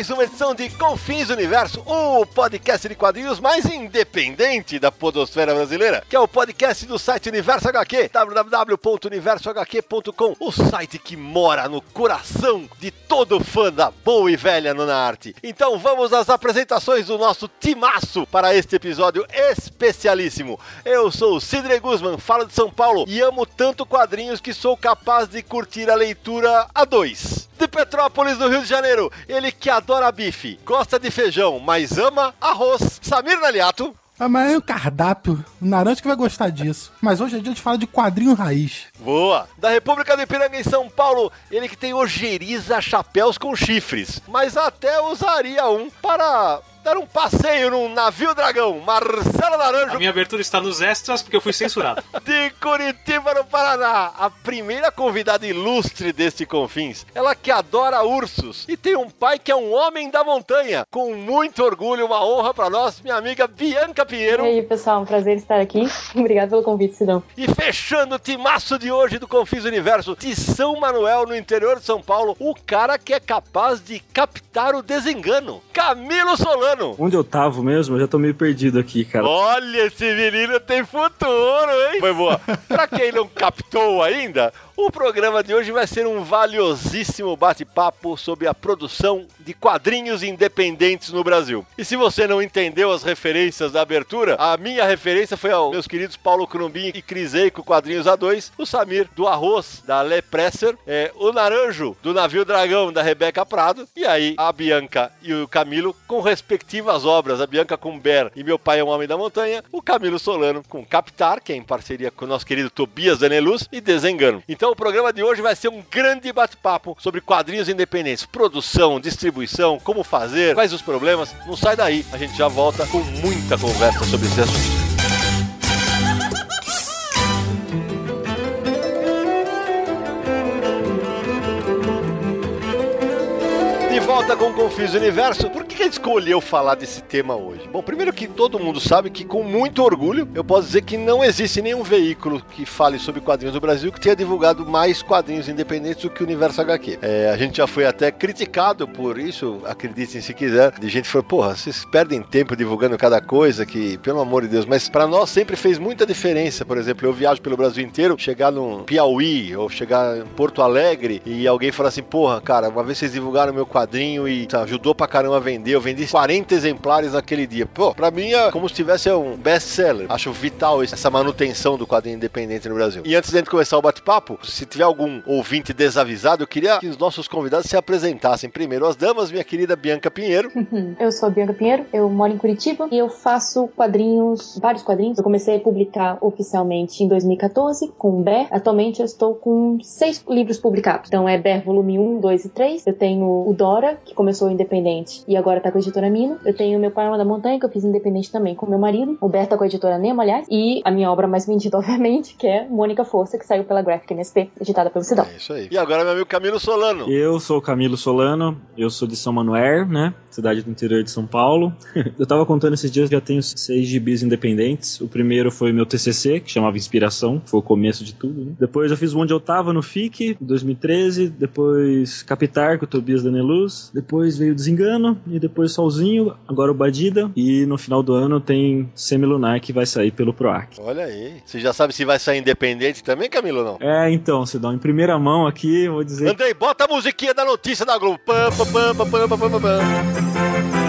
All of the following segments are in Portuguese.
Mais uma edição de Confins Universo, o podcast de quadrinhos mais independente da podosfera brasileira, que é o podcast do site Universo HQ, www.universohq.com, o site que mora no coração de todo fã da boa e velha nona arte. Então vamos às apresentações do nosso timaço para este episódio especialíssimo. Eu sou o Sidney Guzman, falo de São Paulo e amo tanto quadrinhos que sou capaz de curtir a leitura a dois. De Petrópolis, no Rio de Janeiro, ele que adora bife, gosta de feijão, mas ama arroz. Samir Naliato. Ah, mas é um cardápio. O Naranja que vai gostar disso. Mas hoje a gente fala de quadrinho raiz. Boa! Da República do Ipiranga em São Paulo, ele que tem ojeriza chapéus com chifres, mas até usaria um para dar um passeio num navio dragão. Marcelo Naranjo. A minha abertura está nos extras porque eu fui censurado. de Curitiba, no Paraná. A primeira convidada ilustre deste Confins. Ela que adora ursos e tem um pai que é um homem da montanha. Com muito orgulho, uma honra para nós, minha amiga Bianca Pinheiro. E aí, pessoal, um prazer estar aqui. Obrigado pelo convite, Sidão. E fechando o timaço de hoje do Confins Universo, de São Manuel, no interior de São Paulo, o cara que é capaz de captar o desengano. Camilo Solano. Onde eu tava mesmo? Eu já tô meio perdido aqui, cara. Olha, esse menino tem futuro, hein? Foi boa. pra quem não captou ainda, o programa de hoje vai ser um valiosíssimo bate-papo sobre a produção de quadrinhos independentes no Brasil. E se você não entendeu as referências da abertura, a minha referência foi aos meus queridos Paulo Crumbin e Cris Eico, Quadrinhos A2, o Samir do Arroz, da Le Presser, é, o Naranjo, do Navio Dragão, da Rebeca Prado, e aí a Bianca e o Camilo com respectivas obras, a Bianca com Ber e Meu Pai é um Homem da Montanha, o Camilo Solano com Captar, que é em parceria com o nosso querido Tobias Daneluz, e Desengano. Então então o programa de hoje vai ser um grande bate-papo sobre quadrinhos independentes, produção, distribuição, como fazer, quais os problemas. Não sai daí, a gente já volta com muita conversa sobre esse assunto. Volta com o Confis Universo. Por que a gente escolheu falar desse tema hoje? Bom, primeiro que todo mundo sabe que, com muito orgulho, eu posso dizer que não existe nenhum veículo que fale sobre quadrinhos do Brasil que tenha divulgado mais quadrinhos independentes do que o Universo HQ. É, a gente já foi até criticado por isso, acreditem se quiser, de gente que falou, porra, vocês perdem tempo divulgando cada coisa que, pelo amor de Deus, mas para nós sempre fez muita diferença. Por exemplo, eu viajo pelo Brasil inteiro, chegar no Piauí ou chegar em Porto Alegre e alguém falar assim, porra, cara, uma vez vocês divulgaram meu quadrinho e tá, ajudou pra caramba a vender. Eu vendi 40 exemplares naquele dia. Pô, pra mim é como se tivesse um best-seller. Acho vital essa manutenção do quadrinho independente no Brasil. E antes de começar o bate-papo, se tiver algum ouvinte desavisado, eu queria que os nossos convidados se apresentassem. Primeiro, as damas, minha querida Bianca Pinheiro. eu sou Bianca Pinheiro, eu moro em Curitiba e eu faço quadrinhos, vários quadrinhos. Eu comecei a publicar oficialmente em 2014 com Ber. Atualmente eu estou com seis livros publicados. Então é Ber volume 1, 2 e 3. Eu tenho o Dora, que começou independente e agora tá com a editora Mino. Eu tenho meu Pai da Montanha, que eu fiz independente também com meu marido. O Berta com a editora Nemo, aliás. E a minha obra mais vendida, obviamente, que é Mônica Força, que saiu pela Graphic MSP, editada pelo Cidão. É isso aí. E agora meu amigo Camilo Solano. Eu sou o Camilo Solano, eu sou de São Manuel, né? Cidade do interior de São Paulo. eu tava contando esses dias, já tenho seis gibis independentes. O primeiro foi meu TCC, que chamava Inspiração, foi o começo de tudo. Né? Depois eu fiz Onde Eu Tava, no FIC, em 2013. Depois Capitar, com o Tobias Daneluz depois veio Desengano, e depois Solzinho, agora o Badida, e no final do ano tem Semilunar que vai sair pelo PROAC. Olha aí. Você já sabe se vai sair independente também, Camilo, não? É, então, se dá em primeira mão aqui, vou dizer... Andrei, bota a musiquinha da notícia da Globo. Pam, pam, pam, pam, pam, pam, pam.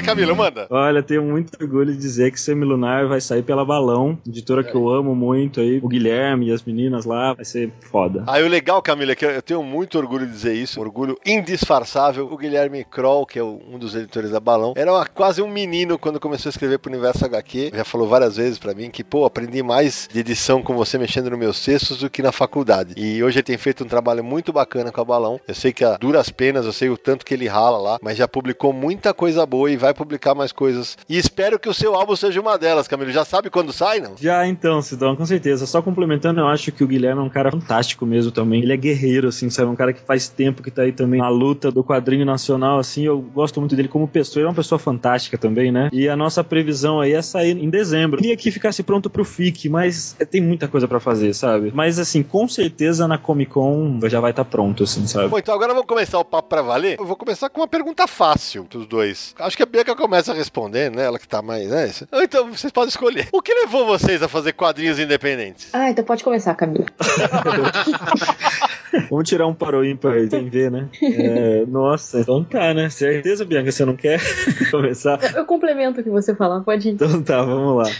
Fala, Camila, manda. Olha, tenho muito orgulho de dizer que Semilunar vai sair pela Balão, editora que eu amo muito aí. O Guilherme e as meninas lá, vai ser foda. Aí o legal, Camila, é que eu tenho muito orgulho de dizer isso, um orgulho indisfarçável. O Guilherme Kroll, que é um dos editores da Balão, era uma- quase um menino quando começou a escrever pro Universo HQ. Já falou várias vezes pra mim que, pô, aprendi mais de edição com você mexendo nos meus textos do que na faculdade. E hoje ele tem feito um trabalho muito bacana com a Balão. Eu sei que a duras penas, eu sei o tanto que ele rala lá, mas já publicou muita coisa boa e vai publicar mais coisas. E espero que o seu álbum seja uma delas, Camilo. Já sabe quando sai, não? Já então, Sidão, com certeza. Só complementando, eu acho que o Guilherme é um cara fantástico mesmo também. Ele é guerreiro, assim, sabe? Um cara que faz tempo que tá aí também na luta do quadrinho nacional, assim. Eu gosto muito dele como pessoa. Ele é uma pessoa fantástica também, né? E a nossa previsão aí é sair em dezembro. Queria que ficasse pronto pro FIC, mas é, tem muita coisa pra fazer, sabe? Mas, assim, com certeza na Comic Con já vai estar pronto, assim, sabe? Bom, então agora vamos começar o papo pra valer. Eu vou começar com uma pergunta fácil dos dois. Acho que a Bianca começa a responder, né? Ela que tá mais, né? Então vocês podem escolher. O que levou vocês a fazer quadrinhos independentes? Ah, então pode começar, Camila. Vamos tirar um para o ímpar aí, tem ver, né? É, nossa, então tá, né? Certeza, Bianca, você não quer começar? Eu complemento o que você falar, pode ir. Então tá, vamos lá.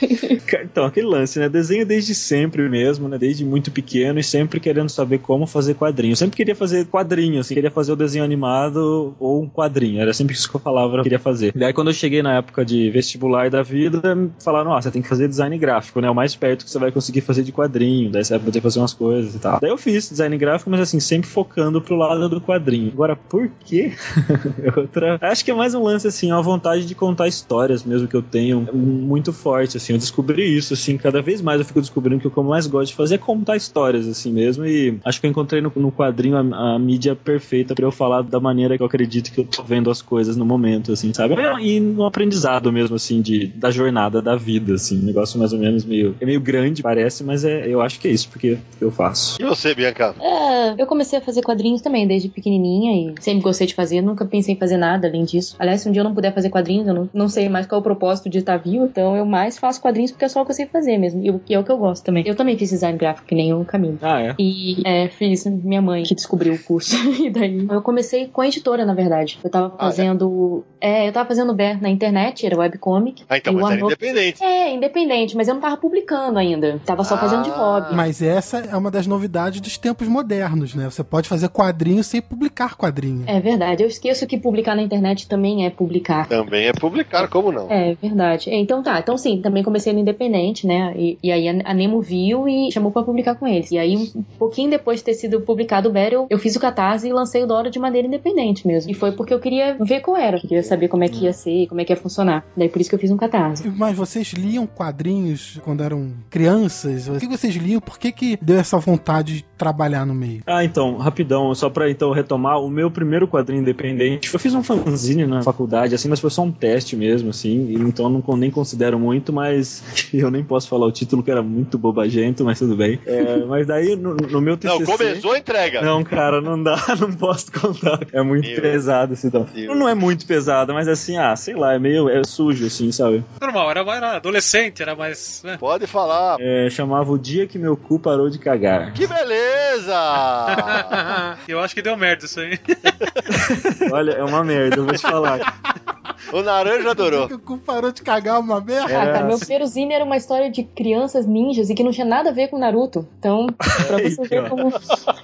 Então, aquele lance, né? Desenho desde sempre mesmo, né? Desde muito pequeno e sempre querendo saber como fazer quadrinho. Eu sempre queria fazer quadrinho, assim, queria fazer o desenho animado ou um quadrinho. Era sempre isso que eu falava que eu queria fazer. Daí quando eu cheguei na época de vestibular da vida, falaram, ó, você tem que fazer design gráfico, né? O mais perto que você vai conseguir fazer de quadrinho. Daí você vai poder fazer umas coisas e tal. Daí eu fiz design gráfico, mas assim, sempre focando pro lado do quadrinho. Agora, por quê? Outra. Acho que é mais um lance, assim, uma vontade de contar histórias mesmo que eu tenho muito forte, assim. Eu descobri isso, assim, cada vez mais eu fico descobrindo que o que eu mais gosto de fazer é contar histórias, assim mesmo. E acho que eu encontrei no, no quadrinho a, a mídia perfeita pra eu falar da maneira que eu acredito que eu tô vendo as coisas no momento, assim, sabe? E no aprendizado mesmo, assim, de, da jornada da vida, assim. Um negócio mais ou menos meio. É meio grande, parece, mas é, eu acho que é isso, porque eu faço. E você, Bianca? É, eu comecei a fazer quadrinhos também, desde pequenininha, e sempre gostei de fazer, nunca pensei em fazer nada além disso. Aliás, se um dia eu não puder fazer quadrinhos, eu não, não sei mais qual é o propósito de estar vivo, então eu mais faço quadrinhos porque é só o que eu sei fazer mesmo, e o que é o que eu gosto também. Eu também fiz design gráfico, que nem o caminho. Ah, é? E é, fiz minha mãe que descobriu o curso. e daí eu comecei com a editora, na verdade. Eu tava Ah, é? fazendo. é? eu tava fazendo Bear na internet, era webcomic. Ah, então, E o mas era Arnoldo- independente. É, independente, mas eu não tava publicando ainda. Tava só fazendo de Ah. hobby. Mas essa é uma das novidades dos tempos modernos, né? Você pode fazer quadrinho sem publicar quadrinho. É verdade, eu esqueço que publicar na internet também é publicar. Também é publicar, como não? É verdade. É, Então tá, então sim, também comecei no Independente, né? E, e aí a Nemo viu e chamou pra publicar com eles. E aí, um pouquinho depois de ter sido publicado o Battle, eu fiz o catarse e lancei o Dora de maneira independente mesmo. E foi porque eu queria ver qual era. Queria saber como é que ia ser, como é que ia funcionar. Daí por isso que eu fiz um catarse. Mas vocês liam quadrinhos quando eram crianças? O que vocês liam? Por que, que deu essa vontade de trabalhar no meio? Ah, então, rapidão, só pra então retomar, o meu primeiro quadrinho independente, eu fiz um fanzine na faculdade, assim, mas foi só um teste mesmo, assim, então eu não, nem considero muito, mas eu nem posso falar o título, que era muito bobagento, mas tudo bem. É, mas daí, no, no meu TCC... Não, começou a entrega. Não, cara, não dá, não posso contar. É muito Meu pesado esse então. Deus. Não é muito pesado, mas assim, ah, sei lá, é meio é sujo, assim, sabe? Normal, era, era adolescente, era mais. Né? Pode falar. É, chamava O Dia que Meu Cu Parou de Cagar. Que beleza! eu acho que deu merda isso aí. Olha, é uma merda, eu vou te falar. o Naranja adorou. Que o cu parou de cagar uma merda? Cara, É, meu assim- primeiro zine era uma história de crianças ninjas e que não tinha nada a ver com Naruto. Então, pra você ver como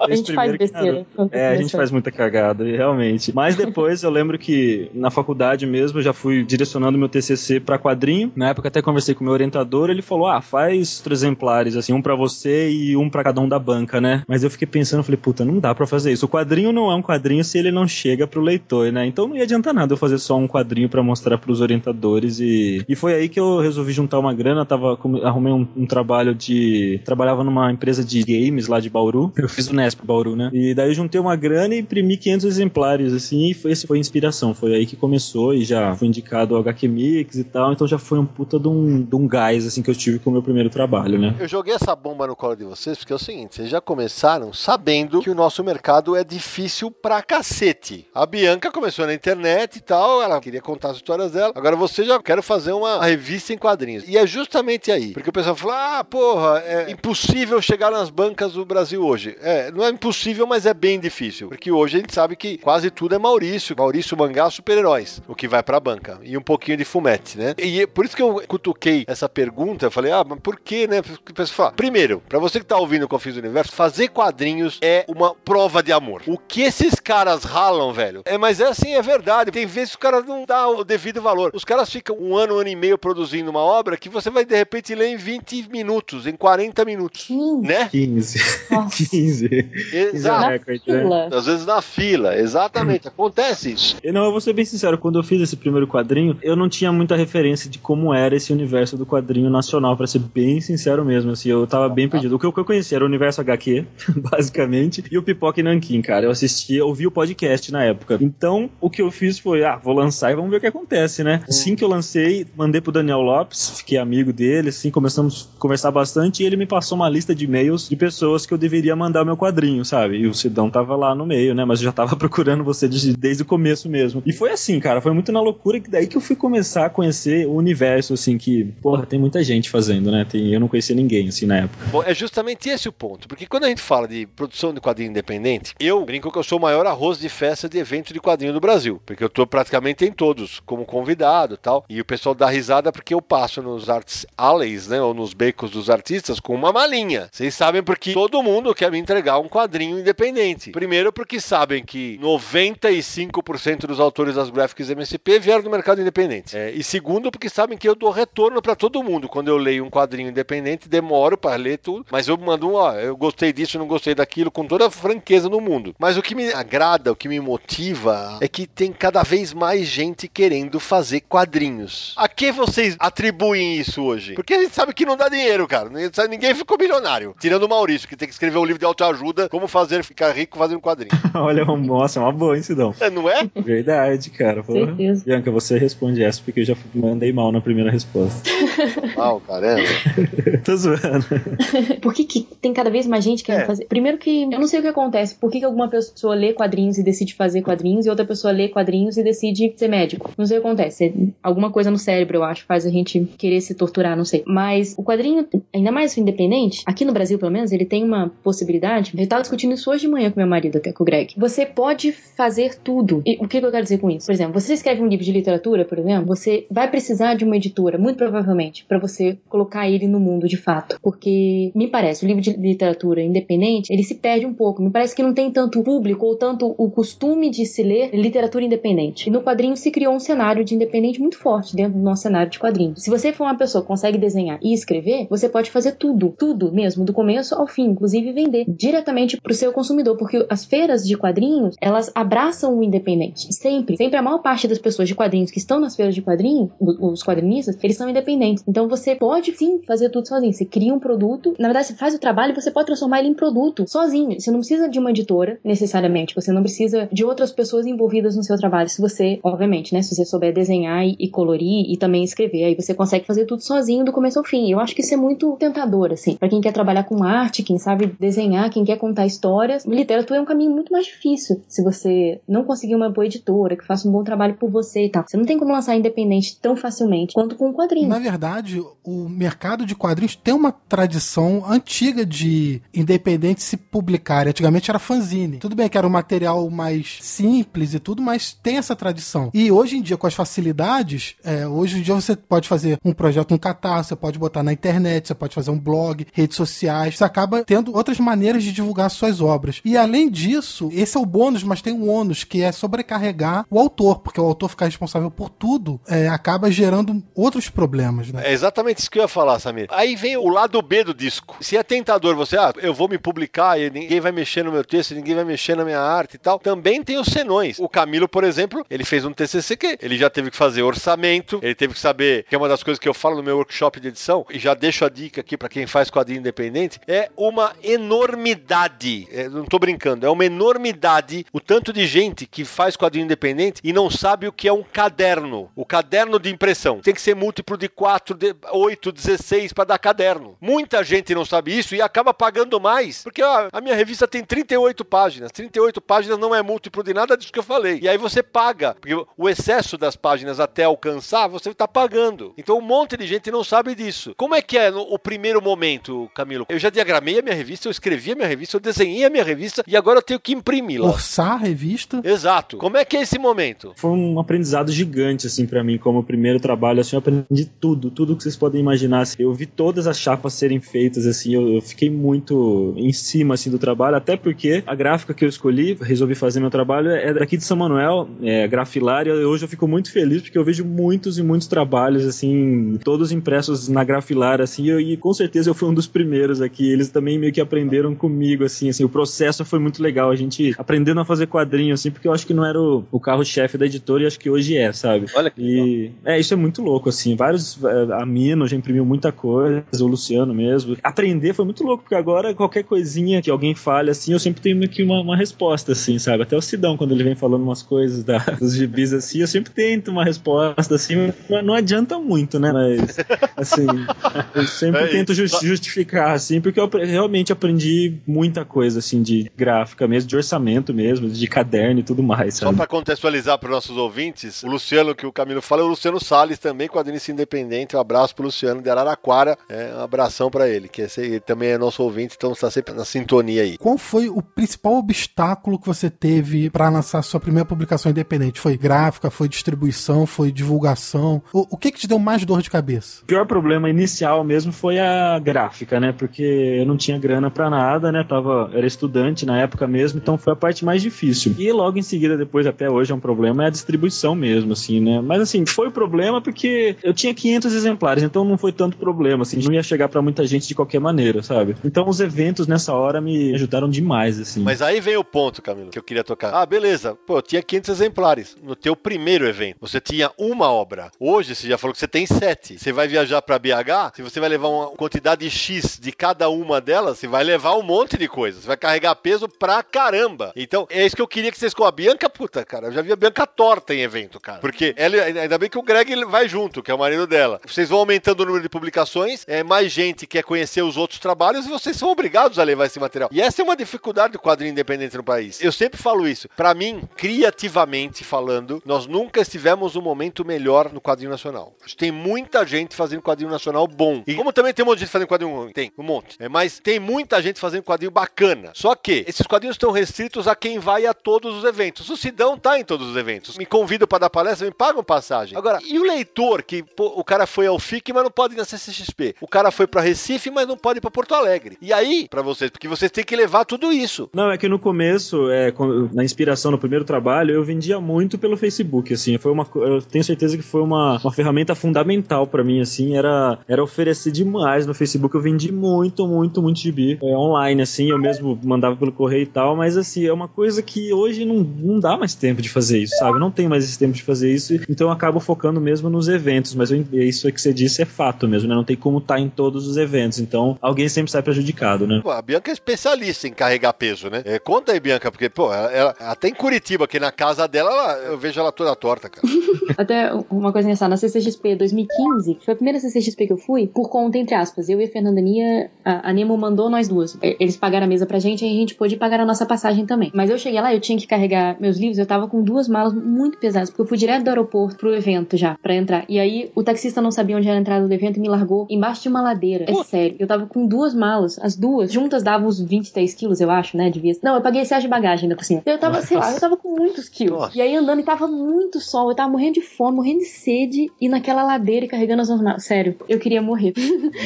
a gente faz besteira. É, a gente faz muita cagada, realmente. Mas depois eu lembro que na faculdade mesmo eu já fui direcionando meu TCC pra quadrinho. Na época até conversei com meu orientador, ele falou: "Ah, faz três exemplares assim, um pra você e um pra cada um da banca, né?" Mas eu fiquei pensando, falei: "Puta, não dá pra fazer isso. O quadrinho não é um quadrinho se ele não chega pro leitor, né? Então não ia adiantar nada eu fazer só um quadrinho pra mostrar pros orientadores e e foi aí que eu resolvi juntar uma grana, tava arrumei um, um trabalho de trabalhava numa empresa de games lá de Bauru. Eu fiz o Nesp Bauru, né? E daí eu juntei uma grana e imprimi 500 exemplares assim, e foi esse foi a inspiração, foi aí que começou e já fui indicado ao HQ Mix e tal, então já foi um puta de um, de um gás assim que eu tive com o meu primeiro trabalho, né? Eu joguei essa bomba no colo de vocês porque é o seguinte: vocês já começaram sabendo que o nosso mercado é difícil pra cacete. A Bianca começou na internet e tal, ela queria contar as histórias dela. Agora você já quer fazer uma revista em quadrinhos. E é justamente aí. Porque o pessoal fala: ah, porra, é impossível chegar nas bancas do Brasil hoje. É, não é impossível, mas é bem difícil. Porque hoje a gente sabe que quase tudo é Maurício. Maurício Mangá, super-heróis. O que vai pra banca. E um pouquinho de fumete, né? E é por isso que eu cutuquei essa pergunta. Eu falei: ah, mas por que, né? Porque o pessoal fala, Primeiro, pra você que tá ouvindo o Confis do Universo, fazer quadrinhos é uma prova de amor. O que esses caras ralam, velho? É, mas é assim, é verdade. Tem vezes que o cara não dá o devido valor. Os caras ficam um ano, um ano e meio produzindo uma obra que você vai de repente ler em 20 minutos, em 40 minutos. Né? 15. Nossa. 15. Exato. Na recorde, né? fila. Às vezes na fila, exatamente. Acontece isso. E Não, eu vou ser bem sincero, quando eu fiz esse primeiro quadrinho, eu não tinha muita referência de como era esse universo do quadrinho nacional, pra ser bem sincero mesmo, assim, eu tava bem perdido. O que eu, conhecia era o universo HQ, basicamente, e o Pipoca e Nankin, cara. Eu assistia, ouvi o podcast na época. Então, o que eu fiz foi, ah, vou lançar e vamos ver o que acontece, né? Assim que eu lancei, mandei pro Daniel Lopes, fiquei amigo dele, assim, começamos a conversar bastante, e ele me passou uma lista de e-mails de pessoas que eu deveria mandar o meu quadrinho, sabe? E o Sidão tava lá no meio, né? Mas eu já tava procurando você de- desde o começo mesmo. E foi assim, cara, foi muito na loucura que daí que eu fui começar a conhecer o universo, assim, que, porra, tem muita gente fazendo, né? Tem, eu não conhecia ninguém, assim, na época. Bom, é justamente esse o ponto. Porque quando a gente fala de produção de quadrinho independente, eu brinco que eu sou o maior arroz de festa de evento de quadrinho do Brasil. Porque eu tô praticamente em todos, como convidado tal. E o pessoal dá risada porque eu passo nos arts alleys, né? Ou nos becos dos artistas com uma malinha. Vocês sabem porque todo mundo quer me entregar um quadrinho independente. Primeiro porque sabem que 95% dos autores das graphics MSP vieram do mercado independente. É, e segundo porque sabem que eu dou retorno para todo mundo. Quando eu leio um quadrinho independente, demoro para ler tudo, mas eu mando um, ó, eu gostei disso, não gostei daquilo, com toda a franqueza no mundo. Mas o que me agrada, o que me motiva, é que tem cada vez mais gente querendo fazer quadrinhos. A que vocês atribuem isso hoje? Porque a gente sabe que não dá dinheiro, cara. Ninguém ficou milionário. Tirando o Maurício, que tem que escrever um livro de autoajuda, como fazer ficar rico fazendo quadrinho. Olha, nossa, é uma boa, hein, Sidão? É, não é? Verdade, cara. porra. Certeza. Bianca, você responde essa porque eu já mandei mal na primeira resposta. Ah, caramba. Tô zoando. Por que, que tem cada vez mais gente querendo É. fazer? Primeiro que eu não sei o que acontece. Por que, que alguma pessoa lê quadrinhos e decide fazer quadrinhos e outra pessoa lê quadrinhos e decide ser médico? Não sei o que acontece. É Alguma coisa no cérebro, eu acho, faz a gente querer se torturar, não sei. Mas o quadrinho, ainda mais o independente, aqui no Brasil, pelo menos, ele tem uma possibilidade. Eu tava discutindo isso hoje de manhã com meu marido, até com o Greg. Você pode fazer tudo. E o que, que eu quero dizer com isso? Por exemplo, você escreve um livro de literatura, por exemplo, você vai precisar de uma editora, muito provavelmente, pra você colocar ele no mundo de fato. Porque me parece, o livro de literatura independente, ele se perde um pouco. Me parece que não tem tanto público ou tanto o costume de se ler literatura independente. E no quadrinho se criou um cenário de independente muito forte dentro do nosso cenário de quadrinhos. Se você for uma pessoa que consegue desenhar e escrever, você pode fazer tudo, tudo mesmo, do começo ao fim, inclusive vender diretamente pro seu consumidor, porque as feiras de quadrinhos, elas abraçam o independente. Sempre, sempre a maior parte das pessoas de quadrinhos que estão nas feiras de quadrinhos, os quadrinistas, eles são independentes. Então você pode sim fazer tudo sozinho. Você cria um produto, na verdade você faz o trabalho e você pode transformar ele em produto sozinho. Você não precisa de uma editora necessariamente, você não precisa de outras pessoas envolvidas no seu trabalho. Se você, obviamente, né, se você souber desenhar e, colorir e também escrever, aí você consegue fazer tudo sozinho do começo ao fim. Eu acho que isso é muito tentador, assim, Pra quem quer trabalhar com arte, quem sabe desenhar, quem quer contar histórias. Literatura é um caminho muito mais difícil se você não conseguir uma boa editora que faça um bom trabalho por você e tal. Você não tem como lançar independente tão facilmente quanto com um quadrinho. Na verdade, o mercado de quadrinhos tem uma tradição antiga de independente se publicar. Antigamente era fanzine. Tudo bem que era um material mais simples e tudo, mas tem essa tradição. E hoje em dia, com as facilidades, é, hoje em dia você pode fazer um projeto no Catarse, você pode botar na internet, você pode fazer um blog, redes sociais. Você acaba tendo outras maneiras de divulgar suas obras. E além disso, esse é o bônus, mas tem um ônus, que é sobrecarregar o autor, porque o autor ficar responsável por tudo é, acaba gerando outros problemas, né? É exatamente isso que eu ia falar, Samir. Aí vem o lado B do disco. Se é tentador você, ah, eu vou me publicar e ninguém vai mexer no meu texto, ninguém vai mexer na minha arte e tal, também tem os senões. O Camilo, por exemplo, ele fez um TCC que ele já teve que fazer orçamento, ele teve que saber, que é uma das coisas que eu falo no meu workshop de edição, e já deixo a dica aqui pra quem faz quadrinho independente, é uma enormidade. É, não tô brincando, é uma enormidade o tanto de gente que faz quadrinho independente e não sabe o que é um caderno. O caderno de impressão. Tem que ser múltiplo de 4, de 8, 16 para dar caderno. Muita gente não sabe isso e acaba pagando mais, porque ó, a minha revista tem 38 páginas. 38 páginas não é múltiplo de nada disso que eu falei. E aí você paga, porque o excesso das páginas até alcançar, você está pagando. Então um monte de gente não sabe disso. Como é que é no, o primeiro momento, Camilo? Eu já diagramei a minha revista, eu escrevi a minha revista, eu desenhei a minha revista e agora eu tenho que imprimir lá. Orçar a revista. Exato. Como é que é esse momento? Foi um aprendizado gigante, assim, para mim, como primeiro trabalho, assim, eu aprendi tudo, tudo que vocês podem imaginar. Assim. Eu vi todas as chapas serem feitas, assim, eu, eu fiquei muito em cima, assim, do trabalho, até porque a gráfica que eu escolhi, resolvi fazer meu trabalho, é daqui de São Manuel, é Grafilar, e hoje eu fico muito feliz porque eu vejo muitos e muitos trabalhos, assim, todos impressos na Grafilar, assim, e, com certeza eu fui um dos primeiros aqui, eles também meio que aprenderam comigo, assim, assim, o processo foi muito legal, a gente aprendendo a fazer quadrinho, assim, porque eu acho que não era o, o carro-chefe da editora e acho que hoje é, sabe? Olha que E é, isso é muito louco, assim. Vários. é, A Mino já imprimiu muita coisa, o Luciano mesmo. Aprender foi muito louco, porque agora qualquer coisinha que alguém fale, assim, eu sempre tenho aqui uma, uma resposta, assim, sabe? Até o Sidão, quando ele vem falando umas coisas da, dos gibis, assim, eu sempre tento uma resposta, assim, mas não adianta muito, né? Mas, assim, eu sempre É, tento jus- justificar, assim, porque eu realmente aprendi muita coisa, assim, de gráfica mesmo, de orçamento mesmo, de caderno e tudo mais, Só sabe? para contextualizar para os nossos ouvintes, o Luciano, que o Camilo fala, é o Luciano Salles também, quadrinista independente. Um abraço pro Luciano de Araraquara. É, um abração para ele, que esse, ele também é nosso ouvinte, então está sempre na sintonia aí. Qual foi o principal obstáculo que você teve para lançar sua primeira publicação independente? Foi gráfica, foi distribuição, foi divulgação? O, o que que te deu mais dor de cabeça? O pior problema inicial mesmo foi a gráfica, né? Porque eu não tinha grana pra nada, né? Tava, era estudante na época mesmo, então foi a parte mais difícil. E logo em seguida, depois até hoje é um problema, é a distribuição mesmo, assim, né? Mas assim, foi problema porque eu tinha 500 exemplares, então não foi tanto problema, assim, não ia chegar pra muita gente de qualquer maneira, sabe? Então os eventos nessa hora me ajudaram demais, assim. Mas aí vem o ponto, Camilo, que eu queria tocar. Ah, beleza. Pô, eu tinha 500 exemplares no teu primeiro evento. Você tinha uma obra. Hoje você já falou que você tem sete. Você vai viajar pra BH, se você vai levar uma quantidade X de cada uma delas, você vai levar um monte de coisa. Você vai carregar peso pra caramba. Então, é isso que eu queria que vocês com a Bianca, puta, cara. Eu já vi a Bianca torta em evento, cara. Porque ela, ainda bem que o Greg vai junto, que é o marido dela. Vocês vão aumentando o número de publicações, é, mais gente quer conhecer os outros trabalhos e vocês são obrigados a levar esse material. E essa é uma dificuldade do quadrinho independente no país. Eu sempre falo isso. Pra mim, criativamente falando, nós nunca estivemos num momento melhor no quadrinho nacional. Tem muita gente fazendo quadrinho nacional bom. E como também tem um monte de gente fazendo quadrinho ruim, tem um monte. É, mas tem muita gente fazendo quadrinho bacana. Só que esses quadrinhos estão restritos a quem vai a todos os eventos. O Sidão tá em todos os eventos. Me convidam pra dar palestra, me pagam passagem. Agora, e o leitor que pô, o cara foi ao FIC, mas não pode ir na CCXP? O cara foi pra Recife, mas não pode ir pra Porto Alegre. E aí, pra vocês, porque vocês têm que levar tudo isso. Não, é que no começo, é, na inspiração no primeiro trabalho, eu vendia muito pelo Facebook, assim, foi uma, eu tenho certeza que foi uma, uma ferramenta fundamental pra mim, assim, era, era oferecer demais no Facebook, eu vendi muito, muito, muito gibi é, online, assim, eu mesmo mandava pelo correio e tal, mas assim, é uma coisa que hoje não, não dá mais tempo de fazer isso, sabe, não tem mais esse tempo de fazer isso, então eu acabo focando mesmo nos eventos, mas eu, isso que você disse é fato mesmo, né, não tem como estar em todos os eventos, então alguém sempre sai prejudicado, né. Pô, a Bianca é especialista em carregar peso, né? É, conta aí, Bianca, porque, pô, ela, ela- até em Curitiba, aqui na casa dela, ela- eu vejo ela toda torta, cara. Até uma coisa engraçada, na CCXP 2015, que foi a primeira CCXP que eu fui, por conta, entre aspas, eu e a Fernanda Nia, a, a Nemo mandou nós duas. Eles pagaram a mesa pra gente e a gente pôde pagar a nossa passagem também. Mas eu cheguei lá, eu tinha que carregar meus livros, eu tava com duas malas muito pesadas, porque eu fui direto do aeroporto pro evento já, pra entrar. E aí o taxista não sabia onde era a entrada do evento e me largou embaixo de uma ladeira. É sério, eu tava com duas malas, as duas, juntas davam uns 23 quilos, eu acho, né? Devia. Não, eu paguei excesso de bagagem ainda por cima. Eu tava, sei lá, eu tava com muitos quilos. Nossa. E aí andando e tava muito sol, eu tava morrendo de fome, morrendo de sede e naquela ladeira e carregando as malas. Sério, eu queria morrer.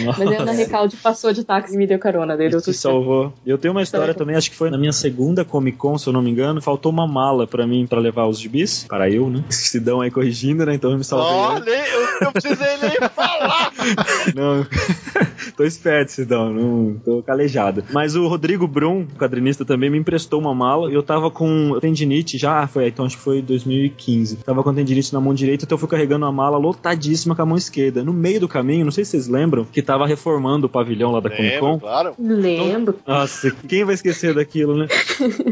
Mas aí a Ana Recalde passou de táxi e me deu carona, daí deu tudo te salvou. Eu tenho uma história também, acho que foi na minha segunda Comic Con, se eu não me engano, faltou uma mala pra mim pra levar os gibis, para eu, né? Sidão aí corrigindo, né? Então eu me salvei. Nem- eu não precisei nem falar. Não. Tô esperto, Sidão, não tô calejado. Mas o Rodrigo Brum, quadrinista também, me emprestou uma mala e eu tava com tendinite já, foi, então acho que foi 2015. Tava com tendinite na mão direita, então eu fui carregando a mala lotadíssima com a mão esquerda. No meio do caminho, não sei se vocês lembram, que tava reformando o pavilhão lá da Comic Con. claro. Lembro. Nossa, quem vai esquecer daquilo, né?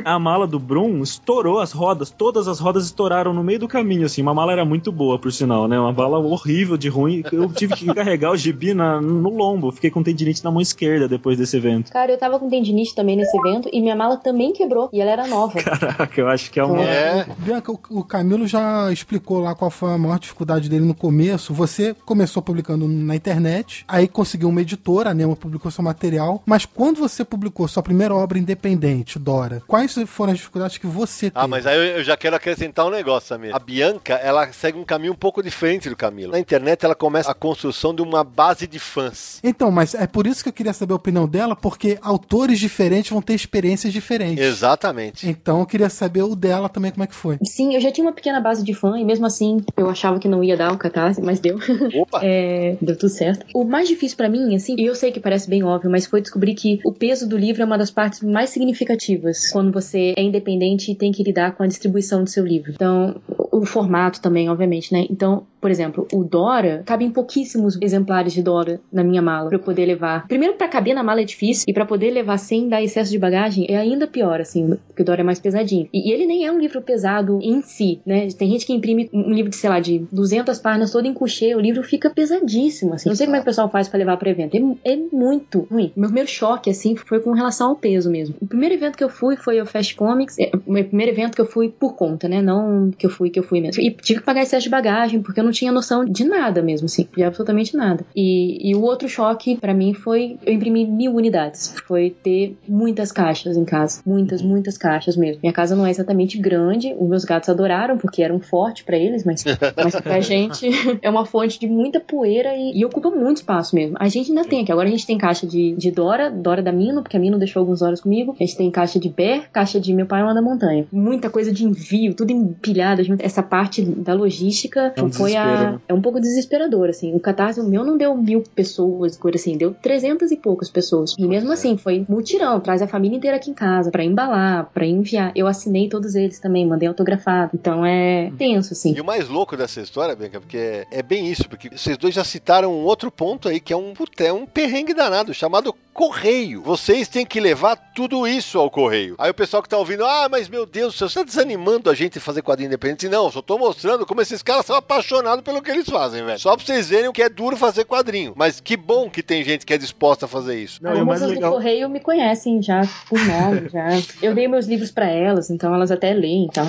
A mala do Brum estourou as rodas, todas as rodas estouraram no meio do caminho, assim. Uma mala era muito boa, por sinal, né? Uma mala horrível de ruim. Eu tive que carregar o gibi na- no lombo. Fiquei com com tendinite na mão esquerda depois desse evento. Cara, eu tava com tendinite também nesse evento e minha mala também quebrou e ela era nova. Caraca, eu acho que é uma. É. Bianca, o, Camilo já explicou lá qual foi a maior dificuldade dele no começo. Você começou publicando na internet, aí conseguiu uma editora, a Nemo publicou seu material, mas quando você publicou sua primeira obra independente, Dora, quais foram as dificuldades que você teve? Ah, mas aí eu, eu já quero acrescentar um negócio, Samir. A Bianca, ela segue um caminho um pouco diferente do Camilo. Na internet, ela começa a construção de uma base de fãs. Então, mas é por isso que eu queria saber a opinião dela, porque autores diferentes vão ter experiências diferentes. Exatamente. Então eu queria saber o dela também como é que foi. Sim, eu já tinha uma pequena base de fã e mesmo assim eu achava que não ia dar o catarse, mas deu. Opa! É, deu tudo certo. O mais difícil pra mim, assim, e eu sei que parece bem óbvio, mas foi descobrir que o peso do livro é uma das partes mais significativas quando você é independente e tem que lidar com a distribuição do seu livro. Então, o formato também, obviamente, né? Então, por exemplo, o Dora, cabem pouquíssimos exemplares de Dora na minha mala pra eu poder levar. Primeiro, pra caber na mala é difícil, e pra poder levar sem dar excesso de bagagem é ainda pior, assim, porque o Dora é mais pesadinho. E, e ele nem é um livro pesado em si, né? Tem gente que imprime um livro de, sei lá, de 200 páginas todo em couchê, o livro fica pesadíssimo, assim. Não sei como é que o pessoal faz pra levar pra evento. É, é muito ruim. Meu primeiro choque, assim, foi com relação ao peso mesmo. O primeiro evento que eu fui foi o Fast Comics. É, o meu primeiro evento que eu fui por conta, né? Não que eu fui, que eu fui mesmo. E tive que pagar excesso de bagagem, porque eu não tinha noção de nada mesmo, assim, de absolutamente nada. E, e o outro choque pra mim foi eu imprimir mil unidades. Foi ter muitas caixas em casa. Muitas, muitas caixas mesmo. Minha casa não é exatamente grande. Os meus gatos adoraram, porque era um forte pra eles, mas, mas pra gente é uma fonte de muita poeira e, e ocupa muito espaço mesmo. A gente ainda tem aqui. Agora a gente tem caixa de, de Dora, Dora da Mino, porque a Mino deixou alguns horas comigo. A gente tem caixa de Bear, caixa de Meu Pai Lá da Montanha. Muita coisa de envio, tudo empilhado. junto. Essa parte da logística É um foi a. desespero, né? É um pouco desesperador, assim. O catarse o meu não deu mil pessoas, coisa assim, deu trezentas e poucas pessoas. E mesmo assim, foi mutirão, traz a família inteira aqui em casa pra embalar, pra enviar. Eu assinei todos eles também, mandei autografado. Então é tenso, assim. E o mais louco dessa história, Bianca, porque é, é bem isso, porque vocês dois já citaram um outro ponto aí, que é um, é um perrengue danado, chamado correio. Vocês têm que levar tudo isso ao correio. Aí o pessoal que tá ouvindo, ah, mas meu Deus, você tá desanimando a gente de fazer quadrinho independente? Não, só tô mostrando como esses caras são apaixonados pelo que eles fazem, velho. Só pra vocês verem o que é duro fazer quadrinho. Mas que bom que tem gente que é disposta a fazer isso. Não, o As mais moças do legal. correio me conhecem já por nome, já. Eu dei meus livros pra elas, então elas até leem e tal.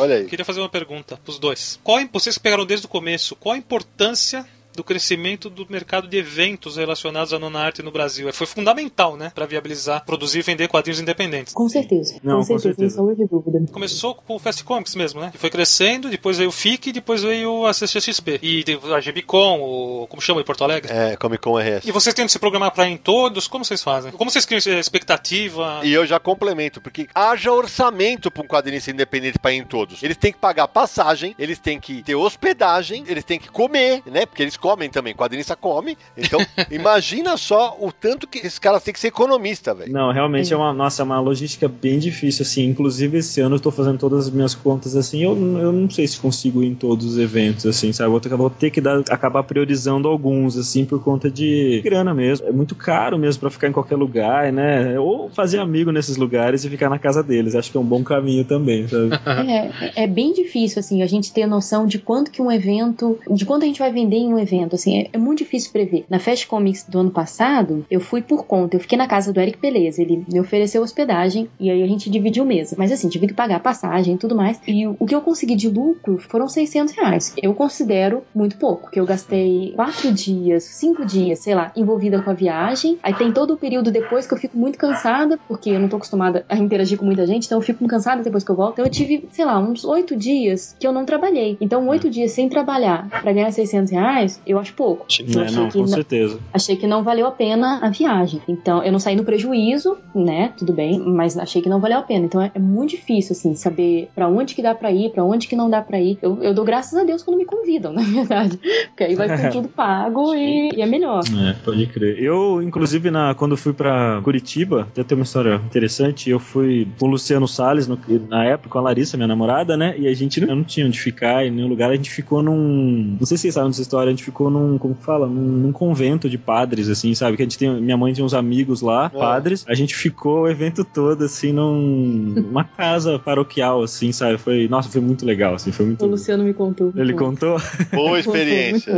Olha aí. Queria fazer uma pergunta pros dois. Qual, a im- vocês que pegaram desde o começo, qual a importância do crescimento do mercado de eventos relacionados à nona arte no Brasil? Foi fundamental, né, Pra viabilizar, produzir e vender quadrinhos independentes. Com certeza. Não, com com certeza, sem certeza. sombra de dúvida. Começou com o Fast Comics mesmo, né? Que foi crescendo, depois veio o FIC, depois veio a CCXP. E teve a GBCon, o... como chama em Porto Alegre? É, Comic Con RS. E vocês tentam se programar pra ir em todos? Como vocês fazem? Como vocês criam essa expectativa? E eu já complemento, porque haja orçamento para um quadrinista independente para ir em todos. Eles têm que pagar passagem, eles têm que ter hospedagem, eles têm que comer, né? Porque eles comem também, quadrinista come. Então, imagina só o tanto que esses caras têm que ser economista, velho. Não, realmente é uma, nossa, é uma logística bem difícil, assim. Inclusive, esse ano eu tô fazendo todas as minhas contas, assim. Eu, eu não sei se consigo ir em todos os eventos, assim, sabe? Vou ter, vou ter que dar, acabar priorizando alguns, assim, por conta de grana mesmo. É muito caro mesmo pra ficar em qualquer lugar, né? Ou fazer amigo nesses lugares e ficar na casa deles. Acho que é um bom caminho também, sabe? É, é bem difícil, assim, a gente ter noção de quanto que um evento, de quanto a gente vai vender em um evento, assim, é, é muito difícil prever. Na Fast Comics do ano passado, eu fui por conta, eu fiquei na casa do Eric Peleza, ele me ofereceu hospedagem e aí a gente dividiu mesa. Mas assim, tive que pagar passagem e tudo mais. E o que eu consegui de lucro foram 600 reais. Eu considero muito pouco, porque eu gastei quatro dias, cinco dias, sei lá, envolvida com a viagem. Aí tem todo o período depois que eu fico muito cansada, porque eu não tô acostumada a interagir com muita gente, então eu fico cansada depois que eu volto. Então eu tive, sei lá, uns oito dias que eu não trabalhei. Então, oito dias sem trabalhar pra ganhar 600 reais, eu acho pouco. Eu É, achei não, que com não- certeza. achei que não valeu a pena a viagem. Então, eu não saí no prejuízo, né? Tudo bem, mas achei que não valeu a pena. Então, é, é muito difícil, assim, saber pra onde que dá pra ir, pra onde que não dá pra ir. Eu, eu dou graças a Deus quando me convidam, na verdade. Porque aí vai com tudo pago e, e é melhor. É, pode crer. Eu, inclusive, na, quando fui pra Curitiba, até tem uma história interessante. Eu fui com o Luciano Salles, no- na época, com a Larissa, minha namorada, né? E a gente não, não tinha onde ficar em nenhum lugar. A gente ficou num. Não sei se vocês sabem dessa história. A gente ficou num, como que fala, num, num convento de padres, assim, sabe? Que a gente tem, minha mãe tinha uns amigos lá, É. padres. A gente ficou o evento todo, assim, num, numa casa paroquial, assim, sabe? Foi, nossa, foi muito legal, assim, foi muito. O Luciano me contou. Ele contou? Boa experiência.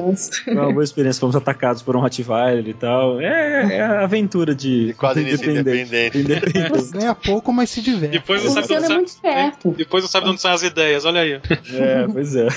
Foi uma boa experiência. Fomos atacados por um Rottweiler e tal. É, é a aventura de, De quadrinista independente. Independente. Ganha pouco, mas se diverte. Depois O não sabe de Luciano onde é muito sai- esperto. Depois não sabe de onde saem as ideias, olha aí. É, pois é.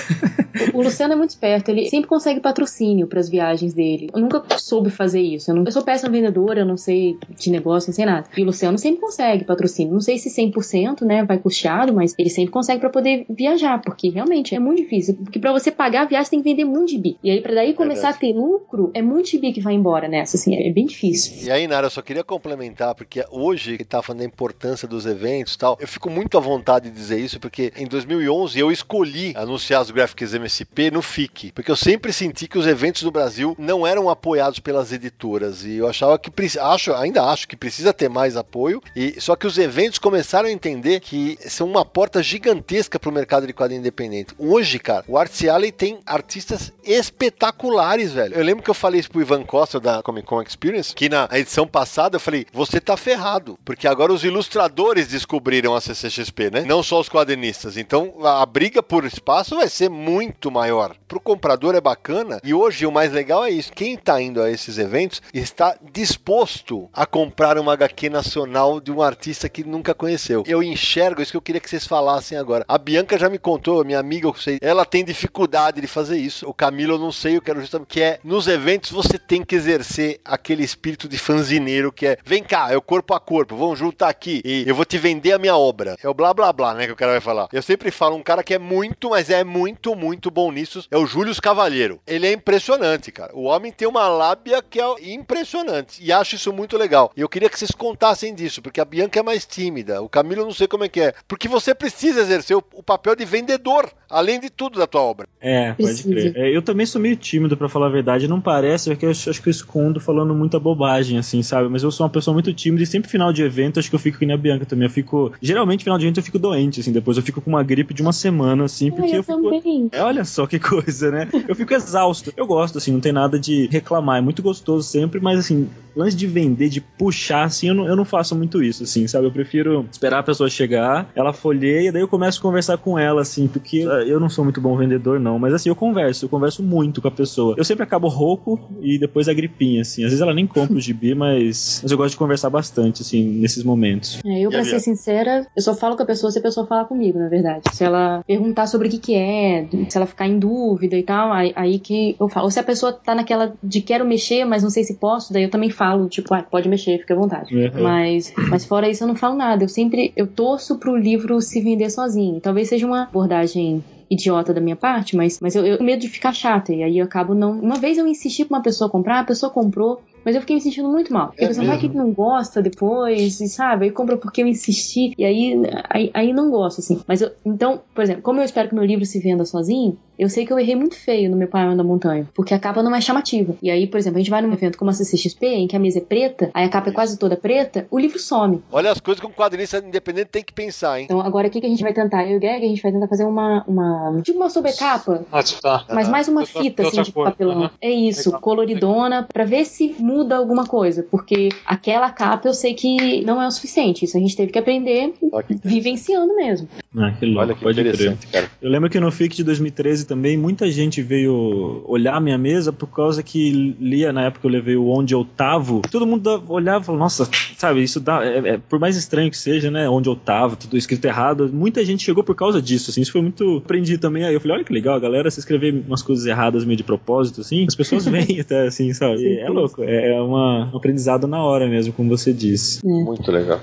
O Luciano é muito esperto, ele sempre consegue patrocínio pras viagens dele. Eu nunca soube fazer isso. Eu, não- eu sou péssima vendedora, eu não sei de negócio, não sei nada. E o Luciano sempre consegue patrocínio. Não sei se 100%, né, vai custeado, mas ele sempre consegue pra poder viajar, porque realmente é muito difícil. Porque pra você pagar a viagem tem que vender muito gibi. E aí pra daí começar a ter lucro, é muito gibi que vai embora nessa, assim, é bem difícil. E aí, Nara, eu só queria complementar, porque hoje que tá falando da importância dos eventos e tal, eu fico muito à vontade de dizer isso, porque em 2011 eu escolhi anunciar os Graphics MSP no FIC, porque eu sempre senti que os eventos do Brasil não eram apoiados pelas editoras, e eu achava que, acho, ainda acho que precisa ter mais apoio, e só que os eventos começaram a entender que são uma porta gigantesca pro mercado de quadrinho independente. Hoje, cara, o Art Alley tem artistas espetaculares, velho. Eu lembro que eu falei isso pro Ivan Costa da Comic Con Experience, que na edição passada eu falei, você tá ferrado, porque agora os ilustradores descobriram a CCXP, né? Não só os quadrinistas. Então a, a briga por espaço vai ser muito maior. Pro comprador é bacana, e hoje o mais legal é isso. Quem tá indo a esses eventos está disposto a comprar uma HQ nacional de um artista que nunca conheceu. Eu enxergo isso que eu queria que vocês falassem agora. A Bianca já me contou, minha amiga, eu sei, ela tem dificuldade de fazer isso. O Camilo eu não sei, eu quero justamente que é nos eventos você tem que exercer aquele espírito de fanzineiro que é, vem cá, é o corpo a corpo, vamos juntar aqui e eu vou te vender a minha obra. É o blá blá blá, né, que o cara vai falar. Eu sempre falo um cara que é muito, mas é muito, muito bom nisso, é o Júlio Cavalheiro. Ele é impressionante, cara. O homem tem uma lábia que é impressionante e acho isso muito legal. E eu queria que vocês contassem disso, porque a Bianca é mais tímida, o Camilo eu não sei como é que é, porque você precisa exercer o, o papel de vendedor, além de tudo da tua obra. É, pode crer. É, eu também sou meio tímido, pra falar a verdade. Não parece, porque eu acho, que eu escondo falando muita bobagem, assim, sabe? Mas eu sou uma pessoa muito tímida e sempre final de evento, acho que eu fico que nem a Bianca também. Eu fico. Geralmente, final de evento, eu fico doente, assim, depois eu fico com uma gripe de uma semana, assim, porque eu, eu fico. também. É, olha só que coisa, né? Eu fico exausto. Eu gosto, assim, não tem nada de reclamar. É muito gostoso sempre, mas assim, lance de vender, de puxar, assim, eu não, eu não faço muito isso, assim, sabe? Eu prefiro esperar a pessoa chegar, ela folheia, daí eu começo a conversar com ela, assim, porque eu não sou muito bom vendedor, não, mas assim, eu converso, eu converso muito com a pessoa. Eu sempre acabo rouco e depois a gripinha, assim. Às vezes ela nem compra o gibi, mas, mas eu gosto de conversar bastante, assim, nesses momentos. É, eu, pra ser sincera, eu só falo com a pessoa se a pessoa falar comigo, na verdade. Se ela perguntar sobre o que que é, se ela ficar em dúvida e tal, aí, aí que eu falo. Ou se a pessoa tá naquela de quero mexer, mas não sei se posso, daí eu também falo, tipo, ah, pode mexer, fica à vontade. Uhum. Mas, mas fora isso eu não falo nada. Eu sempre, eu torço pro livro se vender sozinho. Talvez seja uma abordagem idiota da minha parte, mas, mas eu, eu tenho medo de ficar chata. E aí eu acabo não. Uma vez eu insisti pra uma pessoa comprar, a pessoa comprou, mas eu fiquei me sentindo muito mal. Porque É a pessoa vai que não gosta depois, e sabe? Aí compra porque eu insisti, e aí, aí, aí não gosto, assim. Mas eu, então, por exemplo, como eu espero que meu livro se venda sozinho, eu sei que eu errei muito feio no meu Pai da Montanha, porque a capa não é chamativa. E aí, por exemplo, a gente vai num evento como a CCXP, em que a mesa é preta, aí a capa é quase toda preta, o livro some. Olha as coisas que um quadrinista independente tem que pensar, hein? Então, agora o que, que a gente vai tentar? Eu e o Greg, a gente vai tentar fazer uma. uma tipo uma sobrecapa, Ah, tá. mas mais uma fita, assim, de cor. papelão. É isso, Legal. coloridona, pra ver se muda alguma coisa. Porque aquela capa eu sei que não é o suficiente. Isso a gente teve que aprender que, vivenciando mesmo. Ah, que louco, olha que pode crer. interessante, cara. Eu lembro que no FIC de 2013 também muita gente veio olhar a minha mesa por causa que lia na época eu levei o Onde Eu Tavo. Todo mundo olhava e falava, nossa, sabe, isso dá. é- é- por mais estranho que seja, né? Onde Eu Tavo, tudo escrito errado. Muita gente chegou por causa disso, assim. Isso foi muito. Aprendi também. Aí eu falei, olha que legal, a galera se escrever umas coisas erradas meio de propósito, assim. As pessoas vêm até, assim, sabe? É louco. É é uma, um aprendizado na hora mesmo, como você disse. Muito legal.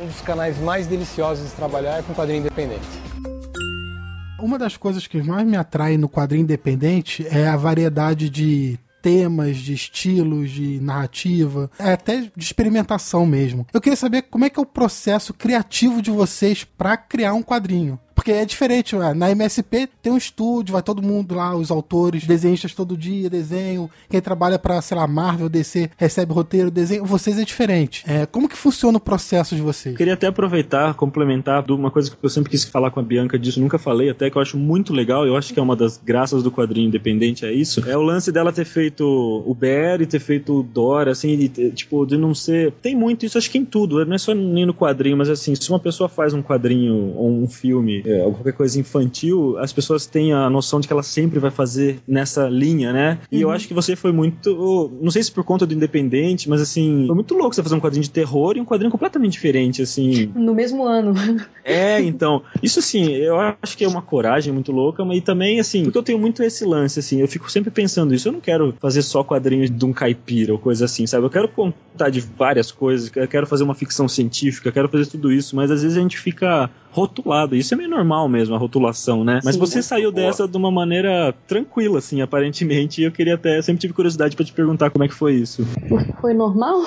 Um dos canais mais deliciosos de trabalhar é com quadrinho independente. Uma das coisas que mais me atrai no quadrinho independente é a variedade de temas, de estilos, de narrativa, é até de experimentação mesmo. Eu queria saber como é que é o processo criativo de vocês pra criar um quadrinho. Porque é diferente, ué. na MSP tem um estúdio, vai todo mundo lá, os autores, desenhistas todo dia, desenho. Quem trabalha pra, sei lá, Marvel, DC, recebe roteiro, desenho. Vocês é diferente. É, como que funciona o processo de vocês? Queria até aproveitar, complementar de uma coisa que eu sempre quis falar com a Bianca disso, nunca falei, até que eu acho muito legal, eu acho que é uma das graças do quadrinho independente, é isso. É o lance dela ter feito o e ter feito o Dora, assim, de, tipo, de não ser. Tem muito isso, acho que em tudo, não é só nem no quadrinho, mas assim, se uma pessoa faz um quadrinho ou um filme, é, ou qualquer coisa infantil, as pessoas têm a noção de que ela sempre vai fazer nessa linha, né? E uhum. eu acho que você foi muito. Não sei se por conta do independente, mas assim, foi muito louco você fazer um quadrinho de terror e um quadrinho completamente diferente, assim. No mesmo ano. É, então. Isso assim, eu acho que é uma coragem muito louca, mas também, assim, porque eu tenho muito esse lance, assim, eu fico sempre pensando isso. Eu não quero fazer só quadrinhos de um caipira ou coisa assim, sabe? Eu quero contar de várias coisas, eu quero fazer uma ficção científica, eu quero fazer tudo isso, mas às vezes a gente fica rotulado. Isso é meio normal mesmo, a rotulação, né? Mas Sim, você saiu boa. dessa de uma maneira tranquila, assim, aparentemente. E eu queria até, sempre tive curiosidade para te perguntar como é que foi isso. Foi normal?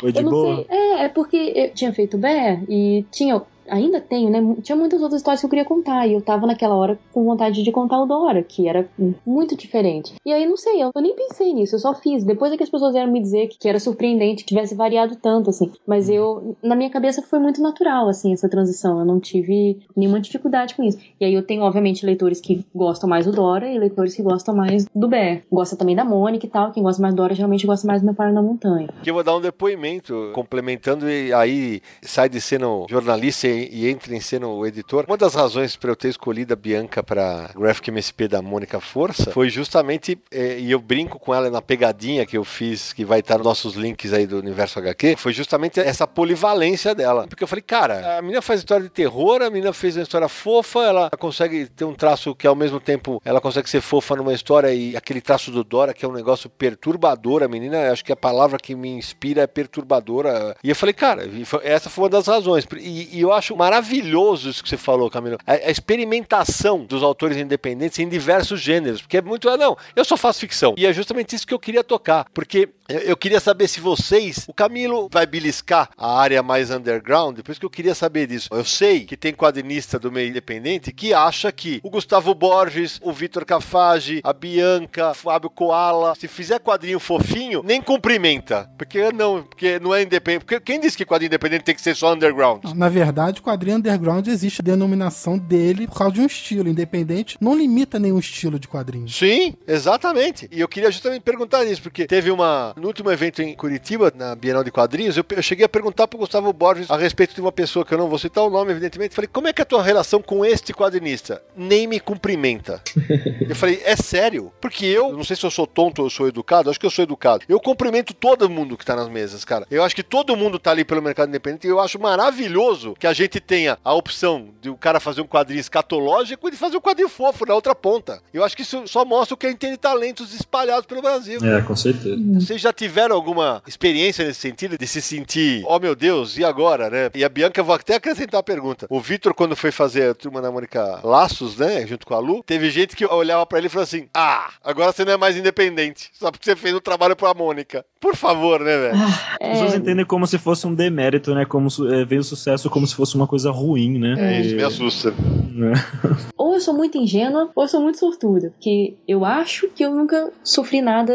Foi de eu boa? Sei. É, é porque eu tinha feito Bear e tinha ainda tenho, né? Tinha muitas outras histórias que eu queria contar e eu tava naquela hora com vontade de contar o Dora, que era muito diferente. E aí, não sei, eu, eu nem pensei nisso, eu só fiz. Depois é que as pessoas vieram me dizer que, que era surpreendente que tivesse variado tanto, assim. Mas eu, na minha cabeça, foi muito natural, assim, essa transição. Eu não tive nenhuma dificuldade com isso. E aí eu tenho, obviamente, leitores que gostam mais do Dora e leitores que gostam mais do Bear. Gosta também da Mônica e tal. Quem gosta mais do Dora geralmente gosta mais do Meu Pai na Montanha. Aqui eu vou dar um depoimento, complementando, e aí sai de sendo jornalista e, entra em cena o editor. Uma das razões para eu ter escolhido a Bianca para Graphic MSP da Mônica Força foi justamente, é, e eu brinco com ela na pegadinha que eu fiz, que vai estar nos nossos links aí do Universo HQ, foi justamente essa polivalência dela. Porque eu falei, cara, a menina faz história de terror, a menina fez uma história fofa, ela consegue ter um traço que ao mesmo tempo ela consegue ser fofa numa história e aquele traço do Dora que é um negócio perturbador. A menina, acho que a palavra que me inspira é perturbadora. E eu falei, cara, essa foi uma das razões. E, e eu acho maravilhoso isso que você falou, Camilo. A, a, experimentação dos autores independentes em diversos gêneros. Porque é muito. Ah, não, eu só faço ficção. E é justamente isso que eu queria tocar. Porque eu queria saber se vocês. O Camilo vai beliscar a área mais underground, por isso que eu queria saber disso. Eu sei que tem quadrinista do meio independente que acha que o Gustavo Borges, o Vitor Cafage, a Bianca, o Fábio Koala, se fizer quadrinho fofinho, nem cumprimenta. Porque não, porque não é independente. Porque quem disse que quadrinho independente tem que ser só underground? Na verdade, o quadrinho underground existe a denominação dele por causa de um estilo. Independente não limita nenhum estilo de quadrinho. Sim, exatamente. E eu queria justamente perguntar isso, porque teve uma no último evento em Curitiba, na Bienal de Quadrinhos, eu, eu cheguei a perguntar pro Gustavo Borges a respeito de uma pessoa que eu não vou citar o nome, evidentemente. Falei, como é que é a tua relação com este quadrinista? Nem me cumprimenta. eu falei, é sério? Porque eu, não sei se eu sou tonto ou eu sou educado, acho que eu sou educado. Eu cumprimento todo mundo que tá nas mesas, cara. Eu acho que todo mundo tá ali pelo mercado independente e eu acho maravilhoso que a gente tenha a opção de o cara fazer um quadrinho escatológico e de fazer um quadrinho fofo na outra ponta. Eu acho que isso só mostra que a gente tem talentos espalhados pelo Brasil. É, com certeza. Você já tiveram alguma experiência nesse sentido de se sentir, oh meu Deus, e agora, né? E a Bianca, vou até acrescentar a pergunta. O Vitor, quando foi fazer a Turma da Mônica Laços, né, junto com a Lu, teve gente que olhava para ele e falou assim: ah, agora você não é mais independente, só porque você fez o um trabalho pra Mônica. Por favor, né, velho? Ah, As pessoas é... entendem como se fosse um demérito, né? Como é, veio o sucesso como se fosse uma coisa ruim, né? É, isso me assusta. É. Ou eu sou muito ingênua, ou eu sou muito sortuda. Porque eu acho que eu nunca sofri nada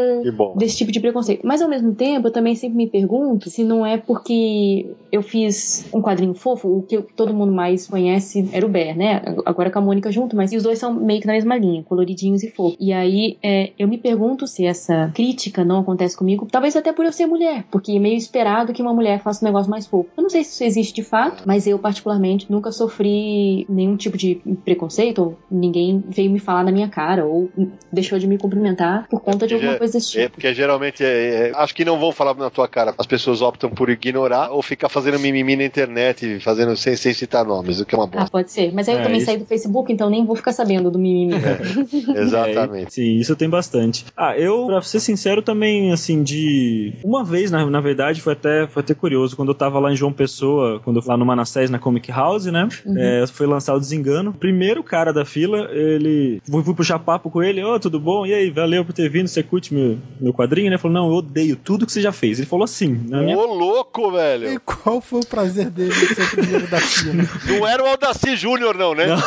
desse tipo de preconceito. Mas ao mesmo tempo, eu também sempre me pergunto se não é porque eu fiz um quadrinho fofo, o que todo mundo mais conhece era o Bear, né? Agora com a Mônica junto, mas os dois são meio que na mesma linha, coloridinhos e fofos. E aí é, eu me pergunto se essa crítica não acontece comigo, talvez até por eu ser mulher, porque é meio esperado que uma mulher faça um negócio mais fofo. Eu não sei se isso existe de fato, mas eu, particularmente, nunca sofri nenhum tipo de preconceito, ou ninguém veio me falar na minha cara, ou deixou de me cumprimentar por conta de alguma coisa desse tipo. É, porque geralmente é, é, acho que não vão falar na tua cara. As pessoas optam por ignorar ou ficar fazendo mimimi na internet, fazendo sem, sem citar nomes, o que é uma bosta. Ah, pode ser. Mas aí eu é, também isso... saí do Facebook, então nem vou ficar sabendo do mimimi. É, exatamente. É, sim, isso tem bastante. Ah, eu, pra ser sincero, também, assim, de. Uma vez, na, na verdade, foi até, foi até curioso. Quando eu tava lá em João Pessoa, quando eu lá no Manassés, na Comic House, né? Uhum. É, foi lançado o Desengano. Primeiro cara da fila, ele. Fui, fui puxar papo com ele, ô, oh, tudo bom? E aí, valeu por ter vindo, você curte meu, meu quadrinho, né? Ele falou, não, eu odeio tudo que você já fez. Ele falou assim. Ô, minha... louco, velho! E qual foi o prazer dele de ser o primeiro da fila? Não era o Aldaci Júnior, não, né? Não,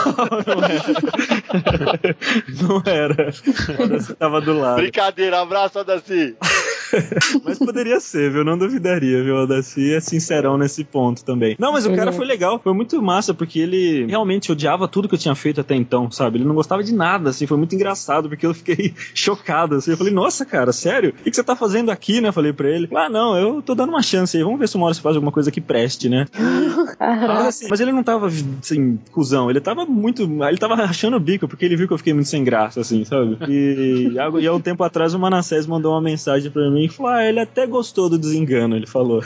não era. não era. O Aldaci tava do lado. Brincadeira, abraço, Aldaci. mas poderia ser, viu? Não duvidaria, viu? O Aldaci é sincerão nesse ponto também. Não, mas o cara foi legal, foi muito massa, porque ele realmente odiava tudo que eu tinha feito até então, sabe? Ele não gostava de nada, assim, foi muito engraçado, porque eu fiquei chocado, assim. Eu falei, nossa, cara, sério? O que você tá fazendo aqui, né? Eu falei pra ele, ah, não, eu tô dando uma chance aí, vamos ver se uma hora você faz alguma coisa que preste, né? mas, assim, mas ele não tava, assim, cuzão, ele tava muito. Ele tava rachando o bico, porque ele viu que eu fiquei muito sem graça, assim, sabe? E, e há um tempo atrás o Manassés mandou uma mensagem pra mim e falou: Ah, ele até gostou do desengano, ele falou.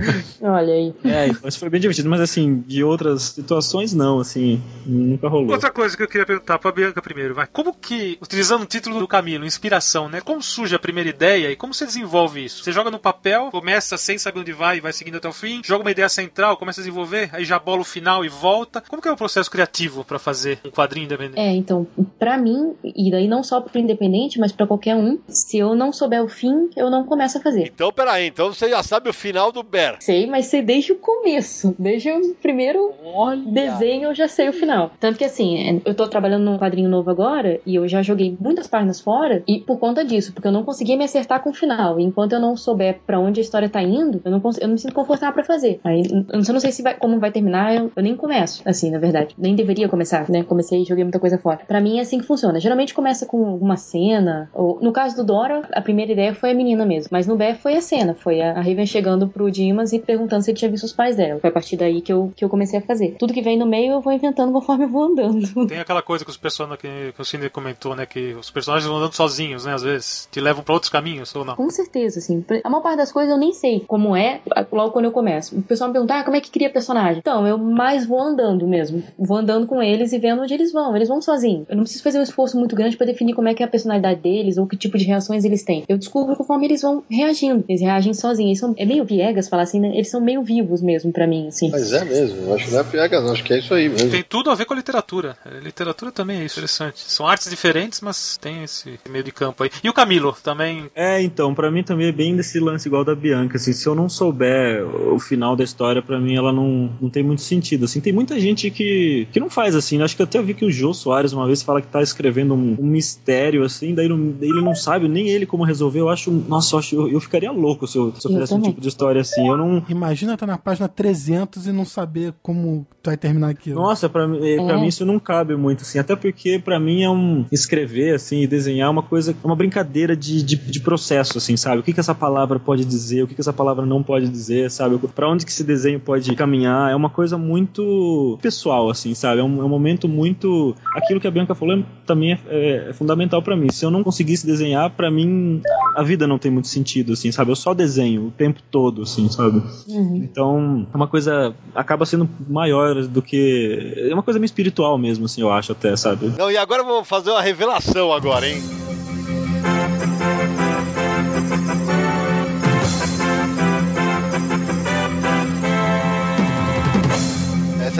Olha aí. É, mas foi bem divertido, mas assim, de outras situações, não, assim, nunca rolou. Outra coisa que eu queria perguntar pra Bianca primeiro, vai. Como que, utilizando o título do Camilo, inspiração, né? Como surge a primeira ideia e como você desenvolve isso? Você joga no papel, começa sem saber onde vai e vai seguindo até o fim, joga uma ideia central, começa a desenvolver, aí já bola o final e volta. Como que é o processo criativo para fazer um quadrinho independente? É, então, para mim, e daí não só pro independente, mas para qualquer um, se eu não souber o fim, eu não começo a fazer. Então, peraí, então você já sabe o final do Bear. Sei, mas sei desde o começo. Desde o primeiro Olha. desenho eu já sei o final. Tanto que assim, eu tô trabalhando num quadrinho novo agora e eu já joguei muitas páginas fora e por conta disso, porque eu não conseguia me acertar com o final. E enquanto eu não souber para onde a história tá indo, eu não, eu não me sinto confortável para fazer. Aí, eu não sei se vai, como vai terminar, eu, eu, nem começo, assim, na verdade. Nem deveria começar, né? Comecei e joguei muita coisa fora. Para mim é assim que funciona. Geralmente começa com alguma cena, ou no caso do Dora, a primeira ideia foi a menina mesmo. Mas no Bé foi a cena, foi a Raven chegando pro Dimas e perguntando se ele tinha visto os pais dela. Foi a partir daí que eu, que eu comecei a fazer. Tudo que vem no meio eu vou inventando conforme eu vou andando. Tem aquela coisa que os personagens que, que o Cine comentou, né? Que os personagens vão andando sozinhos, né? Às vezes. Te levam para outros caminhos, ou não? Com certeza, assim. A maior parte das coisas eu nem sei como é logo quando eu começo. O pessoal me pergunta, ah, como é que cria personagem? Então, eu mais vou andando mesmo. Vou andando com eles e vendo onde eles vão. Eles vão sozinhos. Eu não preciso fazer um esforço muito grande para definir como é que é a personalidade deles ou que tipo de reações eles têm. Eu descubro conforme eles vão reagindo. Eles reagem sozinhos. Eles são, é meio piegas falar assim, né? Eles são meio vivos mesmo para mim, assim. Mas é mesmo. Eu acho que não é piegas. Acho que é isso aí mesmo. Tem tudo a ver com a literatura. A literatura também é interessante. São artes diferentes, mas tem esse meio de campo aí. E o Camilo também. É, então, para mim também é bem desse lance igual da Bianca. Assim, se eu não souber o final da história, para mim ela não, não tem muito sentido. Assim, tem muita gente que, que não faz assim. Né? Acho que até eu vi que o Jô Soares uma vez fala que tá escrevendo um, um mistério assim, daí não, ele não sabe nem ele como resolver. Eu acho, nossa, eu, acho, eu, eu ficaria louco se eu, se eu fizesse um tipo de história assim. Eu não. Imagina estar tá na página 300 e não saber como vai terminar aquilo. Nossa, para é. Pra mim isso não cabe muito assim, até porque para mim é um escrever assim e desenhar uma coisa, uma brincadeira de, de, de processo assim, sabe? O que que essa palavra pode dizer, o que que essa palavra não pode dizer, sabe? Para onde que esse desenho pode caminhar? É uma coisa muito pessoal assim, sabe? É um, é um momento muito aquilo que a Bianca falou também é, é, é fundamental para mim. Se eu não conseguisse desenhar, para mim a vida não tem muito sentido assim, sabe? Eu só desenho o tempo todo assim, sabe? Uhum. Então, é uma coisa acaba sendo maior do que é uma coisa meio espiritual mesmo assim, eu acho até, sabe? Não, e agora vamos fazer uma revelação agora, hein?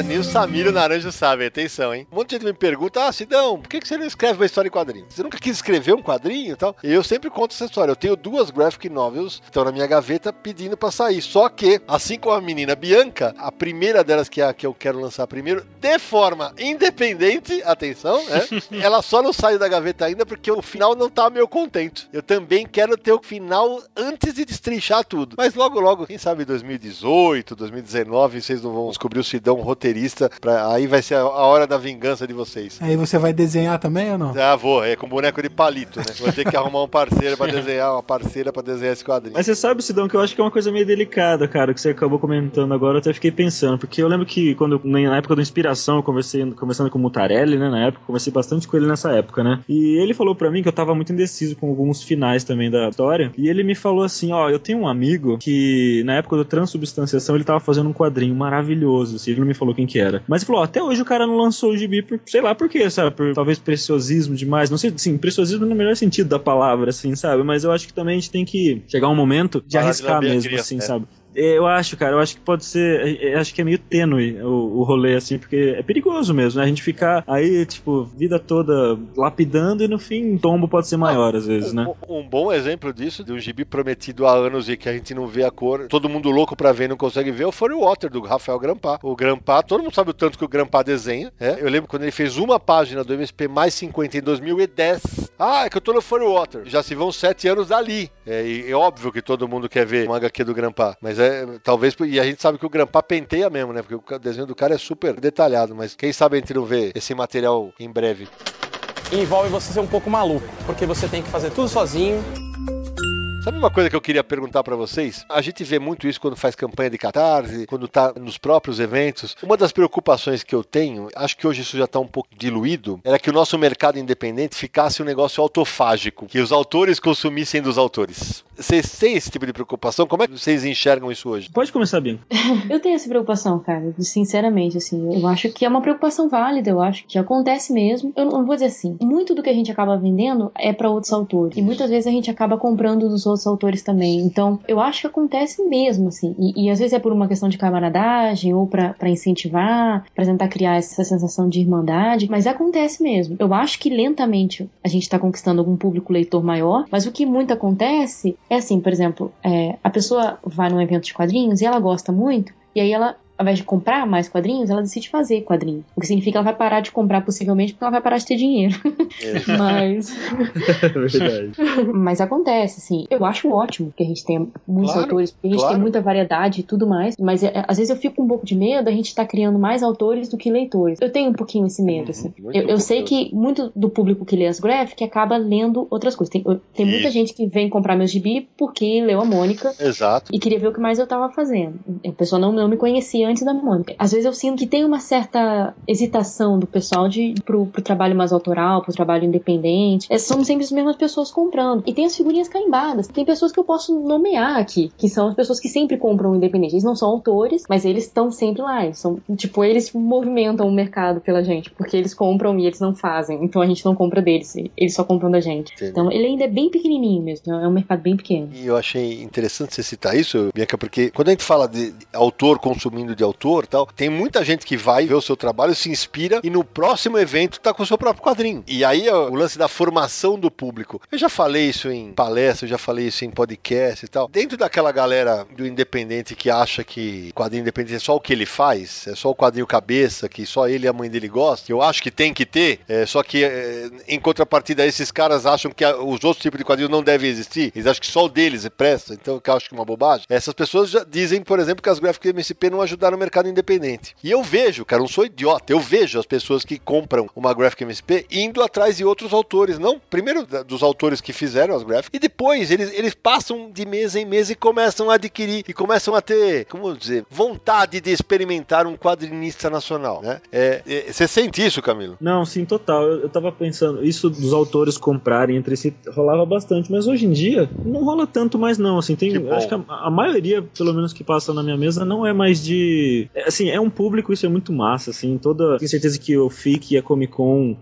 Nem o Samir e o Naranjo sabem, atenção, hein? Um monte de gente me pergunta, ah, Sidão, por que você não escreve uma história em quadrinho? Você nunca quis escrever um quadrinho e tal? E eu sempre conto essa história. Eu tenho duas graphic novels que estão na minha gaveta pedindo pra sair. Só que, assim como a menina Bianca, a primeira delas, que é a que eu quero lançar primeiro, de forma independente, atenção, né? ela só não sai da gaveta ainda porque o final não tá meio contente. Eu também quero ter o final antes de destrinchar tudo. Mas logo, logo, quem sabe 2018, 2019, vocês não vão descobrir o Sidão roteiro roteirista. Pra, aí vai ser a, a, hora da vingança de vocês. Aí você vai desenhar também ou não? Ah, vou. É com boneco de palito, né? Vou ter que arrumar um parceiro pra desenhar, uma parceira pra desenhar esse quadrinho. Mas você sabe, Sidão, que eu acho que é uma coisa meio delicada, cara, que você acabou comentando agora, eu até fiquei pensando, porque eu lembro que quando, na época da inspiração, eu conversei, conversando com o Mutarelli, né, na época, conversei bastante com ele nessa época, né, e ele falou para mim que eu tava muito indeciso com alguns finais também da história, e ele me falou assim, ó, eu tenho um amigo que, na época da transubstanciação, ele tava fazendo um quadrinho maravilhoso, assim, ele não me falou quem que era, mas falou, ó, até hoje o cara não lançou o gibi por, sei lá por quê, sabe? Por talvez preciosismo demais. Não sei, sim, preciosismo no melhor sentido da palavra, assim, sabe? Mas eu acho que também a gente tem que chegar um momento de Parar arriscar de mesmo, assim, é. sabe? Eu acho, cara, eu acho que pode ser. Eu acho que é meio tênue o, o rolê, assim, porque é perigoso mesmo, né? A gente ficar aí, tipo, vida toda lapidando e no fim o tombo pode ser maior, às vezes, né? Um, um bom exemplo disso, de um gibi prometido há anos e que a gente não vê a cor, todo mundo louco pra ver não consegue ver, foi o Water, do Rafael Grampá. O Grampá, todo mundo sabe o tanto que o Grampá desenha, né? Eu lembro quando ele fez uma página do MSP mais 50 em 2010. Ah, é que eu tô no Furry Water. Já se vão sete anos dali. É, é óbvio que todo mundo quer ver uma HQ do Grampá. Mas é, talvez, e a gente sabe que o Grampá penteia mesmo, né? Porque o desenho do cara é super detalhado. Mas quem sabe a gente não vê esse material em breve. Envolve você ser um pouco maluco, porque você tem que fazer tudo sozinho. Sabe uma coisa que eu queria perguntar para vocês? A gente vê muito isso quando faz campanha de catarse, quando tá nos próprios eventos. Uma das preocupações que eu tenho, acho que hoje isso já tá um pouco diluído, era que o nosso mercado independente ficasse um negócio autofágico, que os autores consumissem dos autores. Vocês têm esse tipo de preocupação? Como é que vocês enxergam isso hoje? Pode começar, Bianca. eu tenho essa preocupação, cara, sinceramente, assim. Eu acho que é uma preocupação válida, eu acho que acontece mesmo. Eu não vou dizer assim, muito do que a gente acaba vendendo é para outros autores. E muitas vezes a gente acaba comprando dos outros autores também. Então, eu acho que acontece mesmo, assim. E, e às vezes é por uma questão de camaradagem ou para incentivar, para tentar criar essa sensação de irmandade, mas acontece mesmo. Eu acho que lentamente a gente está conquistando algum público leitor maior, mas o que muito acontece é assim, por exemplo, é, a pessoa vai num evento de quadrinhos e ela gosta muito, e aí ela ao invés de comprar mais quadrinhos, ela decide fazer quadrinhos. O que significa que ela vai parar de comprar possivelmente porque ela vai parar de ter dinheiro. É. Mas. Verdade. Mas acontece, assim. Eu acho ótimo que a gente tenha muitos claro, autores, porque a gente claro. tem muita variedade e tudo mais. Mas é, às vezes eu fico com um pouco de medo, a gente tá criando mais autores do que leitores. Eu tenho um pouquinho esse medo, uhum, assim. Eu, eu, sei que muito do público que lê as graphic acaba lendo outras coisas. Tem, tem muita gente que vem comprar meus gibi porque leu a Mônica. Exato. E queria ver o que mais eu tava fazendo. A pessoa não, não me conhecia antes da Mônica. Às vezes eu sinto que tem uma certa hesitação do pessoal de pro, pro trabalho mais autoral, pro trabalho independente. É, são sempre as mesmas pessoas comprando. E tem as figurinhas carimbadas. Tem pessoas que eu posso nomear aqui, que são as pessoas que sempre compram independente. Eles não são autores, mas eles estão sempre lá. Eles são, tipo, eles movimentam o mercado pela gente, porque eles compram e eles não fazem. Então a gente não compra deles, eles só compram da gente. Entendi. Então ele ainda é bem pequenininho mesmo, é um mercado bem pequeno. E eu achei interessante você citar isso, Bianca, porque quando a gente fala de autor consumindo de autor tal, tem muita gente que vai ver o seu trabalho, se inspira e no próximo evento tá com o seu próprio quadrinho. E aí o lance da formação do público. Eu já falei isso em palestra, eu já falei isso em podcast e tal. Dentro daquela galera do independente que acha que quadrinho independente é só o que ele faz, é só o quadrinho cabeça, que só ele e a mãe dele gostam, eu acho que tem que ter, é, só que é, em contrapartida esses caras acham que os outros tipos de quadrinhos não devem existir, eles acham que só o deles presta, então eu acho que é uma bobagem. Essas pessoas já dizem, por exemplo, que as gráficas MSP não ajudaram o mercado independente. E eu vejo, cara, não sou idiota, eu vejo as pessoas que compram uma Graphic MSP indo atrás de outros autores. Não, primeiro dos autores que fizeram as Graphic, e depois eles, eles passam de mês em mês e começam a adquirir, e começam a ter, como dizer, vontade de experimentar um quadrinista nacional, né? É, é, você sente isso, Camilo? Não, sim, total. Eu, eu tava pensando, isso dos autores comprarem entre si rolava bastante, mas hoje em dia não rola tanto mais não, assim, tem, acho que a, a maioria, pelo menos que passa na minha mesa, não é mais de, é, assim, é um público, isso é muito massa, assim, toda, tenho certeza que o FIC e a Comic Con,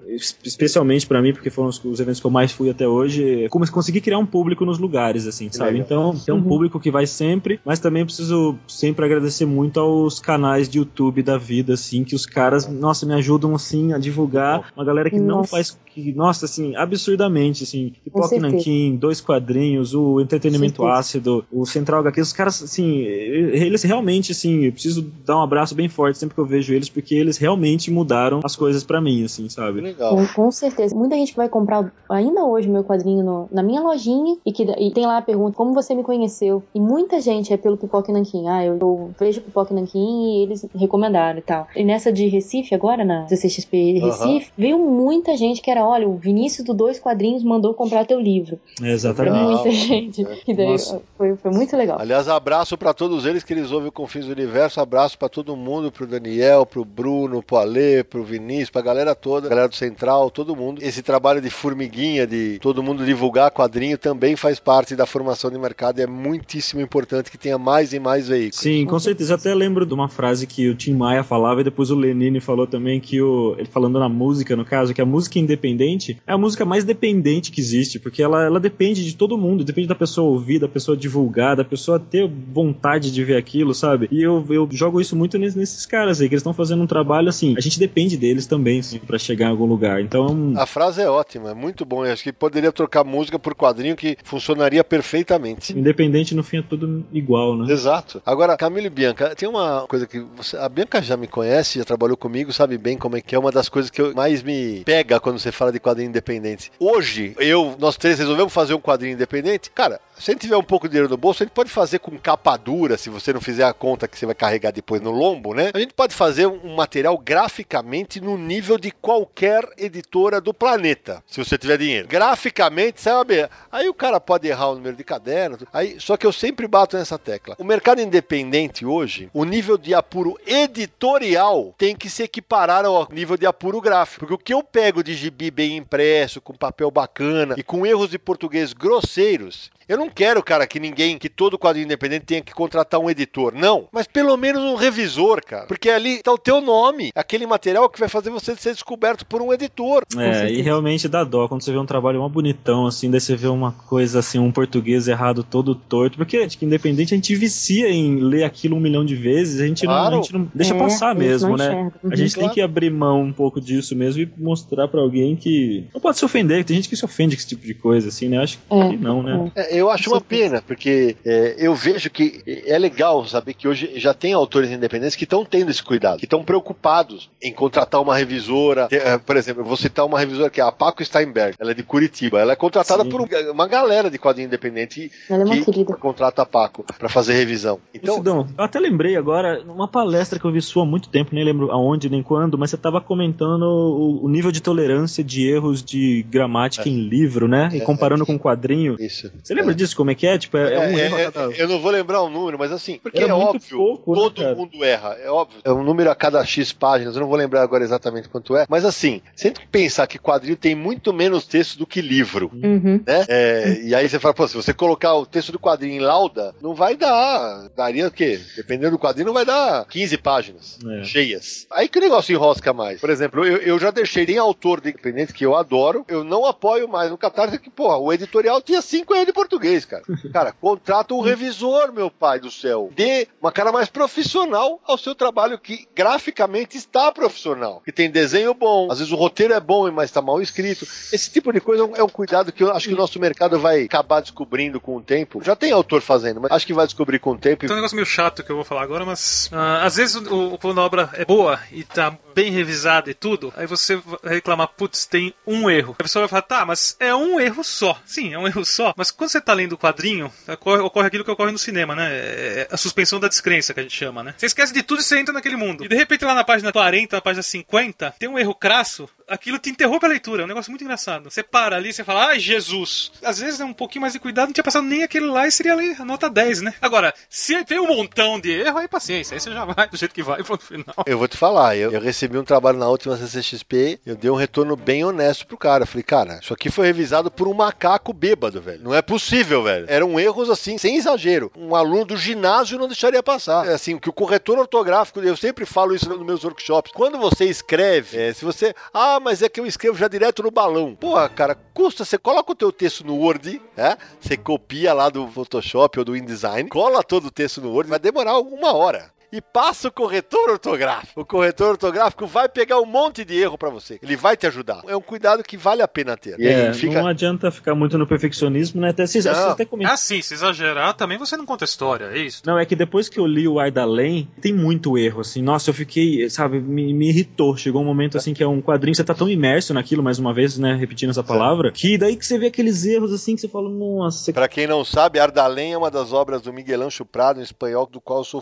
especialmente para mim, porque foram os, os, eventos que eu mais fui até hoje, como consegui criar um público nos lugares, assim, sabe? Então, tem um uhum. público que vai sempre, mas também preciso sempre agradecer muito aos canais de YouTube da vida, assim, que os caras, nossa, me ajudam, assim, a divulgar, uma galera que nossa. não faz, que, nossa, assim, absurdamente, assim, Pipoca Nankin, Dois Quadrinhos, o Entretenimento Ácido, o Central HQ, os caras, assim, eles realmente, assim, eu preciso dar um abraço bem forte sempre que eu vejo eles, porque eles realmente mudaram as coisas para mim, assim, sabe? Legal. Com, com, certeza. Muita gente vai comprar ainda hoje meu quadrinho no, na minha lojinha e que e tem lá a pergunta, como você me conheceu? E muita gente é pelo Pipoca Nanquim. Ah, eu, eu vejo Pipoca Nanquim e eles recomendaram e tal. E nessa de Recife, agora, na CCXP Recife, veio muita gente que era, olha, o Vinícius do Dois Quadrinhos mandou comprar teu livro. exatamente. Pra muita gente. É. Daí foi, foi muito legal. Aliás, abraço para todos eles que eles ouvem o Confins do Universo. Abraço pra todo mundo, pro Daniel, pro Bruno, pro Ale, pro Vinícius, pra galera toda, galera do Central, todo mundo. Esse trabalho de formiguinha, de todo mundo divulgar quadrinho, também faz parte da formação de mercado e é muitíssimo importante que tenha mais e mais veículos. Sim, com certeza. Eu até lembro de uma frase que o Tim Maia falava e depois o Lenine falou também que o. Ele falando na música, no caso, que a música independente é a música mais dependente que existe, porque ela, ela depende de todo mundo, depende da pessoa ouvir, da pessoa divulgar, da pessoa ter vontade de ver aquilo, sabe? E eu, eu jogo isso muito nesses, caras aí, que eles estão fazendo um trabalho assim. A gente depende deles também, sim, pra chegar em algum lugar. Então. A frase é ótima, é muito bom. Eu acho que poderia trocar música por quadrinho que funcionaria perfeitamente. Independente, no fim, é tudo igual, né? Exato. Agora, Camilo e Bianca, tem uma coisa que você, a Bianca já me conhece, já trabalhou comigo, sabe bem como é que é uma das coisas que eu, mais me pega quando você fala de quadrinho independente. Hoje, eu, nós três resolvemos fazer um quadrinho independente. Cara, se a gente tiver um pouco de dinheiro no bolso, a gente pode fazer com capa dura, se você não fizer a conta que você vai carregar depois no lombo, né? A gente pode fazer um material graficamente no nível de qualquer editora do planeta, se você tiver dinheiro. Graficamente, sabe? Aí o cara pode errar o número de caderno, aí, só que eu sempre bato nessa tecla. O mercado independente hoje, o nível de apuro editorial tem que se equiparar ao nível de apuro gráfico. Porque o que eu pego de gibi bem impresso, com papel bacana e com erros de português grosseiros, eu não quero, cara, que ninguém, que todo quadrinho independente tenha que contratar um editor. Não. Mas pelo menos um revisor, cara. Porque ali tá o teu nome. Aquele material que vai fazer você ser descoberto por um editor. É, e realmente dá dó quando você vê um trabalho mó bonitão, assim, daí você vê uma coisa assim, um português errado todo torto. Porque, acho que independente, a gente vicia em ler aquilo um milhão de vezes, a gente, Claro. não, a gente não deixa É, passar a gente mesmo, não né? enxerga. Uhum. A gente tem Claro. que abrir mão um pouco disso mesmo e mostrar pra alguém que não pode se ofender, tem gente que se ofende com esse tipo de coisa, assim, né? Acho É, que não, né? É, eu acho uma pena, porque é, eu vejo que é legal saber que hoje já tem autores independentes que estão tendo esse cuidado, que estão preocupados em contratar uma revisora. Tem, é, Por exemplo, eu vou citar uma revisora que é a Paco Steinberg, ela é de Curitiba. Ela é contratada Sim. por um- uma galera de quadrinho independente Ela é uma que contrata a Paco para fazer revisão. Então, Então, eu até lembrei agora, numa palestra que eu vi sua há muito tempo, nem lembro aonde nem quando, mas você estava comentando o, o nível de tolerância de erros de gramática em livro, né? E É, comparando com quadrinho. isso. Você lembra disso? Como é que é? Tipo, é, é um É, erro é, a cada. eu não vou lembrar o número, mas assim, porque Era é muito óbvio, pouco, né, todo cara? mundo erra, é óbvio. É um número a cada X páginas, eu não vou lembrar agora exatamente quanto é, mas assim, você tem que pensar que quadrinho tem muito menos texto do que livro. Uhum. Né? É, e aí você fala, pô, se você colocar o texto do quadrinho em lauda, não vai dar. Daria o quê? Dependendo do quadrinho, não vai dar 15 páginas É. cheias. Aí que o negócio enrosca mais. Por exemplo, eu, eu já deixei nem autor de independente que eu adoro, eu não apoio mais no Catarse que, porra, o editorial tinha 5 erros de português, cara. Cara, contrata um revisor, meu pai do céu. Dê uma cara mais profissional ao seu trabalho, que graficamente está profissional. Que tem desenho bom, às vezes o roteiro é bom, mas está mal escrito. Esse tipo de coisa é um- é um cuidado que eu acho que o nosso mercado vai acabar descobrindo com o tempo. Já tem autor fazendo, mas acho que vai descobrir com o tempo. Tem um negócio meio chato que eu vou falar agora, mas ah, às vezes o, o- quando a obra é boa e tá bem revisada e tudo, aí você vai reclamar, putz, tem um erro. A pessoa vai falar, tá, mas é um erro só. Sim, é um erro só. Mas quando você tá lendo o quadrinho, ocorre, ocorre aquilo que ocorre no cinema, né? É a suspensão da descrença que a gente chama, né? Você esquece de tudo e você entra naquele mundo. E de repente lá na página 40, na página 50, tem um erro crasso, aquilo te interrompe a leitura. É um negócio muito engraçado. Você para ali, você fala, ai, Jesus. Às vezes é um pouquinho mais de cuidado, não tinha passado nem aquele lá e seria ali a nota 10, né? Agora, se tem um montão de erro, aí paciência, aí você já vai do jeito que vai pro final. Eu vou te falar, eu, eu recebi um trabalho na última CCXP, eu dei um retorno bem honesto pro cara. Eu falei, cara, isso aqui foi revisado por um macaco bêbado, velho. Não é possível, velho. Eram erros assim, sem exagero. Um aluno do ginásio não deixaria passar. É assim, que o corretor ortográfico, eu sempre falo isso nos meus workshops. Quando você escreve, é, se você. Ah, mas é que eu escrevo já direto no balão. Porra, cara, custa, você coloca o teu texto no Word, né? Você copia lá do Photoshop ou do InDesign, cola todo o texto no Word, vai demorar uma hora e passa o corretor ortográfico. O corretor ortográfico vai pegar um monte de erro pra você. Ele vai te ajudar. É um cuidado que vale a pena ter. É, fica. Não adianta ficar muito no perfeccionismo, né? Até, você, você Não. até comentou. Ah, sim, se exagerar, também você não conta história, é isso. Não, é que depois que eu li o Ardalém, tem muito erro, assim. Nossa, eu fiquei, sabe, me, me irritou. Chegou um momento, assim, que é um quadrinho, você tá tão imerso naquilo, mais uma vez, né, repetindo essa palavra, que daí que você vê aqueles erros, assim, que você fala, nossa... Pra quem não sabe, Ardalém é uma das obras do Miguel Ancho Prado, em espanhol, do qual eu sou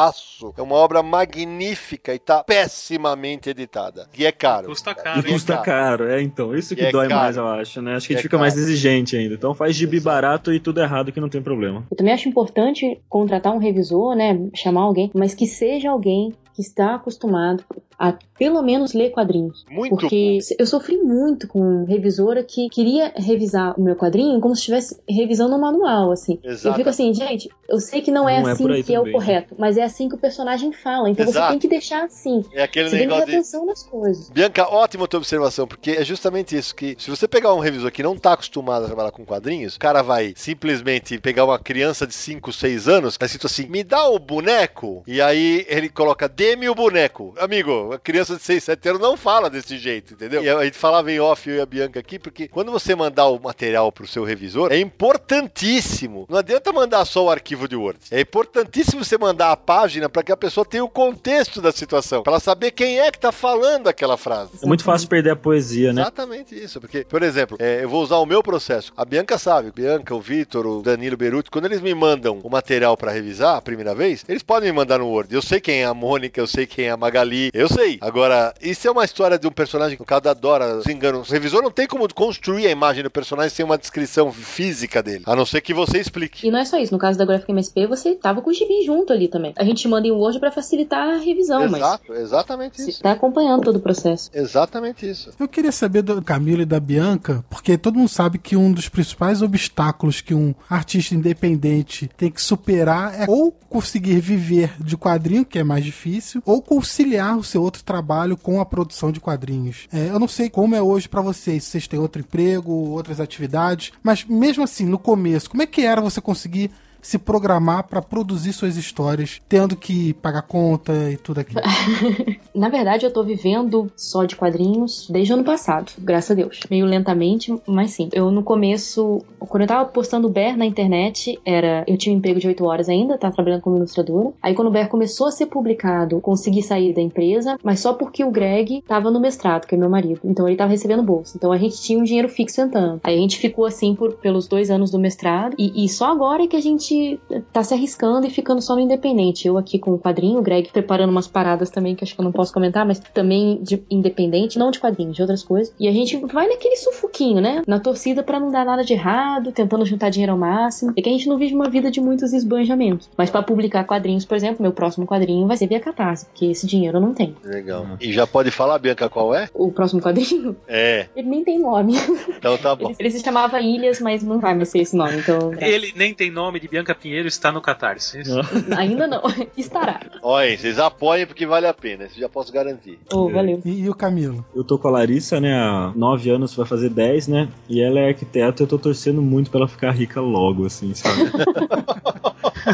golaço. É uma obra magnífica e tá pessimamente editada. E é caro. Custa E caro, hein? custa caro, é então. Isso que E é dói caro. mais, eu acho, né? Acho que a E gente é fica mais caro. exigente ainda. Então faz gibi Exato. barato e tudo errado que não tem problema. Eu também acho importante contratar um revisor, né? Chamar alguém, mas que seja alguém que está acostumado a pelo menos ler quadrinhos. Muito Porque eu sofri muito com revisora que queria revisar o meu quadrinho como se estivesse revisando um manual, assim. Exato. Eu fico assim, gente, eu sei que não é Não é assim aí que é o também. correto, mas é assim que o personagem fala. Então Exato. você tem que deixar assim. É aquele Você tem que negócio de. atenção nas coisas. Bianca, ótima tua observação, porque é justamente isso que se você pegar um revisor que não tá acostumado a trabalhar com quadrinhos, o cara vai simplesmente pegar uma criança de 5, 6 anos, tá escrito assim, me dá o boneco, e aí ele coloca, dê-me o boneco. Amigo, a criança de 6, 7 anos não fala desse jeito, entendeu? E a gente falava em off, eu e a Bianca aqui, porque quando você mandar o material pro seu revisor, é importantíssimo. Não adianta mandar só o arquivo de Word. É importantíssimo você mandar a página para que a pessoa tenha o contexto da situação, para saber quem é que tá falando aquela frase. É muito fácil perder a poesia, né? Exatamente isso, porque, por exemplo, é, eu vou usar o meu processo. A Bianca sabe, Bianca, o Vitor, o Danilo Beruti, quando eles me mandam o material pra revisar a primeira vez, eles podem me mandar no Word. Eu sei quem é a Mônica, eu sei quem é a Magali, eu sei. Agora, isso é uma história de um personagem, no caso da Dora, se engano, o revisor não tem como construir a imagem do personagem sem uma descrição física dele, a não ser que você explique. E não é só isso, no caso da Graphic MSP, você tava com o gibi junto ali também. A gente manda em Word pra facilitar a revisão, mas Exato, exatamente você isso. tá acompanhando todo o processo. Exatamente isso. Eu queria saber do Camilo e da Bianca, porque todo mundo sabe que um dos principais obstáculos que um artista independente tem que superar é ou conseguir viver de quadrinho, que é mais difícil, ou conciliar o seu outro trabalho com a produção de quadrinhos. É, eu não sei como é hoje pra vocês, se vocês têm outro emprego, outras atividades, mas mesmo assim, no começo, como é que era você conseguir se programar pra produzir suas histórias, tendo que pagar conta e tudo aquilo? Na verdade, eu tô vivendo só de quadrinhos desde o ano passado, graças a Deus. Meio lentamente, mas sim. Eu no começo, quando eu tava postando o Bear na internet, era. Eu tinha um emprego de 8 horas ainda, tava trabalhando como ilustradora. Aí quando o Bear começou a ser publicado, consegui sair da empresa, mas só porque o Greg tava no mestrado, que é meu marido. Então ele tava recebendo bolsa. Então a gente tinha um dinheiro fixo entrando. Aí a gente ficou assim por, pelos dois anos do mestrado. E, e só agora é que a gente tá se arriscando e ficando só no independente. Eu aqui com o quadrinho, o Greg preparando umas paradas também que acho que eu não posso comentar, mas também de independente, não de quadrinhos, de outras coisas. E a gente vai naquele sufoquinho, né? Na torcida pra não dar nada de errado, tentando juntar dinheiro ao máximo. É que a gente não vive uma vida de muitos esbanjamentos. Mas pra publicar quadrinhos, por exemplo, meu próximo quadrinho vai ser via Catarse, porque esse dinheiro eu não tenho. Legal. E já pode falar, Bianca, qual é? O próximo quadrinho, É, ele nem tem nome. então tá bom. Ele, ele se chamava Ilhas, mas não vai mais ser esse nome, então. Ele nem tem nome de Bianca Pinheiro, está no Catarse. Isso. Ainda não. Estará. Olha, vocês apoiem porque vale a pena, isso já posso garantir. Oh, valeu. E, e o Camilo? Eu tô com a Larissa, né, há nove anos, vai fazer 10, né? E ela é arquiteta e eu tô torcendo muito pra ela ficar rica logo, assim, sabe?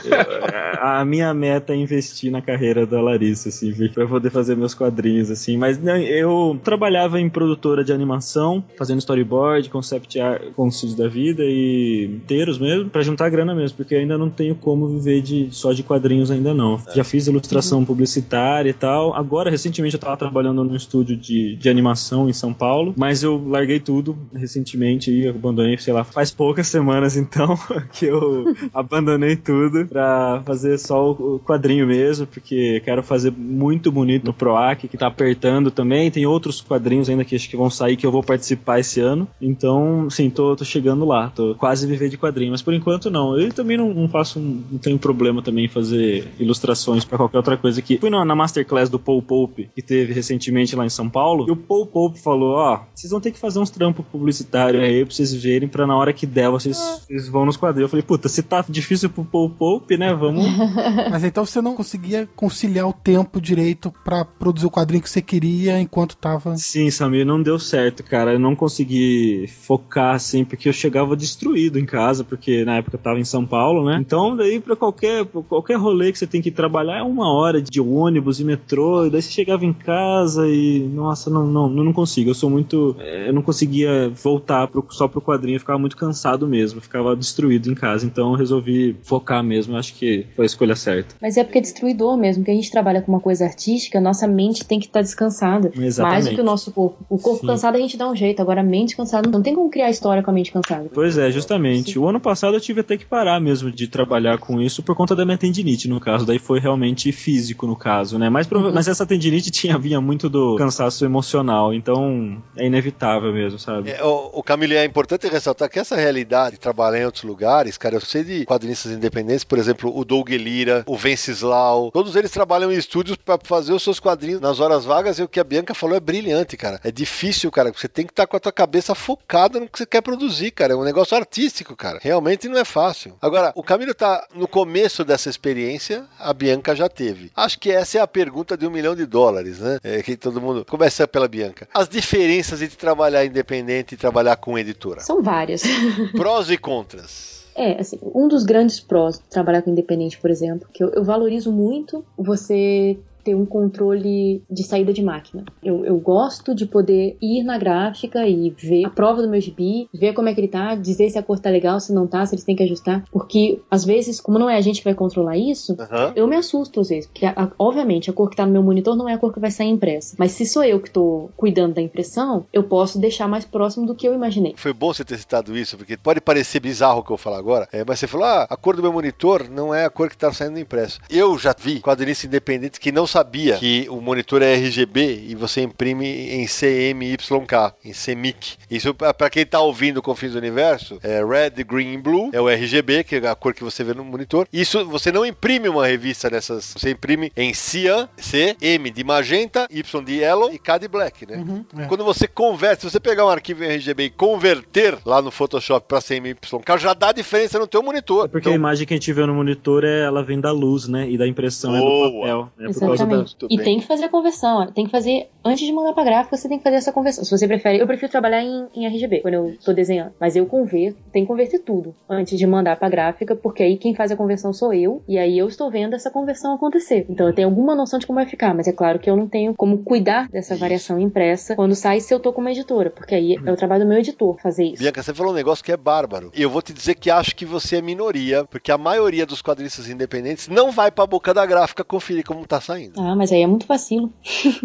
Eu- a minha meta é investir na carreira da Larissa, assim, pra poder fazer meus quadrinhos, assim. Mas né, eu trabalhava em produtora de animação, fazendo storyboard, concept art, conceitos da vida e inteiros mesmo, pra juntar grana mesmo, porque ainda não tenho como viver de, só de quadrinhos ainda não. Já fiz ilustração publicitária e tal. Agora, recentemente, eu tava trabalhando num estúdio de, de animação em São Paulo, mas eu larguei tudo recentemente e abandonei, sei lá, faz poucas semanas então que eu abandonei tudo pra fazer só o quadrinho mesmo, porque quero fazer muito bonito no PROAC, que tá apertando também. Tem outros quadrinhos ainda que acho que vão sair que eu vou participar esse ano. Então, sim, tô, tô chegando lá, tô quase viver de quadrinho, mas por enquanto não. Eu também não, não faço, não tenho problema também em fazer ilustrações pra qualquer outra coisa que fui na, na masterclass do Paul Pope que teve recentemente lá em São Paulo, e o Paul Pope falou, ó, vocês vão ter que fazer uns trampos publicitários aí pra vocês verem, pra na hora que der vocês, vocês vão nos quadrinhos. Eu falei, puta, se tá difícil pro Paul Pope, né, vamos... Mas então você não conseguia conciliar o tempo direito pra produzir o quadrinho que você queria enquanto tava. Sim, Samir, não deu certo, cara. Eu não consegui focar assim, porque eu chegava destruído em casa, porque na época eu tava em São Paulo, né? Então, daí pra qualquer, qualquer rolê que você tem que trabalhar é uma hora de ônibus e metrô, e daí você chegava em casa e, nossa, não, não, não consigo. Eu sou muito. eh, Eu não conseguia voltar pro, só pro quadrinho, eu ficava muito cansado mesmo, ficava destruído em casa. Então eu resolvi focar mesmo mesmo, eu acho que foi a escolha certa. Mas é porque é destruidor mesmo, que a gente trabalha com uma coisa artística, nossa mente tem que estar descansada. Exatamente. Mais do que o nosso corpo. O corpo Sim. cansado a gente dá um jeito, agora a mente cansada não tem como criar história com a mente cansada. Pois é, justamente. O ano passado eu tive até que parar mesmo de trabalhar com isso por conta da minha tendinite, no caso. Daí foi realmente físico, no caso, né? Mas, Uhum. mas essa tendinite tinha, vinha muito do cansaço emocional, então é inevitável mesmo, sabe? É, o, o Camilo, é importante ressaltar que essa realidade de trabalhar em outros lugares, cara, eu sei de quadrinistas independentes, por exemplo, o Doug Lira, o Venceslau, todos eles trabalham em estúdios para fazer os seus quadrinhos nas horas vagas e o que a Bianca falou é brilhante, cara. É difícil, cara, você tem que estar com a tua cabeça focada no que você quer produzir, cara. É um negócio artístico, cara. Realmente não é fácil. Agora, o Camilo tá no começo dessa experiência, a Bianca já teve. Acho que essa é a pergunta de um milhão de dólares, né? É que todo mundo começa pela Bianca. As diferenças entre trabalhar independente e trabalhar com editora. São várias. Prós e contras. É, assim, um dos grandes prós de trabalhar com independente, por exemplo, que eu, eu valorizo muito você ter um controle de saída de máquina. Eu, eu gosto de poder ir na gráfica e ver a prova do meu gibi, ver como é que ele tá, dizer se a cor tá legal, se não tá, se eles têm que ajustar. Porque, às vezes, como não é a gente que vai controlar isso, Aham. eu me assusto às vezes, porque a- a- obviamente a cor que tá no meu monitor não é a cor que vai sair impressa. Mas se sou eu que tô cuidando da impressão, eu posso deixar mais próximo do que eu imaginei. Foi bom você ter citado isso, porque pode parecer bizarro o que eu falar agora, é, mas você falou, ah, a cor do meu monitor não é a cor que está saindo impresso. Eu já vi quadrinista independente que não sabia que o monitor é RGB e você imprime em CMYK, em CMYK. Isso, para quem tá ouvindo Confins do Universo, é Red, Green e Blue, é o RGB, que é a cor que você vê no monitor. Isso, você não imprime uma revista nessas, você imprime em cyan, C, M de magenta, Y de yellow e K de black, né? Uhum, é. Quando você converte, se você pegar um arquivo em RGB e converter lá no Photoshop para CMYK, já dá diferença no teu monitor. É porque Então, a imagem que a gente vê no monitor é, ela vem da luz, né? E da impressão é Boa. do papel. Né? Por causa. Exatamente. Tudo E bem. tem que fazer a conversão. Tem que fazer, antes de mandar pra gráfica, você tem que fazer essa conversão. Se você prefere, eu prefiro trabalhar em, em RGB quando eu tô desenhando. Mas eu converto, tem que converter tudo antes de mandar pra gráfica, porque aí quem faz a conversão sou eu, e aí eu estou vendo essa conversão acontecer. Então eu tenho alguma noção de como vai ficar, mas é claro que eu não tenho como cuidar dessa variação impressa quando sai se eu tô com uma editora, porque aí é o trabalho do meu editor fazer isso. Bianca, você falou um negócio que é bárbaro. E eu vou te dizer que acho que você é minoria, porque a maioria dos quadrinistas independentes não vai pra boca da gráfica conferir como tá saindo. Ah, mas aí é muito vacilo.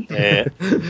É,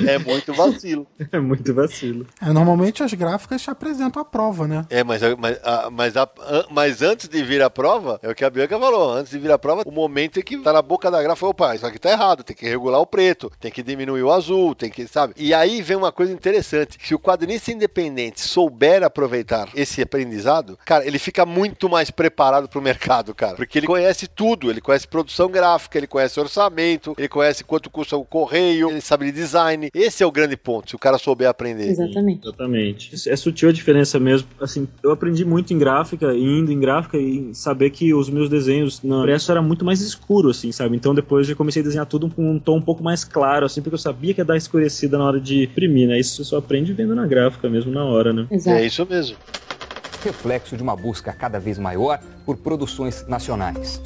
é muito vacilo. É muito vacilo. É, normalmente as gráficas te apresentam a prova, né? É, mas, mas, a- mas, a- mas antes de vir a prova, é o que a Bianca falou, antes de vir a prova, o momento é que tá na boca da gráfica, opa, isso aqui tá errado, tem que regular o preto, tem que diminuir o azul, tem que, sabe? E aí vem uma coisa interessante, se o quadrinista independente souber aproveitar esse aprendizado, cara, ele fica muito mais preparado pro mercado, cara, porque ele conhece tudo, ele conhece produção gráfica, ele conhece orçamento, ele conhece quanto custa o correio, ele sabe de design, esse é o grande ponto, se o cara souber aprender. Exatamente. Exatamente. É sutil a diferença mesmo. Assim, eu aprendi muito em gráfica, e indo em gráfica e saber que os meus desenhos na impresso era muito mais escuro, assim, sabe? Então depois eu comecei a desenhar tudo com um tom um pouco mais claro, assim, porque eu sabia que ia dar escurecida na hora de imprimir, né? Isso você só aprende vendo na gráfica mesmo, na hora, né? Exato. É isso mesmo. reflexo de uma busca cada vez maior por produções nacionais.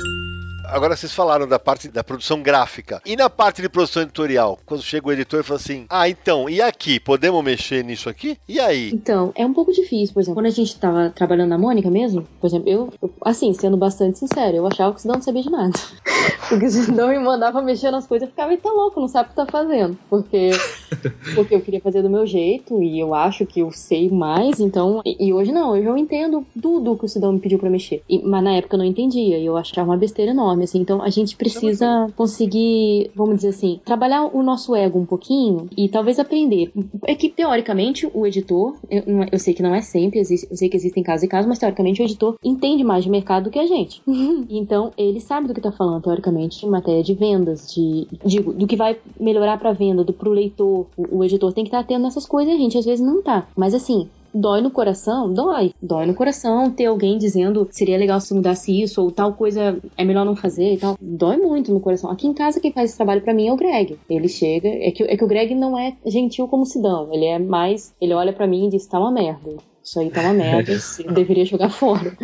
Agora vocês falaram da parte da produção gráfica. E na parte de produção editorial? Quando chega o editor e fala assim: Ah, então, e aqui? Podemos mexer nisso aqui? E aí? Então, é um pouco difícil, por exemplo, quando a gente tava trabalhando na Mônica mesmo, por exemplo, eu, eu- assim, sendo bastante sincero, eu achava que o Sidão não sabia de nada. Porque o Sidão me mandava mexer nas coisas, eu ficava, eita louco, não sabe o que tá fazendo. Porque, porque eu queria fazer do meu jeito e eu acho que eu sei mais, então. E, e hoje não, hoje eu entendo tudo que o Sidão me pediu pra mexer. E- mas na época eu não entendia e eu achava uma besteira enorme, assim. Então a gente precisa conseguir, vamos dizer assim, trabalhar o nosso ego um pouquinho e talvez aprender. É que, teoricamente, o editor, eu, é- eu sei que não é sempre, existe- eu sei que existem casos e casos, mas teoricamente o editor entende mais de mercado do que a gente. então, ele sabe do que tá falando, teoricamente, em matéria de vendas, de, digo, do que vai melhorar pra venda, do pro leitor. O, o editor tem que estar atento nessas coisas e a gente às vezes não tá. Mas assim, Dói no coração? Dói. Dói no coração ter alguém dizendo seria legal se mudasse isso, ou tal coisa é melhor não fazer e tal. Dói muito no coração. Aqui em casa quem faz esse trabalho pra mim é o Greg. Ele chega. É que, é que o Greg não é gentil como Sidão. Ele é mais. Ele olha pra mim e diz: tá uma merda. Isso aí tá uma merda. Você deveria jogar fora.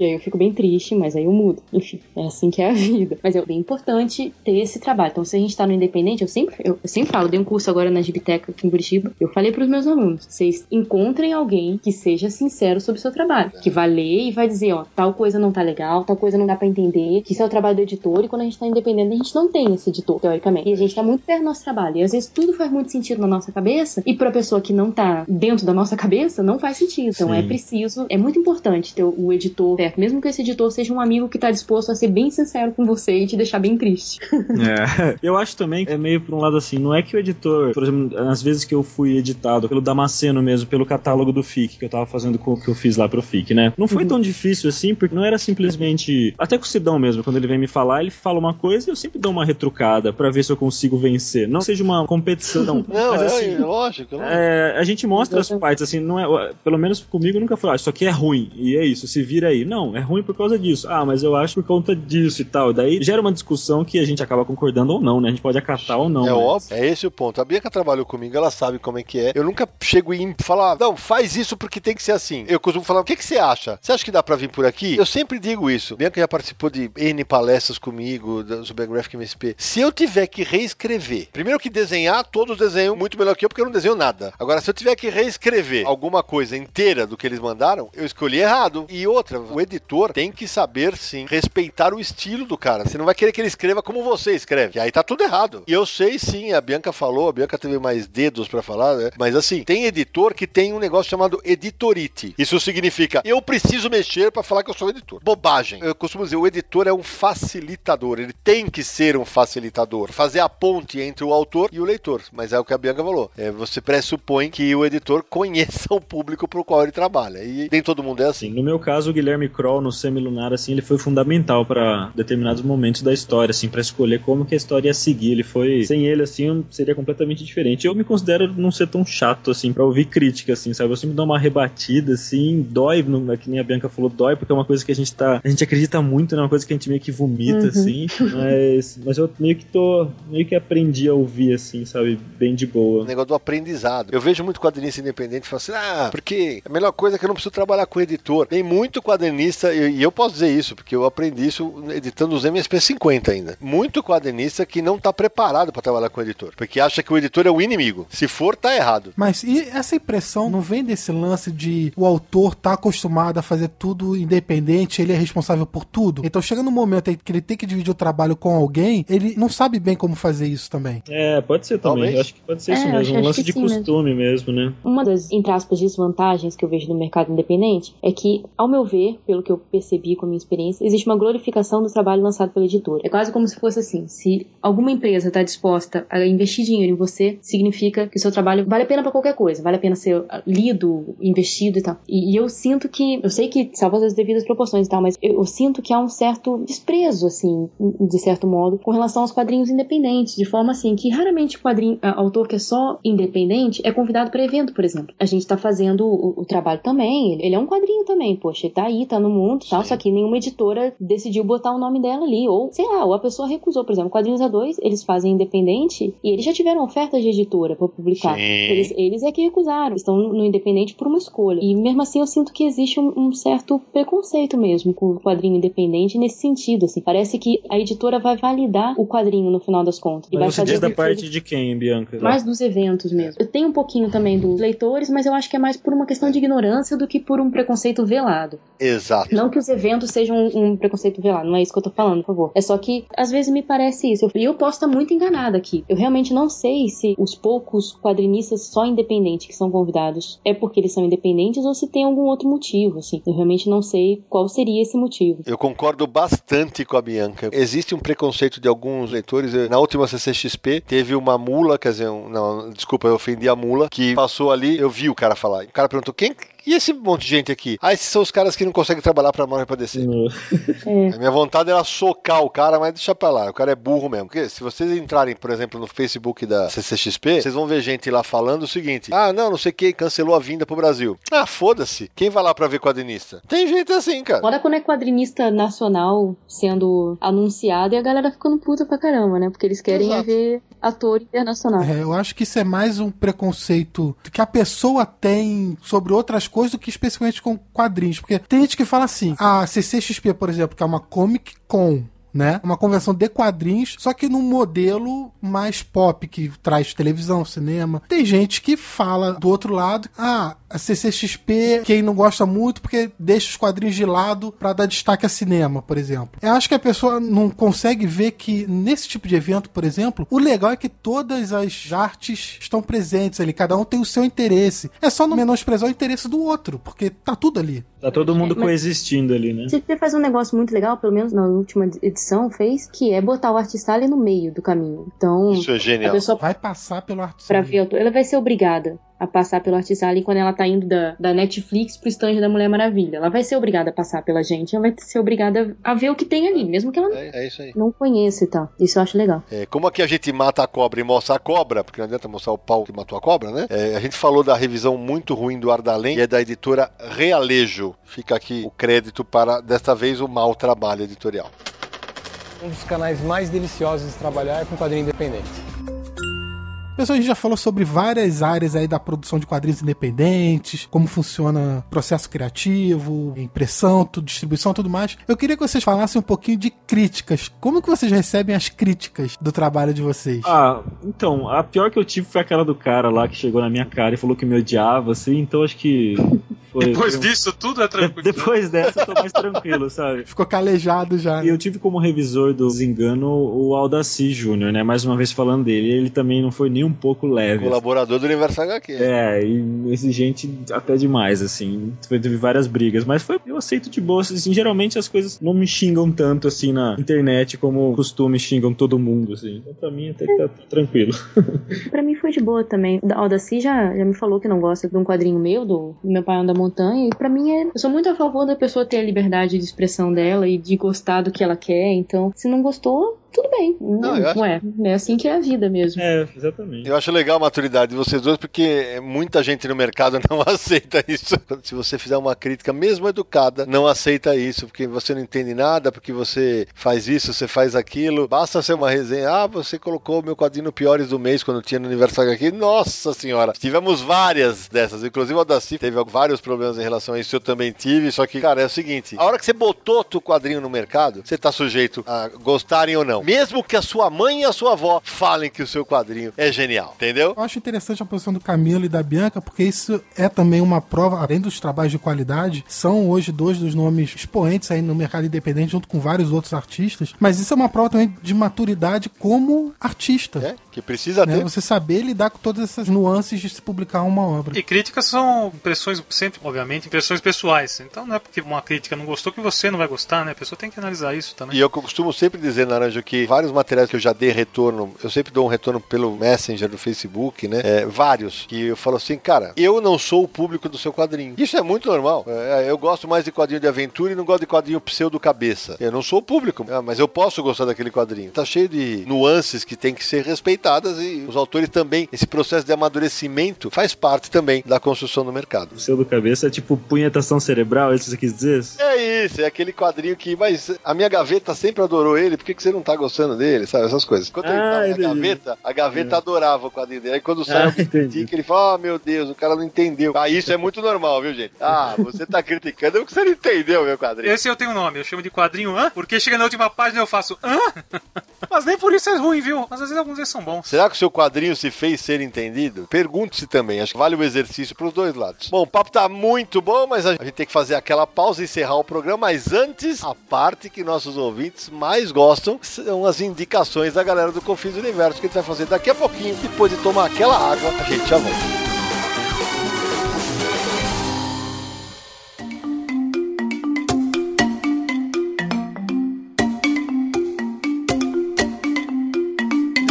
E aí eu fico bem triste, mas aí eu mudo. Enfim, é assim que é a vida. Mas é bem importante ter esse trabalho. Então, se a gente tá no independente, eu sempre, eu, eu sempre falo, eu dei um curso agora na Gibiteca aqui em Curitiba. Eu falei pros meus alunos: vocês encontrem alguém que seja sincero sobre o seu trabalho. Que vai ler e vai dizer, ó, tal coisa não tá legal, tal coisa não dá pra entender, que isso é o trabalho do editor, e quando a gente tá independente, a gente não tem esse editor, teoricamente. E a gente tá muito perto do nosso trabalho. E às vezes tudo faz muito sentido na nossa cabeça, e pra pessoa que não tá dentro da nossa cabeça, não faz sentido. Então Sim. é preciso, é muito importante ter o editor perto, mesmo que esse editor seja um amigo que tá disposto a ser bem sincero com você e te deixar bem triste. É. Eu acho também que é meio por um lado assim, não é que o editor, por exemplo, às vezes que eu fui editado pelo Damasceno mesmo, pelo catálogo do FIC, que eu tava fazendo com o que eu fiz lá pro FIC, né? Não foi tão difícil assim, porque não era simplesmente. Até com o Sidão mesmo, quando ele vem me falar, ele fala uma coisa e eu sempre dou uma retrucada pra ver se eu consigo vencer. Não seja uma competição. Não, mas é, assim. lógico. lógico. É, a gente mostra as partes, assim, não é, pelo menos comigo nunca foi, ah, isso aqui é ruim, e é isso, se vira aí. Não, é ruim por causa disso. Ah, mas eu acho por conta disso e tal. Daí gera uma discussão que a gente acaba concordando ou não, né? A gente pode acatar ou não. É mas- óbvio, é esse o ponto. A Bianca trabalhou comigo, ela sabe como é que é. Eu nunca chego em falar, não, faz isso porque tem que ser assim. Eu costumo falar, o que, que você acha? Você acha que dá pra vir por aqui? Eu sempre digo isso. Bianca já participou de N palestras comigo, da Supergraphic MSP. Se eu tiver que reescrever, primeiro que desenhar, todos desenham muito melhor que eu, porque eu não desenho nada. Agora, se eu tiver que reescrever alguma coisa inteira do que eles mandaram, eu escolhi errado. E outra, o editor tem que saber, sim, respeitar o estilo do cara. Você não vai querer que ele escreva como você escreve. E aí tá tudo errado. E eu sei, sim, a Bianca falou, a Bianca teve mais dedos pra falar, né? Mas assim, tem editor que tem um negócio chamado editorite. Isso significa, eu preciso mexer pra falar que eu sou editor. Bobagem. Eu costumo dizer, o editor é um facilitador. Ele tem que ser um facilitador. Fazer a ponte entre o autor e o leitor. Mas é o que a Bianca falou. É, você pressupõe que o editor conheça o público pro qual ele trabalha. E nem todo mundo é assim. Assim, no meu caso, o Guilherme Kroll no Semilunar, assim, ele foi fundamental pra determinados momentos da história, assim, pra escolher como que a história ia seguir. Ele foi, sem ele, assim, eu- seria completamente diferente. Eu me considero não ser tão chato, assim, pra ouvir crítica, assim, sabe? Eu sempre dou uma rebatida, assim, dói, não, é que nem a Bianca falou, dói, porque é uma coisa que a gente tá, a gente acredita muito, né? Uma coisa que a gente meio que vomita, Uhum. assim, mas, mas eu meio que tô, meio que aprendi a ouvir, assim, sabe? Bem de boa. O negócio do aprendizado. Eu vejo muito quadrinista independente falando assim: ah, porque a melhor coisa é que eu não preciso trabalhar com editor. Tem muito quadrinista, e e eu posso dizer isso, porque eu aprendi isso editando os MSP 50 ainda. Muito quadrinista que não tá preparado para trabalhar com editor, porque acha que o editor é o inimigo. Se for, tá errado. Mas e essa impressão não vem desse lance de o autor tá acostumado a fazer tudo independente, ele é responsável por tudo? Então chega no momento aí que ele tem que dividir o trabalho com alguém, ele não sabe bem como fazer isso também. É, pode ser também. Talvez. Eu acho que pode ser É, isso mesmo. Um lance de sim mesmo. costume mesmo, né? Uma das, entre aspas, desvantagens que eu vejo no mercado independente é que, ao meu ver, pelo que eu percebi com a minha experiência, existe uma glorificação do trabalho lançado pela editora. É quase como se fosse assim: se alguma empresa está disposta a investir dinheiro em você, significa que o seu trabalho vale a pena para qualquer coisa, vale a pena ser lido, investido e tal. E, e eu sinto que, eu sei que salvo as devidas proporções e tal, mas eu, eu sinto que há um certo desprezo, assim, de certo modo, com relação aos quadrinhos independentes, de forma assim que raramente quadrinho, autor que é só independente é convidado para evento, por exemplo. A gente tá fazendo o, o trabalho também, ele, ele é um quadrinho também, poxa, ele tá aí, tá no mundo, tal, só que nenhuma editora decidiu botar o nome dela ali, ou sei lá, ou a pessoa recusou, por exemplo, quadrinhos A2, eles fazem independente e eles já tiveram ofertas de editora para publicar. Eles, eles é que recusaram, estão no independente por uma escolha. E mesmo assim eu sinto que existe um, um certo preconceito mesmo com o quadrinho independente nesse sentido, assim. Parece que a editora vai validar o quadrinho no final das contas. E vai você fazer diz da parte de quem, Bianca? mais dos eventos mesmo. Eu tenho um pouquinho também dos leitores, mas eu acho que é mais por uma questão de ignorância do que por um preconceito velado. Exato. Não que os eventos sejam um, um preconceito velado, não é isso que eu tô falando, por favor. É só que às vezes me parece isso. E eu posso estar muito enganada aqui. Eu realmente não sei se os poucos quadrinistas só independentes que são convidados é porque eles são independentes ou se tem algum outro motivo, assim. Eu realmente não sei qual seria esse motivo. Eu concordo bastante com a Bianca. Existe um preconceito de alguns leitores. Na última CCXP, teve uma mula, quer dizer, um- não, desculpa, eu ofendi a mula, que passou ali, eu vi o cara falar. O cara perguntou, quem... E esse monte de gente aqui? Ah, esses são os caras que não conseguem trabalhar pra Marvel e pra descer. A minha vontade era socar o cara, mas deixa pra lá. O cara é burro mesmo. Porque se vocês entrarem, por exemplo, no Facebook da CCXP, vocês vão ver gente lá falando o seguinte: Ah, não, não sei quem cancelou a vinda pro Brasil. Ah, foda-se. Quem vai lá pra ver quadrinista? Tem gente assim, cara. Fora quando é quadrinista nacional sendo anunciado e a galera ficando puta pra caramba, né? Porque eles querem é Exato. ver ator internacional. É, eu acho que isso é mais um preconceito que a pessoa tem sobre outras coisas do que especificamente com quadrinhos. Porque tem gente que fala assim, a CCXP, por exemplo, que é uma Comic Con, né? Uma convenção de quadrinhos, só que num modelo mais pop, que traz televisão, cinema. Tem gente que fala do outro lado, ah, a CCXP, quem não gosta muito, porque deixa os quadrinhos de lado para dar destaque a cinema, por exemplo. Eu acho que a pessoa não consegue ver que nesse tipo de evento, por exemplo, o legal é que todas as artes estão presentes ali, cada um tem o seu interesse. É só não menosprezar o interesse do outro, porque tá tudo ali. Tá todo mundo Mas- coexistindo ali, né? Você faz um negócio muito legal, pelo menos na última edição fez, que é botar o artista ali no meio do caminho. Então, Isso é a genial. pessoa Vai passar pelo arte pra ver, autor- ela vai ser obrigada a passar pelo artista ali quando ela tá indo da, da Netflix pro stand da Mulher Maravilha. Ela vai ser obrigada a passar pela gente, ela vai ser obrigada a ver o que tem ali, mesmo que ela É, é isso aí. não conheça e tal. Isso eu acho legal. É, como aqui a gente mata a cobra e mostra a cobra, porque não adianta mostrar o pau que matou a cobra, né? É, a gente falou da revisão muito ruim do Ardalém, e é da editora Realejo. Fica aqui o crédito para, desta vez, o mau trabalho editorial. Um dos canais mais deliciosos de trabalhar é com quadrinho independente. Pessoal, a gente já falou sobre várias áreas aí da produção de quadrinhos independentes, como funciona o processo criativo, impressão, tudo, distribuição, tudo mais. Eu queria que vocês falassem um pouquinho de críticas. Como que vocês recebem as críticas do trabalho de vocês? Ah, então, a pior que eu tive foi aquela do cara lá que chegou na minha cara e falou que me odiava, assim, então acho que. Foi, Depois foi disso, tudo é tranquilo. Depois dessa eu tô mais tranquilo, sabe? Ficou calejado já. E né? eu tive como revisor do Desengano o Aldaci Júnior, né? Mais uma vez falando dele, ele também não foi nem um pouco leve. Colaborador do Universo HQ. É, e exigente até demais, assim. Teve várias brigas, mas foi, eu aceito de boa. Assim, geralmente as coisas não me xingam tanto, assim, na internet, como costume xingam todo mundo, assim. Então pra mim até que tá tranquilo. Pra mim foi de boa também. A Aldaci já, já me falou que não gosta de um quadrinho meu, do Meu Pai da Montanha, e pra mim é. Eu sou muito a favor da pessoa ter a liberdade de expressão dela e de gostar do que ela quer. Então, se não gostou, tudo bem. Não, eu acho- é. É assim que é a vida mesmo. É, exatamente. Eu acho legal a maturidade de vocês dois, porque muita gente no mercado não aceita isso. Se você fizer uma crítica, mesmo educada, não aceita isso, porque você não entende nada, porque você faz isso, você faz aquilo. Basta ser uma resenha. Ah, você colocou o meu quadrinho no piores do mês quando tinha no aniversário aqui. Nossa senhora! Tivemos várias dessas. Inclusive o Daci teve vários problemas em relação a isso. Eu também tive. Só que, cara, é o seguinte: a hora que você botou o quadrinho no mercado, você tá sujeito a gostarem ou não. Mesmo que a sua mãe e a sua avó falem que o seu quadrinho é genial. Entendeu? Eu acho interessante a posição do Camilo e da Bianca, porque isso é também uma prova, além dos trabalhos de qualidade, são hoje dois dos nomes expoentes aí no mercado independente, junto com vários outros artistas, mas isso é uma prova também de maturidade como artista. É, que precisa Né? ter. Você saber lidar com todas essas nuances de se publicar uma obra. E críticas são impressões, sempre, obviamente, impressões pessoais. Então não é porque uma crítica não gostou que você não vai gostar, né? A pessoa tem que analisar isso também. E eu costumo sempre dizer, Naranjo, que vários materiais que eu já dei retorno, eu sempre dou um retorno pelo Messenger do Facebook, né? É, vários. Que eu falo assim, cara, eu não sou o público do seu quadrinho. Isso é muito normal. É, eu gosto mais de quadrinho de aventura e não gosto de quadrinho pseudo-cabeça. Eu não sou o público, ah, mas eu posso gostar daquele quadrinho. Tá cheio de nuances que tem que ser respeitadas e os autores também. Esse processo de amadurecimento faz parte também da construção do mercado. O seu do cabeça é tipo punhetação cerebral, é isso que você quis dizer? É isso, é aquele quadrinho que. Mas a minha gaveta sempre adorou ele, por que, que você não tá gostando dele? Sabe, essas coisas. Quando ele Ah, tava na entendi. gaveta, a gaveta adorava o quadrinho dele. Aí quando sai Ah, que ele fala, ah, meu Deus, o cara não entendeu. Ah, isso é muito normal, viu, gente? Ah, você tá criticando é porque você não entendeu meu quadrinho. Esse eu tenho um nome, eu chamo de quadrinho hã? Porque chega na última página eu faço hã? Mas nem por isso é ruim, viu? Mas às vezes alguns são bons. Será que o seu quadrinho se fez ser entendido? Pergunte-se também. Acho que vale o exercício pros dois lados. Bom, o papo tá muito bom, mas a gente tem que fazer aquela pausa e encerrar o programa. Mas antes, a parte que nossos ouvintes mais gostam são as indicações da galera do Confins Universo que a gente vai fazer daqui a pouquinho. Depois de tomar aquela água, a gente já volta.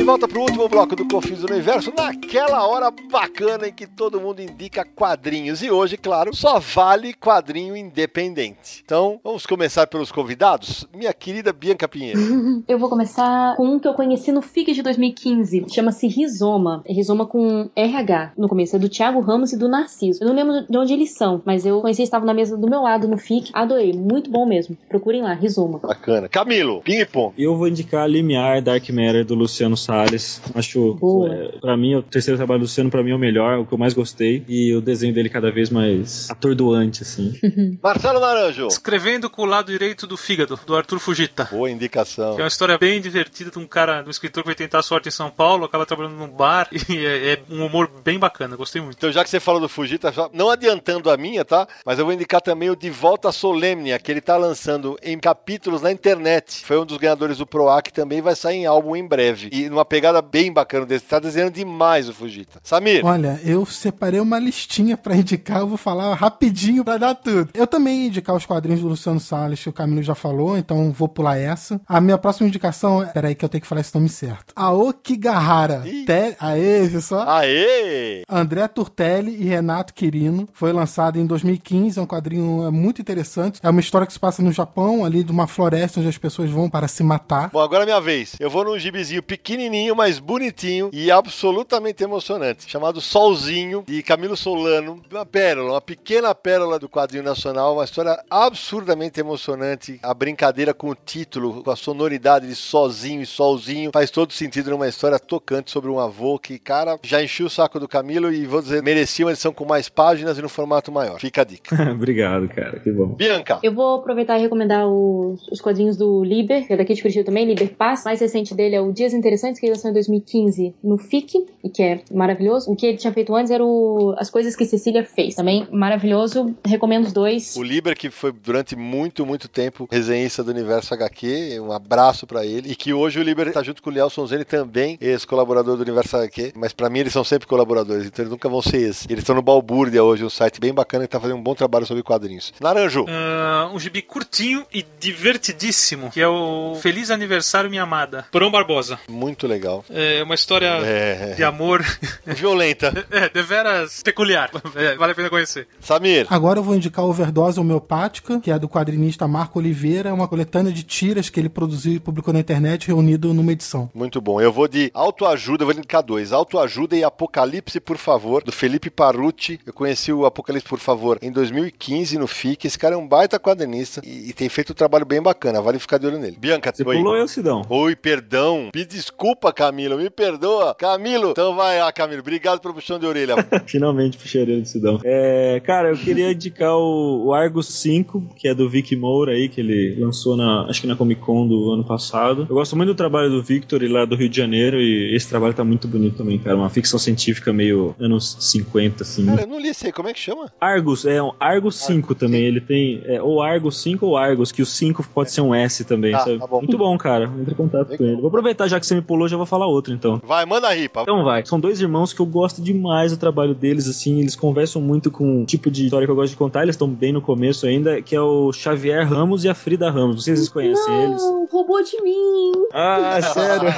Volta pro último bloco do Confins do Universo, naquela hora bacana em que todo mundo indica quadrinhos. E hoje, claro, só vale quadrinho independente. Então, vamos começar pelos convidados. Minha querida Bianca Pinheiro. Eu vou começar com um que eu conheci no FIC de 2015. Chama-se Rizoma. É Rizoma com RH. No começo é do Thiago Ramos e do Narciso. Eu não lembro de onde eles são, mas eu conheci, estavam na mesa do meu lado no FIC. Adorei. Muito bom mesmo. Procurem lá, Rizoma. Bacana. Camilo, ping-pong. Eu vou indicar Limiar Dark Matter do Luciano Salles. Acho, Boa. é, pra mim, o terceiro trabalho do Luciano, pra mim, é o melhor, o que eu mais gostei. E o desenho dele cada vez mais atordoante, assim. Marcelo Naranjo. Escrevendo com o lado direito do fígado, do Arthur Fujita. Boa indicação. Que é uma história bem divertida de um cara, de um escritor que vai tentar a sorte em São Paulo, acaba trabalhando num bar e é, é um humor bem bacana, gostei muito. Então, já que você falou do Fujita, não adiantando a minha, tá? Mas eu vou indicar também o De Volta Solemnia, que ele tá lançando em capítulos na internet. Foi um dos ganhadores do PROAC, também vai sair em álbum em breve. E numa pegada bem bacana desse. Tá desenhando demais o Fujita. Samir, Olha, eu separei uma listinha pra indicar, eu vou falar rapidinho pra dar tudo. Eu também ia indicar os quadrinhos do Luciano Salles, que o Camilo já falou, então vou pular essa. A minha próxima indicação é. Peraí, que eu tenho que falar esse nome certo. Aoki Gahara. Ih. Te... Aê, viu só? aê! André Turtelli e Renato Quirino. Foi lançado em 2015, é um quadrinho é, muito interessante. É uma história que se passa no Japão, ali de uma floresta onde as pessoas vão para se matar. Bom, agora é minha vez. Eu vou num gibizinho pequenininho, mas bonitinho e absolutamente emocionante, chamado Solzinho, de Camilo Solano. Uma pérola, uma pequena pérola do quadrinho nacional, uma história absurdamente emocionante. A brincadeira com o título, com a sonoridade de Sozinho e Solzinho, faz todo sentido numa história tocante sobre um avô que, cara, já encheu o saco do Camilo e, vou dizer, merecia uma edição com mais páginas e no formato maior. Fica a dica. Obrigado, cara, que bom. Bianca. Eu vou aproveitar e recomendar os, os quadrinhos do Liber, que é daqui de Curitiba também, Liber Paz. O mais recente dele é o Dias Interessantes, que ele lançou em 2015 no FIC, e que é maravilhoso. O que ele tinha feito antes era o, As Coisas que Cecília Fez. Também maravilhoso, recomendo os dois. O Liber, que foi durante muito, muito tempo resenhista do Universo HQ, um abraço pra ele. E que hoje o Liber tá junto com o Liel Sonzeni também, ex-colaborador do Universo HQ. Mas pra mim eles são sempre colaboradores, então eles nunca vão ser ex. Eles estão no Balbúrdia hoje, um site bem bacana que tá fazendo um bom trabalho sobre quadrinhos. Naranjo. Ah, um gibi curtinho e divertidíssimo, que é o Feliz Aniversário Minha Amada, Porão Barbosa. Muito legal. É uma história É. de amor, Violenta. é, deveras peculiar, É, vale a pena conhecer. Samir. Agora eu vou indicar Overdose Homeopática, que é do quadrinista Marco Oliveira, é uma coletânea de tiras que ele produziu e publicou na internet, reunido numa edição. Muito bom. Eu vou de autoajuda, eu vou indicar dois. Autoajuda e Apocalipse, por favor, do Felipe Parucci. Eu conheci o Apocalipse, por favor, em 2015 no FIC. Esse cara é um baita quadrinista e, e tem feito um trabalho bem bacana. Vale ficar de olho nele. Bianca, Você pulou eu, Sidão. Oi, perdão. Me desculpa, Camilo. Me perdoa. Camilo. Então vai lá, Camilo. Obrigado pelo puxão de orelha. Finalmente puxei a orelha do Sidão. É, cara, eu queria indicar o, o Argus 5, que é do Vic Moura aí, que ele lançou na, acho que na Comic Con do ano passado. Eu gosto muito do trabalho do Victor, ele lá do Rio de Janeiro, e esse trabalho tá muito bonito também, cara. Uma ficção científica meio anos 50, assim. Cara, eu não li esse aí. Como é que chama? Argus, é um Argus 5 também. Ele tem é, ou Argus 5 ou Argus, que o 5 pode ser um S também. Tá, sabe? tá bom. Muito bom, cara. Entre em contato com ele. Vou aproveitar, já que você me pulou, já vou falar outro então. Vai, manda a ripa. Então vai. São dois irmãos que eu gosto demais do trabalho deles, assim, eles conversam muito com o tipo de história que eu gosto de contar, eles estão bem no começo ainda, que é o Xavier Ramos e a Frida Ramos. Não sei se vocês conhecem eles. Não, roubou de mim! Ah, sério?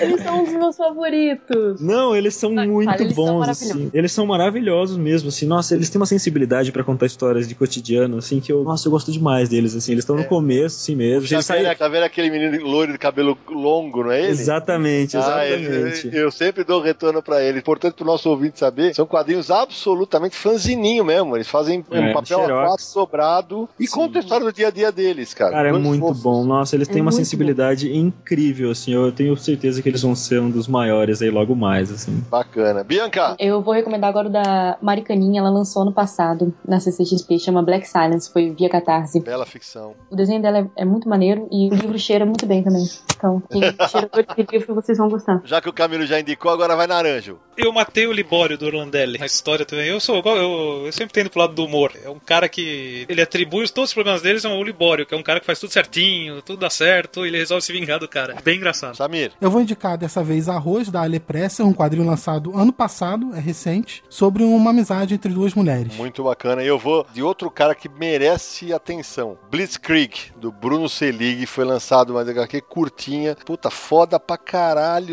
Eles são os meus favoritos. Não, eles são Ah, muito cara, eles são bons, maravilhosos. assim. Eles são maravilhosos mesmo, assim. Nossa, eles têm uma sensibilidade pra contar histórias de cotidiano, assim, que eu, nossa, eu gosto demais deles, assim. Eles estão no começo, assim mesmo. Eles Xavier, saíram- é- Xavier é aquele menino loiro de cabelo longo, não é ele? Exatamente, Ah, exatamente. ele- eu sempre dou retorno pra ele. Importante pro nosso ouvinte saber, são quadrinhos absolutamente fanzininho mesmo. Eles fazem um É, papel xerox. A4 sobrado e contam a história do dia a dia deles, cara. Cara, é muito fofos. bom. Nossa, eles têm É uma sensibilidade incrível, assim. Eu tenho certeza que eles vão ser um dos maiores aí logo mais, assim. Bacana. Bianca, Eu vou recomendar agora o da Maricaninha, ela lançou ano passado na CCXP, chama Black Silence, foi via Catarse. bela ficção. O desenho dela é, é muito maneiro e o livro cheira muito bem também. Então, quem cheira de livro, vocês vão gostar. Já que o Camilo já indicou, agora vai naranjo. Eu matei o Libório do Orlandelli. A história também. Eu sou igual- eu, eu sempre tendo pro lado do humor. É um cara que. Ele atribui todos os problemas deles ao Libório, que é um cara que faz tudo certinho, tudo dá certo, e ele resolve se vingar do cara. Bem engraçado. Samir, Eu vou indicar dessa vez Arroz, da Ale Presser, um quadrinho lançado ano passado, é recente, sobre uma amizade entre duas mulheres. muito bacana. E eu vou de outro cara que merece atenção. Blitzkrieg, do Bruno Selig, foi lançado uma HQ curtinha. Puta, foda pra caralho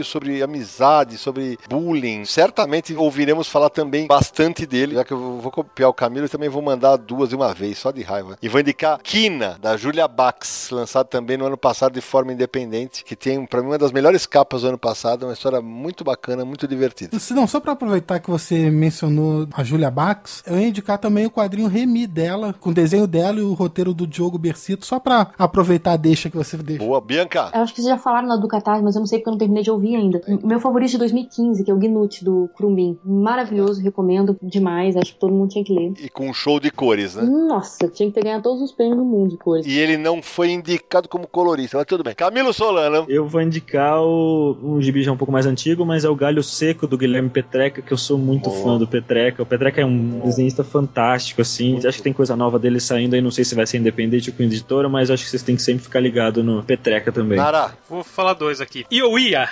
sobre amizade, sobre bullying. Certamente ouviremos falar também bastante dele, já que eu vou copiar o Camilo e também vou mandar duas de uma vez, só de raiva. E vou indicar Kina, da Julia Bax, lançado também no ano passado de forma independente, que tem, pra mim, uma das melhores capas do ano passado, uma história muito bacana, muito divertida. Se não, só pra aproveitar que você mencionou a Julia Bax, eu ia indicar também o quadrinho Remi dela, com o desenho dela e o roteiro do Diogo Bercito, só pra aproveitar a deixa que você deixa. Boa, Bianca. Eu acho que vocês já falaram na do Catarse, mas eu não sei porque eu não terminei de ouvir. vi ainda. O meu favorito de 2015, que é o Gnut, do Crumbin. Maravilhoso, recomendo demais. Acho que todo mundo tinha que ler. E com um show de cores, né? Nossa, tinha que ter ganhado todos os prêmios do mundo de cores. E ele não foi indicado como colorista, mas tudo bem. Camilo Solano. Eu vou indicar o, um gibi já um pouco mais antigo, mas é o Galho Seco do Guilherme Petreca, que eu sou muito Oh. fã do Petreca. O Petreca é um desenhista fantástico, assim. Acho que tem coisa nova dele saindo aí, não sei se vai ser independente ou com editora, mas acho que vocês têm que sempre ficar ligado no Petreca também. Nara. Vou falar dois aqui.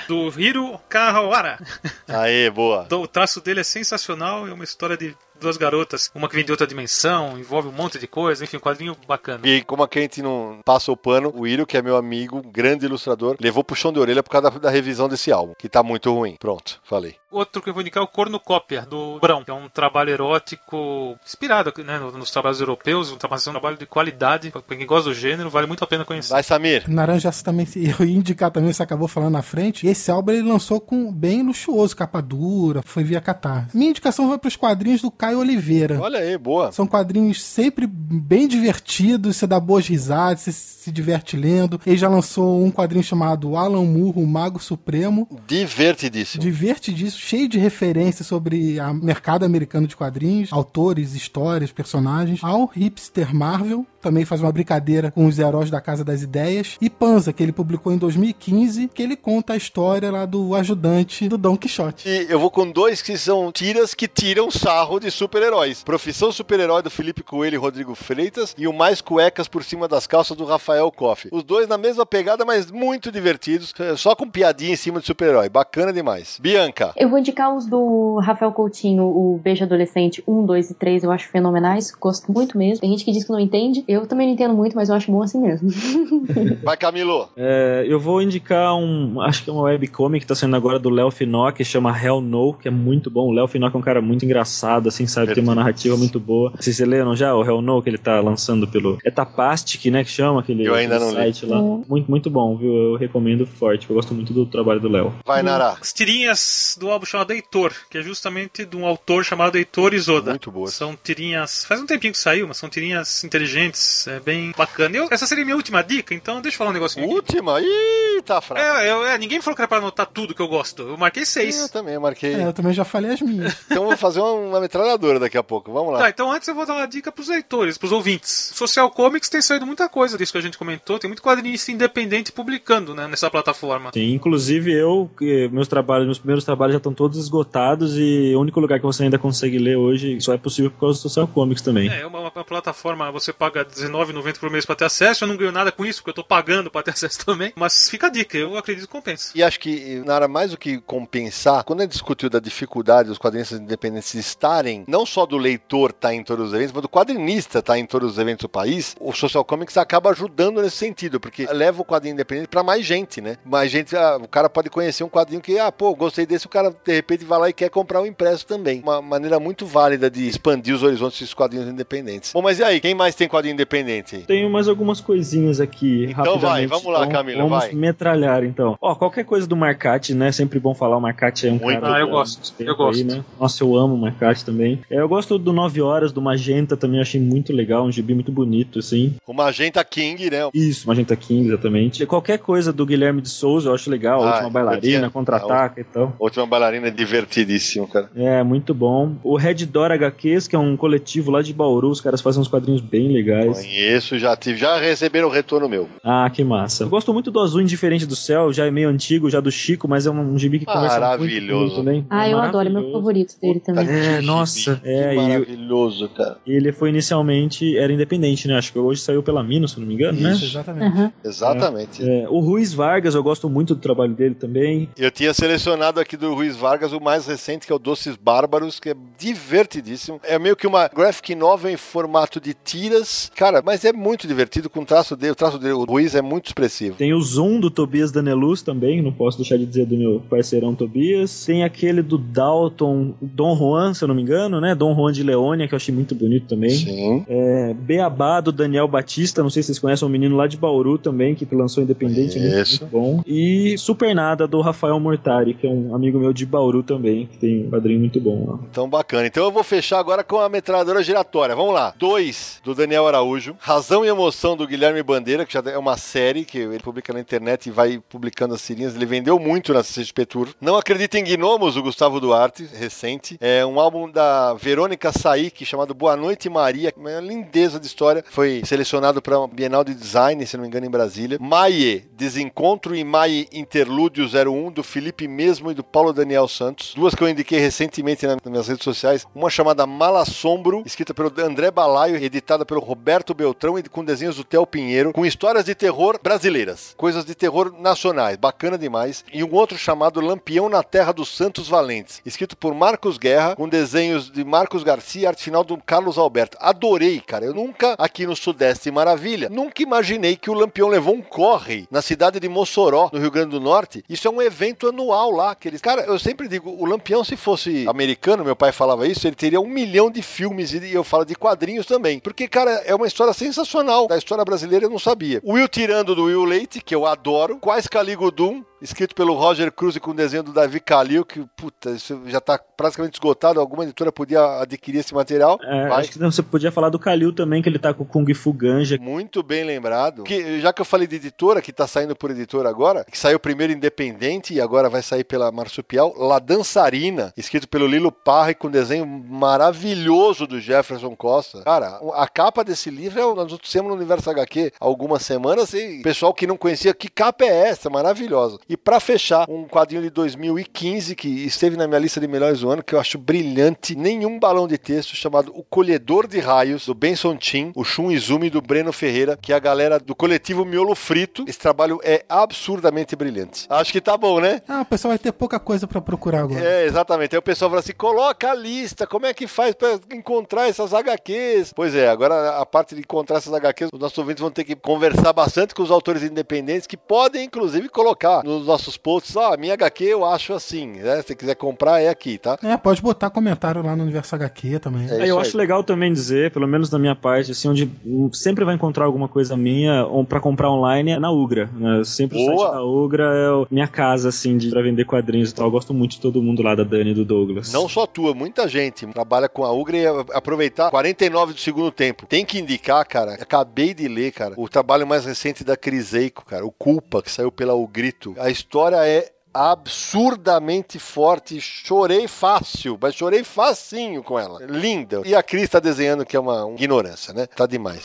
Do Hiro Kahawara. Aê, boa. O traço dele é sensacional, é uma história de duas garotas, uma que vem de outra dimensão, envolve um monte de coisa, enfim, um quadrinho bacana. E como a gente não passa o pano, o Iro, que é meu amigo, grande ilustrador, levou puxão de orelha por causa da, da revisão desse álbum, que tá muito ruim. Pronto, falei. Outro que eu vou indicar é o Cornucópia, do Brão, que é um trabalho erótico inspirado né, no- nos trabalhos europeus, um trabalho, um trabalho de qualidade, pra quem gosta do gênero, vale muito a pena conhecer. Vai, Samir. Naranja essa também, eu ia indicar também, você acabou falando na frente. Esse álbum ele lançou com bem luxuoso, capa dura, foi via Catarse. Minha indicação vai para os quadrinhos do Caio Oliveira. Olha aí, boa. São quadrinhos sempre bem divertidos, você dá boas risadas, você se diverte lendo. Ele já lançou um quadrinho chamado Alan Moore, o Mago Supremo. Divertidíssimo. Divertidíssimo, cheio de referências sobre o mercado americano de quadrinhos, autores, histórias, personagens. Ao Hipster Marvel, também faz uma brincadeira com os heróis da Casa das Ideias. E Panza, que ele publicou em 2015, que ele conta a história lá do ajudante do Don Quixote. E eu vou com dois que são tiras que tiram sarro de super-heróis. Profissão Super-Herói do Felipe Coelho e Rodrigo Freitas e o Mais Cuecas por Cima das Calças do Rafael Koff. Os dois na mesma pegada, mas muito divertidos, só com piadinha em cima de super-herói. Bacana demais. Bianca. Eu vou indicar os do Rafael Coutinho, o Beijo Adolescente 1, 2 e 3, eu acho fenomenais, gosto muito mesmo. Tem gente que diz que não entende, eu também não entendo muito, mas eu acho bom assim mesmo. Vai, Camilo. É, eu vou indicar um. Acho que é uma webcomic que tá saindo agora do Léo Finó, que chama Hell No, que é muito bom. O Léo Finó é um cara muito engraçado, assim, sabe? Tem uma narrativa muito boa. Vocês leram já o Hell No que ele tá lançando pelo. É Tapastic, né? Que chama aquele, Eu ainda não li. site lá. Hum. Muito, muito bom, viu? Eu recomendo forte. Eu gosto muito do trabalho do Léo. Vai, Nara. As tirinhas do álbum chamado Heitor, que é justamente de um autor chamado Heitor Isoda. Muito boas. São tirinhas. Faz um tempinho que saiu, mas são tirinhas inteligentes, é bem bacana. Eu, essa seria minha última dica, então deixa eu falar um negocinho. Última? Ih, tá fraco. É, eu- é, ninguém me falou que era pra anotar tudo que eu gosto. Eu marquei Eu seis. também marquei. É, eu também já falei as minhas. Então vou fazer uma, uma metralhadora daqui a pouco. Vamos lá. Tá, então antes eu vou dar uma dica pros leitores, pros ouvintes. Social Comics tem saído muita coisa disso que a gente comentou. Tem muito quadrinista independente publicando, né, nessa plataforma. Sim, inclusive eu, que meus trabalhos, meus primeiros trabalhos já estão todos esgotados e o único lugar que você ainda consegue ler hoje só é possível por causa do Social Comics também. É, uma, uma plataforma, você paga R$19,90 por mês pra ter acesso. Eu não ganho nada com isso, porque eu tô pagando pra ter acesso também. Mas fica a dica, eu acredito que compensa. E acho que, Nara, mais do que compensar, quando a gente discutiu da dificuldade dos quadrinistas independentes estarem, não só do leitor estar em todos os eventos, mas do quadrinista estar em todos os eventos do país, o Social Comics acaba ajudando nesse sentido, porque leva o quadrinho independente para mais gente, né? Mais gente, ah, o cara pode conhecer um quadrinho que, ah, pô, gostei desse, o cara de repente vai lá e quer comprar um impresso também. Uma maneira muito válida de expandir os horizontes dos quadrinhos independentes. Bom, mas e aí, quem mais tem quadrinho independente? Tenho mais algumas coisinhas aqui. Então vai, vamos lá, Então, Camilo, Vamos vai. Metralhar então. Ó, qualquer coisa do Marcate, né? Sempre bom falar. O Marcate é um Muito cara. Ah, eu gosto, eu gosto. Aí, né? Nossa, eu amo o Marcate também. É, Eu gosto do 9 Horas, do Magenta também. Eu achei muito legal. Um gibi muito bonito, assim. O Magenta King, né? Isso, Magenta King, exatamente. Qualquer coisa do Guilherme de Souza eu acho legal. A Ah, Última eu Bailarina, Contra-Ataca e tal. A última bailarina é divertidíssimo, cara. É, muito bom. O Red Door HQs, que é um coletivo lá de Bauru, os caras fazem uns quadrinhos bem legais. Conheço, já tive, já receberam o retorno meu. Ah, que massa. Eu gosto muito do Azul Indiferente do Céu, já é meio antigo, já do Chico, mas é um gibi que conversa muito Maravilhoso. também. Ah, eu adoro, é meu favorito dele também. É, nossa. É, e maravilhoso, cara. ele foi inicialmente, era independente, né? Acho que hoje saiu pela Minas, se não me engano, né? Isso, exatamente. Aham. Exatamente. É, o Ruiz Vargas, eu gosto muito do trabalho dele também. Eu tinha selecionado aqui do Ruiz Vargas o mais recente, que é o Doces Bárbaros, que é divertidíssimo. É meio que uma graphic novel em formato de tiras. Cara, mas é muito divertido com o traço dele. O traço dele, o Ruiz é muito expressivo. Tem o Zoom do Tobias Daneluz também, não posso deixar de dizer do meu parceirão Tobias. Tem aquele do Dalton, Dom Juan, se eu não me engano, né? Dom Juan de Leônia, que eu achei muito bonito também. Sim. É, Beabá do Daniel Batista, não sei se vocês conhecem, um menino lá de Bauru também, que lançou Independente, muito, muito bom. E Super Nada do Rafael Mortari, que é um amigo meu de Bauru também, que tem um quadrinho muito bom lá. Então bacana. Então eu vou fechar agora com a metralhadora giratória. Vamos lá. Dois do Daniel Araújo. Razão e Emoção do Guilherme Bandeira, que já é uma série que ele publica na internet vai publicando as tirinhas. Ele vendeu muito na CCXP Tour. Não Acredita em Gnomos, o Gustavo Duarte, recente. É um álbum da Verônica Saik, chamado Boa Noite Maria. Uma lindeza de história. Foi selecionado para Bienal de Design, se não me engano, em Brasília. Maie, Desencontro e Maie Interlúdio 01, do Felipe Mesmo e do Paulo Daniel Santos. Duas que eu indiquei recentemente nas minhas redes sociais. Uma chamada Malassombro, escrita pelo André Balaio, editada pelo Roberto Beltrão e com desenhos do Theo Pinheiro, com histórias de terror brasileiras. Coisas de terror nacionais. Bacana demais. E um outro chamado Lampião na Terra dos Santos Valentes, escrito por Marcos Guerra, com desenhos de Marcos Garcia arte final do Carlos Alberto. Adorei, cara. Eu nunca, aqui no Sudeste Maravilha, nunca imaginei que o Lampião levou um corre na cidade de Mossoró, no Rio Grande do Norte. Isso é um evento anual lá. Que eles... Cara, eu sempre digo, o Lampião, se fosse americano, meu pai falava isso, ele teria um milhão de filmes e eu falo de quadrinhos também. Porque, cara, é uma história sensacional. Da história brasileira eu não sabia. O Will Tirando do Will Leite, que eu adoro. Quais Caligo Doom, escrito pelo Roger Cruz e com desenho do Davi Calil, que, puta, isso já tá praticamente esgotado. Alguma editora podia adquirir esse material. É, acho que você podia falar do Calil também, que ele tá com o Kung Fu Ganja. Muito bem lembrado. Que, já que eu falei de editora, que tá saindo por editora agora, que saiu primeiro independente e agora vai sair pela Marsupial, La Dançarina, escrito pelo Lilo Parra e com desenho maravilhoso do Jefferson Costa. Cara, a capa desse livro é nós trouxemos no Universo HQ algumas semanas e pessoal que não conhecia, que capa é essa? Maravilhosa. E para fechar, um quadrinho de 2015 que esteve na minha lista de melhores do ano, que eu acho brilhante, nenhum balão de texto, chamado O Colhedor de Raios, do Benson Tim, o Shun Izumi do Breno Ferreira, que é a galera do coletivo Miolo Frito. Esse trabalho é absurdamente brilhante. Acho que tá bom, né? Ah, o pessoal vai ter pouca coisa para procurar agora. É, exatamente. Aí o pessoal fala assim: coloca a lista, como é que faz para encontrar essas HQs? Pois é, agora a parte de encontrar essas HQs, os nossos ouvintes vão ter que conversar bastante com os autores independentes que podem, inclusive, colocar nos nossos posts: ó, oh, minha HQ eu acho assim, né? Se quiser comprar, é aqui, tá? É, pode botar comentário lá no Universo HQ também. É, eu acho legal também dizer, pelo menos da minha parte, assim, onde sempre vai encontrar alguma coisa minha para comprar online é na Ugra. Né? Sempre Boa. o site da Ugra é minha casa, assim, de, pra vender quadrinhos e tal. Eu gosto muito de todo mundo lá, da Dani e do Douglas. Não só tua, muita gente trabalha com a Ugra e aproveitar 49 do segundo tempo. Tem que indicar, cara, acabei de ler, cara, o trabalho mais recente da Criseico, cara, o Culpa, que saiu pela O Grito. A história é absurdamente forte. Chorei fácil, mas chorei facinho com ela. Linda. E a Cris tá desenhando que é uma, uma ignorância, né? Tá demais.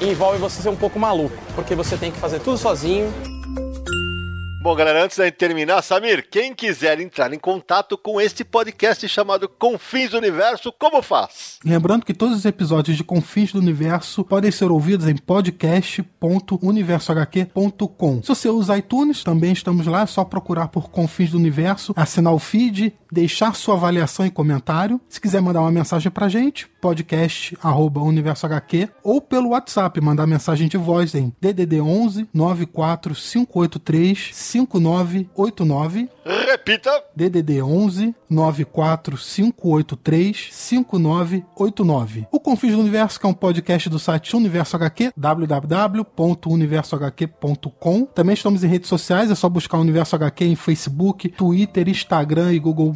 envolve você ser um pouco maluco, porque você tem que fazer tudo sozinho. Bom, galera, antes de terminar, Samir, quem quiser entrar em contato com este podcast chamado Confins do Universo, como faz? Lembrando que todos os episódios de Confins do Universo podem ser ouvidos em podcast.universohq.com. Se você usa iTunes, também estamos lá, é só procurar por Confins do Universo, assinar o feed, deixar sua avaliação e comentário. Se quiser mandar uma mensagem pra gente, podcast@universohq ou pelo WhatsApp, mandar mensagem de voz em DDD 11 94583 5989. Repita. DDD 11 94583 5989. O Confins do Universo, que é um podcast do site Universo HQ, www.universohq.com. Também estamos em redes sociais, é só buscar Universo HQ em Facebook, Twitter, Instagram e Google+.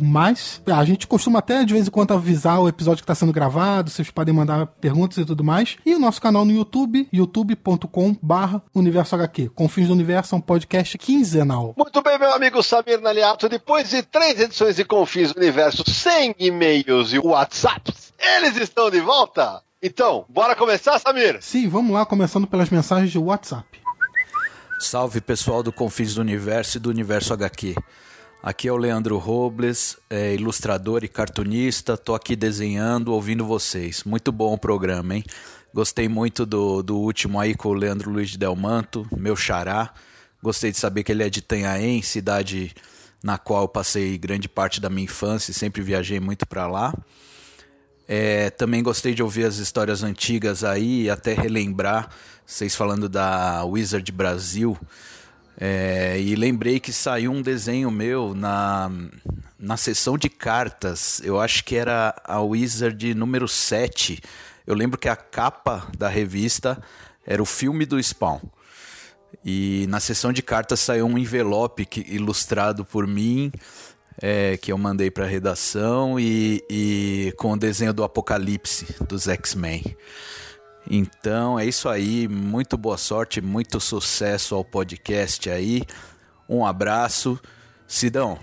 A gente costuma até de vez em quando avisar o episódio que está sendo gravado, vocês podem mandar perguntas e tudo mais. E o nosso canal no YouTube, youtube.com/barra Universo HQ. Confins do Universo é um podcast quinzenal. Muito bem, meu amigo Samir Naliato, depois de três edições de Confins do Universo sem e-mails e WhatsApps, eles estão de volta? Então, bora começar, Samir? Sim, vamos lá, começando pelas mensagens de WhatsApp. Salve pessoal do Confins do Universo e do Universo HQ. Aqui é o Leandro Robles, é ilustrador e cartunista. Tô aqui desenhando, ouvindo vocês. Muito bom o programa, hein? Gostei muito do, do último aí com o Leandro Luiz de Delmanto, meu xará. Gostei de saber que ele é de Tanhaém, cidade na qual passei grande parte da minha infância e sempre viajei muito para lá. É, também gostei de ouvir as histórias antigas aí até relembrar vocês falando da Wizard Brasil. É, e lembrei que saiu um desenho meu na, na sessão de cartas. Eu acho que era a Wizard número 7. Eu lembro que a capa da revista era o filme do Spawn. E na sessão de cartas saiu um envelope que, ilustrado por mim, é, que eu mandei para a redação, e, e, com o desenho do Apocalipse dos X-Men. Então é isso aí, muito boa sorte, muito sucesso ao podcast aí. Um abraço. Sidão,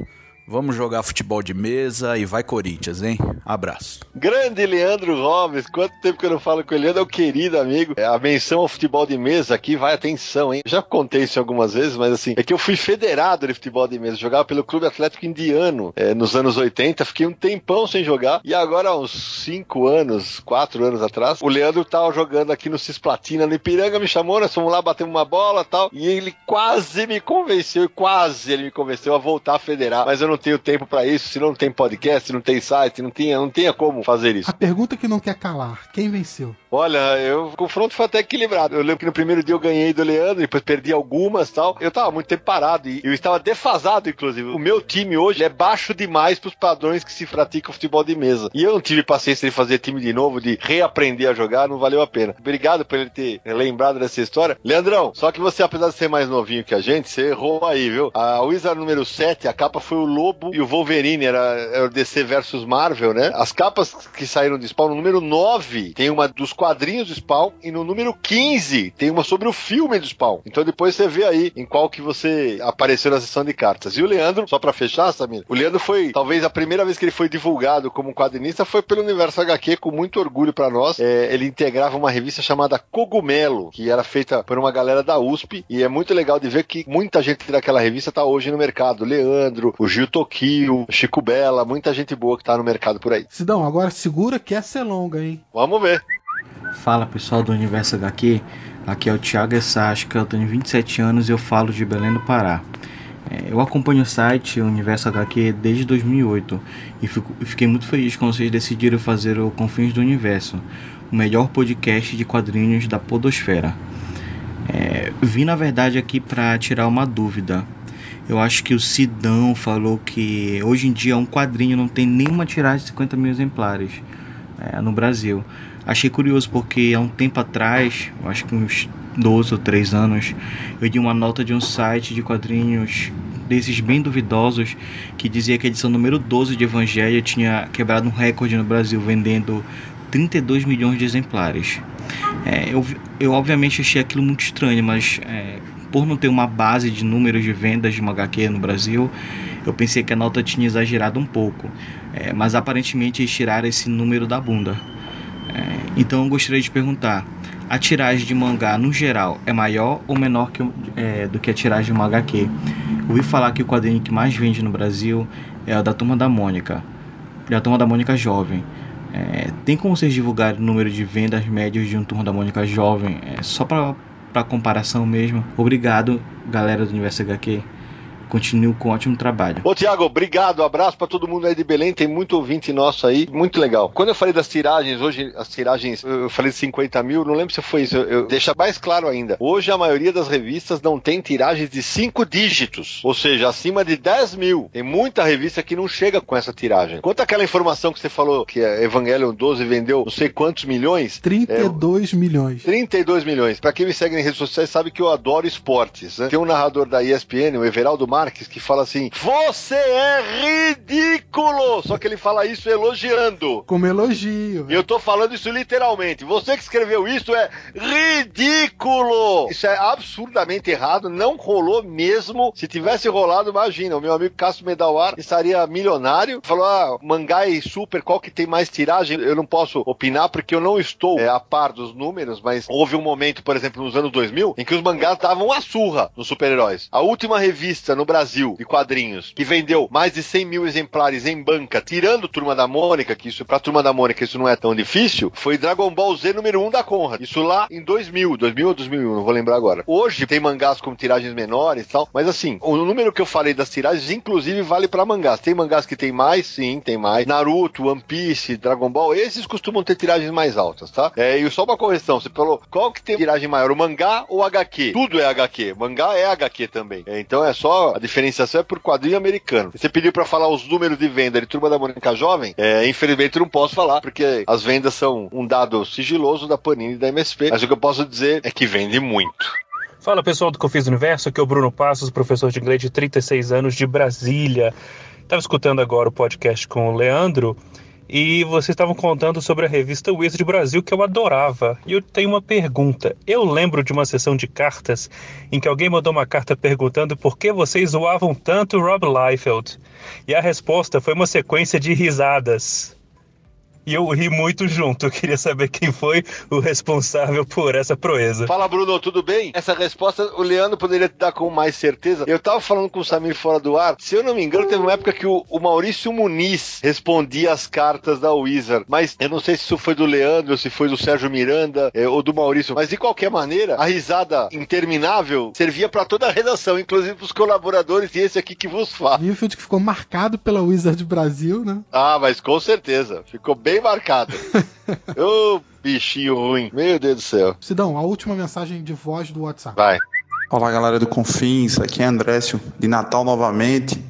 Vamos jogar futebol de mesa e vai Corinthians, hein? Abraço. Grande Leandro Gomes, quanto tempo que eu não falo com ele, é o querido amigo. É, a menção ao futebol de mesa aqui vai atenção, hein? Já contei isso algumas vezes, mas assim, é que eu fui federado de futebol de mesa, jogava pelo Clube Atlético Indiano é, nos anos 80, fiquei um tempão sem jogar e agora, uns 5 anos, 4 anos atrás, o Leandro tava jogando aqui no Cisplatina, no Ipiranga, me chamou, nós fomos lá, batemos uma bola tal, e ele quase me convenceu, quase ele me convenceu a voltar a federar, mas eu não não tenho tempo para isso, se não tem podcast, se não tem site, não tinha, não tinha como fazer isso. A pergunta que não quer calar: quem venceu? Olha, eu, o confronto foi até equilibrado. Eu lembro que no primeiro dia eu ganhei do Leandro, depois perdi algumas tal. Eu tava muito tempo parado e eu estava defasado, inclusive. O meu time hoje é baixo demais pros padrões que se pratica o futebol de mesa. E eu não tive paciência de fazer time de novo, de reaprender a jogar, não valeu a pena. Obrigado por ele ter lembrado dessa história. Leandrão, só que você, apesar de ser mais novinho que a gente, você errou aí, viu? A Wizard número 7, a capa foi o Lobo e o Wolverine, era, era o DC versus Marvel, né? As capas que saíram de Spawn, no número 9, tem uma dos quadrinhos do Spawn e no número 15 tem uma sobre o filme do Spawn. Então depois você vê aí em qual que você apareceu na sessão de cartas. E o Leandro, só para fechar, Samir, o Leandro foi, talvez a primeira vez que ele foi divulgado como quadrinista foi pelo Universo HQ, com muito orgulho para nós. É, ele integrava uma revista chamada Cogumelo, que era feita por uma galera da USP, e é muito legal de ver que muita gente daquela revista tá hoje no mercado. Leandro, o Gil Tokio, Chico Bela, muita gente boa que tá no mercado por aí. Sidão, agora segura que essa é longa, hein? Vamos ver. Fala pessoal do Universo HQ, aqui é o Thiago Essasca, eu tenho 27 anos e eu falo de Belém do Pará. É, eu acompanho o site Universo HQ desde 2008 e fico, fiquei muito feliz quando vocês decidiram fazer o Confins do Universo, o melhor podcast de quadrinhos da Podosfera. É, vim na verdade aqui para tirar uma dúvida. Eu acho que o Sidão falou que hoje em dia um quadrinho não tem nenhuma tiragem de 50 mil exemplares é, no Brasil. Achei curioso porque há um tempo atrás, acho que uns 12 ou 3 anos, eu li uma nota de um site de quadrinhos desses bem duvidosos que dizia que a edição número 12 de Evangelho tinha quebrado um recorde no Brasil, vendendo 32 milhões de exemplares. É, eu, eu obviamente achei aquilo muito estranho, mas é, por não ter uma base de números de vendas de uma HQ no Brasil, eu pensei que a nota tinha exagerado um pouco. É, mas aparentemente eles tiraram esse número da bunda. É, então eu gostaria de perguntar: a tiragem de mangá no geral é maior ou menor que, é, do que a tiragem de uma HQ? Ouvi falar que o quadrinho que mais vende no Brasil é o da Turma da Mônica, da Turma da Mônica Jovem. É, tem como vocês divulgarem o número de vendas médias de um Turma da Mônica Jovem? É, só para comparação mesmo. Obrigado, galera do Universo HQ. Continue com um ótimo trabalho. Ô, Tiago, obrigado. Abraço para todo mundo aí de Belém. Tem muito ouvinte nosso aí. Muito legal. Quando eu falei das tiragens, hoje as tiragens, eu falei de 50 mil, não lembro se foi isso. Eu, eu deixa mais claro ainda. Hoje a maioria das revistas não tem tiragens de 5 dígitos, ou seja, acima de 10 mil. Tem muita revista que não chega com essa tiragem. Quanto aquela informação que você falou que a Evangelion 12 vendeu não sei quantos milhões? 32 é, milhões. 32 milhões. Para quem me segue nas redes sociais sabe que eu adoro esportes. Né? Tem um narrador da ESPN, o Everaldo Marques, que fala assim: Você é ridículo! Só que ele fala isso elogiando. Como elogio. E eu tô falando isso literalmente. Você que escreveu isso é ridículo! Isso é absurdamente errado, não rolou mesmo. Se tivesse rolado, imagina, o meu amigo Cássio Medawar estaria milionário. Falou: ah, mangá e super, qual que tem mais tiragem? Eu não posso opinar porque eu não estou é, a par dos números, mas houve um momento, por exemplo, nos anos 2000, em que os mangás davam a surra nos super-heróis. A última revista no Brasil de quadrinhos que vendeu mais de 100 mil exemplares em banca, tirando Turma da Mônica, que isso pra Turma da Mônica isso não é tão difícil, foi Dragon Ball Z número 1 da Conrad. Isso lá em 2000, 2000 ou 2001, não vou lembrar agora. Hoje tem mangás com tiragens menores e tal, mas assim, o número que eu falei das tiragens, inclusive, vale para mangás. Tem mangás que tem mais, sim, tem mais. Naruto, One Piece, Dragon Ball, esses costumam ter tiragens mais altas, tá? É, e só uma correção, você falou, qual que tem tiragem maior, o mangá ou HQ? Tudo é HQ, mangá é HQ também. É, então é só a diferenciação é por quadrinho americano. Você pediu para falar os números de venda de Turma da Mônica Jovem, é, infelizmente não posso falar, porque as vendas são um dado sigiloso da Panini e da MSP, mas o que eu posso dizer é que vende muito. Fala pessoal do Confis Universo, aqui é o Bruno Passos, professor de inglês de 36 anos de Brasília. Estava escutando agora o podcast com o Leandro e vocês estavam contando sobre a revista Wizard Brasil que eu adorava. E eu tenho uma pergunta. Eu lembro de uma sessão de cartas em que alguém mandou uma carta perguntando por que vocês zoavam tanto Rob Liefeld. E a resposta foi uma sequência de risadas e eu ri muito junto. Eu queria saber quem foi o responsável por essa proeza. Fala, Bruno, tudo bem? Essa resposta o Leandro poderia te dar com mais certeza. Eu tava falando com o Samir fora do ar. Se eu não me engano, teve uma época que o, o Maurício Muniz respondia as cartas da Wizard. Mas eu não sei se isso foi do Leandro, se foi do Sérgio Miranda é, ou do Maurício. Mas de qualquer maneira, a risada interminável servia para toda a redação, inclusive pros colaboradores e esse aqui que vos fala. Viewfield que ficou marcado pela Wizard Brasil, né? Ah, mas com certeza. Ficou bem marcado. Ô, bichinho ruim. Meu Deus do céu. Sidão, a última mensagem de voz do WhatsApp. Vai. Olá, galera do Confins. Aqui é Andrécio, de Natal novamente.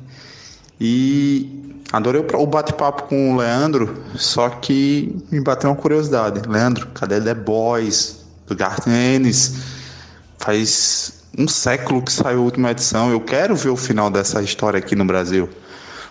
E adorei o bate-papo com o Leandro, só que me bateu uma curiosidade. Leandro, cadê The Boys, do Garth Ennis? Faz um século que saiu a última edição. Eu quero ver o final dessa história aqui no Brasil.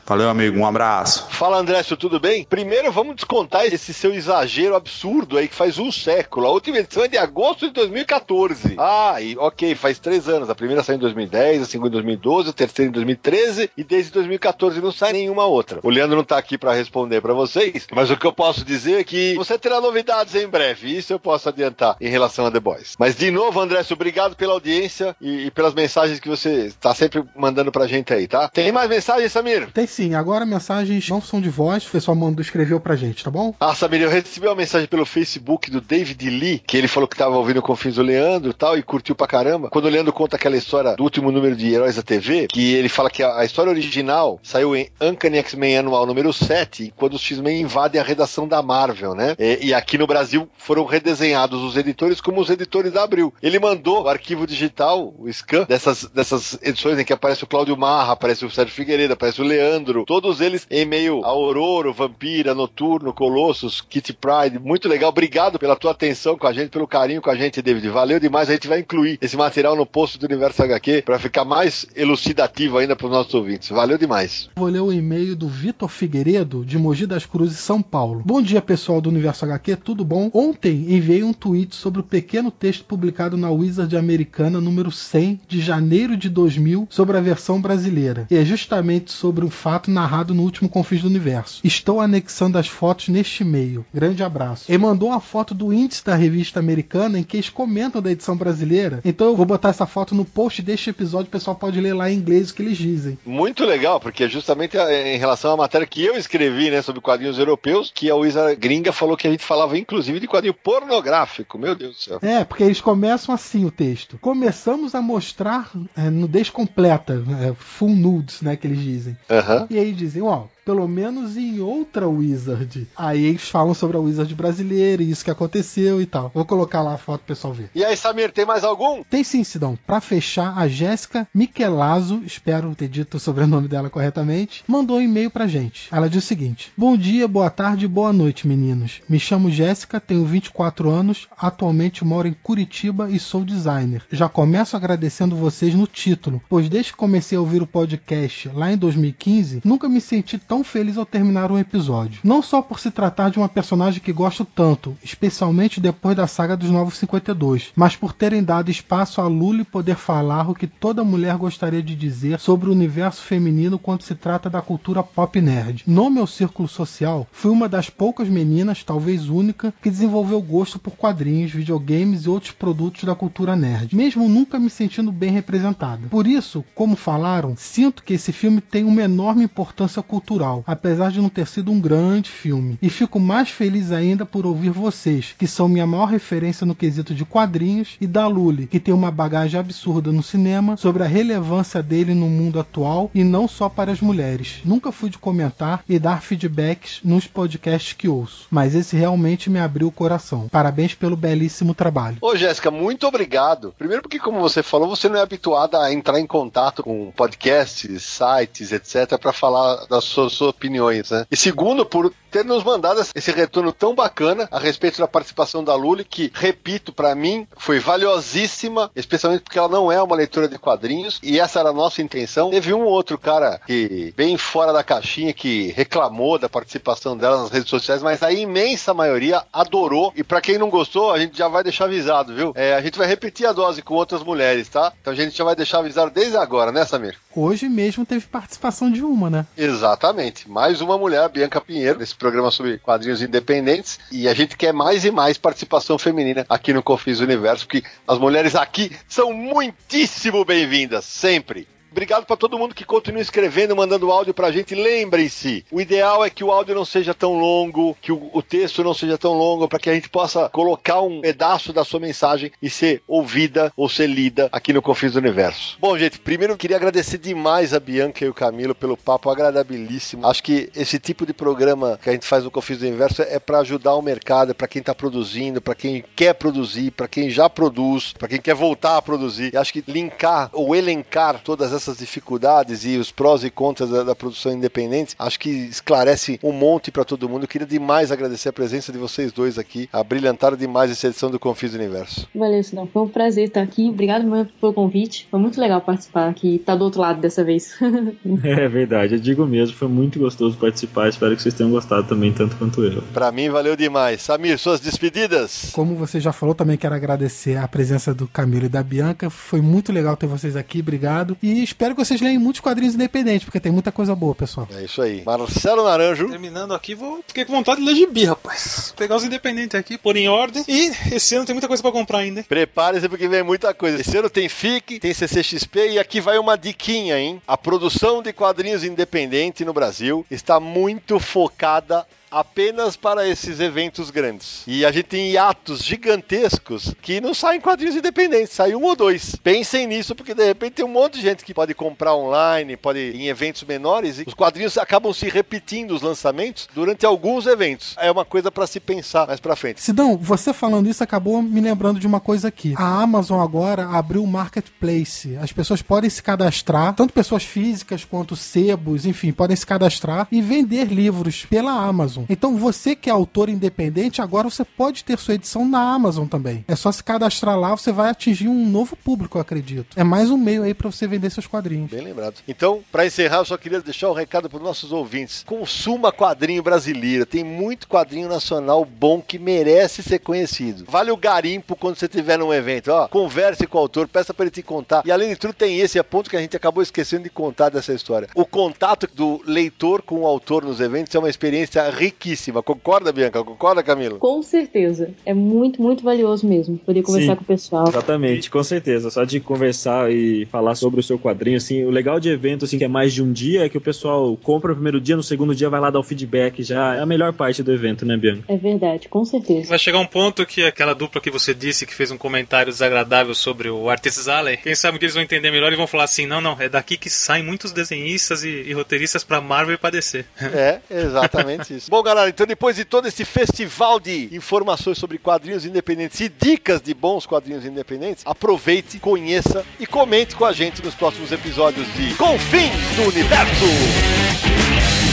Valeu, amigo. Um abraço. Fala, Andrécio, tudo bem? Primeiro, vamos descontar esse seu exagero absurdo aí que faz um século. A última edição é de agosto de 2014. Ah, e ok, faz três anos. A primeira saiu em 2010, a segunda em 2012, a terceira em 2013 e desde 2014 não sai nenhuma outra. O Leandro não tá aqui para responder para vocês, mas o que eu posso dizer é que você terá novidades em breve. Isso eu posso adiantar em relação a The Boys. Mas de novo, Andrécio, obrigado pela audiência e, e pelas mensagens que você está sempre mandando pra gente aí, tá? Tem mais mensagens, Samir? Tem sim, agora mensagens não são de voz, o pessoal mandou, escreveu pra gente, tá bom? Ah, Samir, eu recebi uma mensagem pelo Facebook do David Lee, que ele falou que tava ouvindo o Confins do Leandro e tal, e curtiu pra caramba. Quando o Leandro conta aquela história do último número de Heróis da TV, que ele fala que a, a história original saiu em Uncanny X-Men Anual número 7, quando os X-Men invadem a redação da Marvel, né? E, e, aqui no Brasil foram redesenhados os editores como os editores da Abril. Ele mandou o arquivo digital, o scan, dessas, dessas edições em que aparece o Cláudio Marra, aparece o Sérgio Figueiredo, aparece o Leandro, todos eles em meio a Aurora, Vampira, Noturno, Colossus, Kitty Pride. Muito legal. Obrigado pela tua atenção com a gente, pelo carinho com a gente, David. Valeu demais. A gente vai incluir esse material no post do Universo HQ para ficar mais elucidativo ainda para os nossos ouvintes. Valeu demais. Vou ler o e-mail do Vitor Figueiredo, de Mogi das Cruzes, São Paulo. Bom dia, pessoal do Universo HQ, tudo bom? Ontem enviei um tweet sobre o pequeno texto publicado na Wizard Americana número 100 de janeiro de 2000 sobre a versão brasileira. E é justamente sobre um fato narrado no último Confins do Universo. Estou anexando as fotos neste e-mail. Grande abraço. Ele mandou uma foto do índice da revista americana em que eles comentam da edição brasileira. Então eu vou botar essa foto no post deste episódio, o pessoal pode ler lá em inglês o que eles dizem. Muito legal, porque é justamente em relação à matéria que eu escrevi, né, sobre quadrinhos europeus, que a Wizard gringa falou que a gente falava inclusive de quadrinho pornográfico. Meu Deus do céu. É, porque eles começam assim o texto. Começamos a mostrar é, nudez completa, é, full nudes, né, que eles dizem. Uhum. E aí dizem, ó, pelo menos em outra Wizard. Aí eles falam sobre a Wizard brasileira e isso que aconteceu e tal. Vou colocar lá a foto pro pessoal ver. E aí, Samir, tem mais algum? Tem sim, Sidão. Pra fechar, a Jéssica Michelazzo, espero ter dito o sobrenome dela corretamente, mandou um e-mail pra gente. Ela diz o seguinte: Bom dia, boa tarde, boa noite, meninos. Me chamo Jéssica, tenho 24 anos, atualmente moro em Curitiba e sou designer. Já começo agradecendo vocês no título, pois desde que comecei a ouvir o podcast lá em 2015, nunca me senti tão feliz ao terminar um episódio. Não só por se tratar de uma personagem que gosto tanto, especialmente depois da saga dos Novos 52, mas por terem dado espaço a Lully poder falar o que toda mulher gostaria de dizer sobre o universo feminino quando se trata da cultura pop nerd. No meu círculo social, fui uma das poucas meninas, talvez única, que desenvolveu gosto por quadrinhos, videogames e outros produtos da cultura nerd, mesmo nunca me sentindo bem representada. Por isso, como falaram, sinto que esse filme tem uma enorme importância cultural, apesar de não ter sido um grande filme. E fico mais feliz ainda por ouvir vocês, que são minha maior referência no quesito de quadrinhos, e da Lully, que tem uma bagagem absurda no cinema sobre a relevância dele no mundo atual e não só para as mulheres. Nunca fui de comentar e dar feedbacks nos podcasts que ouço, mas esse realmente me abriu o coração. Parabéns pelo belíssimo trabalho. Ô, Jéssica, muito obrigado. Primeiro porque, como você falou, você não é habituada a entrar em contato com podcasts, sites, etc, para falar das suas suas opiniões, né? E segundo, por ter nos mandado esse retorno tão bacana a respeito da participação da Luli, que, repito, para mim foi valiosíssima, especialmente porque ela não é uma leitora de quadrinhos e essa era a nossa intenção. Teve um outro cara que, bem fora da caixinha, que reclamou da participação dela nas redes sociais, mas a imensa maioria adorou. E para quem não gostou, a gente já vai deixar avisado, viu? É, a gente vai repetir a dose com outras mulheres, tá? Então a gente já vai deixar avisado desde agora, né, Samir? Hoje mesmo teve participação de uma, né? Exatamente. Mais uma mulher, Bianca Pinheiro, nesse programa sobre quadrinhos independentes. E a gente quer mais e mais participação feminina aqui no Confis Universo, porque as mulheres aqui são muitíssimo bem-vindas, sempre. Obrigado para todo mundo que continua escrevendo, mandando áudio pra gente. Lembrem-se, o ideal é que o áudio não seja tão longo, que o, o texto não seja tão longo, para que a gente possa colocar um pedaço da sua mensagem e ser ouvida ou ser lida aqui no Confins do Universo. Bom, gente, primeiro eu queria agradecer demais a Bianca e o Camilo pelo papo agradabilíssimo. Acho que esse tipo de programa que a gente faz no Confins do Universo é para ajudar o mercado, para quem está produzindo, para quem quer produzir, para quem já produz, para quem quer voltar a produzir. E acho que linkar ou elencar todas essas essas dificuldades e os prós e contras da, da produção independente, acho que esclarece um monte para todo mundo. Eu queria demais agradecer a presença de vocês dois aqui, abrilhantaram demais essa edição do Confis Universo. Valeu, Sidão. Foi um prazer estar aqui. Obrigado mesmo pelo convite. Foi muito legal participar aqui. Tá do outro lado dessa vez. é verdade, eu digo mesmo. Foi muito gostoso participar. Espero que vocês tenham gostado também, tanto quanto eu. Para mim, valeu demais. Samir, suas despedidas? Como você já falou, também quero agradecer a presença do Camilo e da Bianca. Foi muito legal ter vocês aqui. Obrigado. E espero que vocês leem muitos quadrinhos independentes, porque tem muita coisa boa, pessoal. É isso aí. Marcelo Naranjo. Terminando aqui, vou fiquei com vontade de ler gibi, rapaz. Vou pegar os independentes aqui, pôr em ordem. E esse ano tem muita coisa para comprar ainda. Prepare-se porque vem muita coisa. Esse ano tem FIC, tem CCXP e aqui vai uma diquinha, hein? A produção de quadrinhos independente no Brasil está muito focada apenas para esses eventos grandes. E a gente tem hiatos gigantescos que não saem quadrinhos independentes, sai um ou dois. Pensem nisso, porque de repente tem um monte de gente que pode comprar online, pode ir em eventos menores, e os quadrinhos acabam se repetindo os lançamentos durante alguns eventos. É uma coisa para se pensar mais para frente. Sidão, você falando isso acabou me lembrando de uma coisa aqui. A Amazon agora abriu o marketplace. As pessoas podem se cadastrar, tanto pessoas físicas quanto sebos, enfim, podem se cadastrar e vender livros pela Amazon. Então você que é autor independente, agora você pode ter sua edição na Amazon também. É só se cadastrar lá, você vai atingir um novo público, eu acredito. É mais um meio aí para você vender seus quadrinhos. Bem lembrado. Então, para encerrar, eu só queria deixar um recado para os nossos ouvintes. Consuma quadrinho brasileiro. Tem muito quadrinho nacional bom que merece ser conhecido. Vale o garimpo quando você estiver num evento. Ó, converse com o autor, peça para ele te contar. E além de tudo, tem esse é ponto que a gente acabou esquecendo de contar dessa história. O contato do leitor com o autor nos eventos é uma experiência riquíssima. Concorda, Bianca? Concorda, Camilo? Com certeza. É muito, muito valioso mesmo poder conversar Sim, com o pessoal. Exatamente, com certeza. Só de conversar e falar sobre o seu quadrinho, assim, o legal de evento, assim, que é mais de um dia, é que o pessoal compra no primeiro dia, no segundo dia vai lá dar o feedback, já é a melhor parte do evento, né, Bianca? É verdade, com certeza. Vai chegar um ponto que aquela dupla que você disse que fez um comentário desagradável sobre o Artist Alley, quem sabe que eles vão entender melhor e vão falar assim: não, não, é daqui que saem muitos desenhistas e, e roteiristas pra Marvel e pra DC. É, exatamente isso. Bom, galera, então depois de todo esse festival de informações sobre quadrinhos independentes e dicas de bons quadrinhos independentes, aproveite, conheça e comente com a gente nos próximos episódios de Confins do Universo.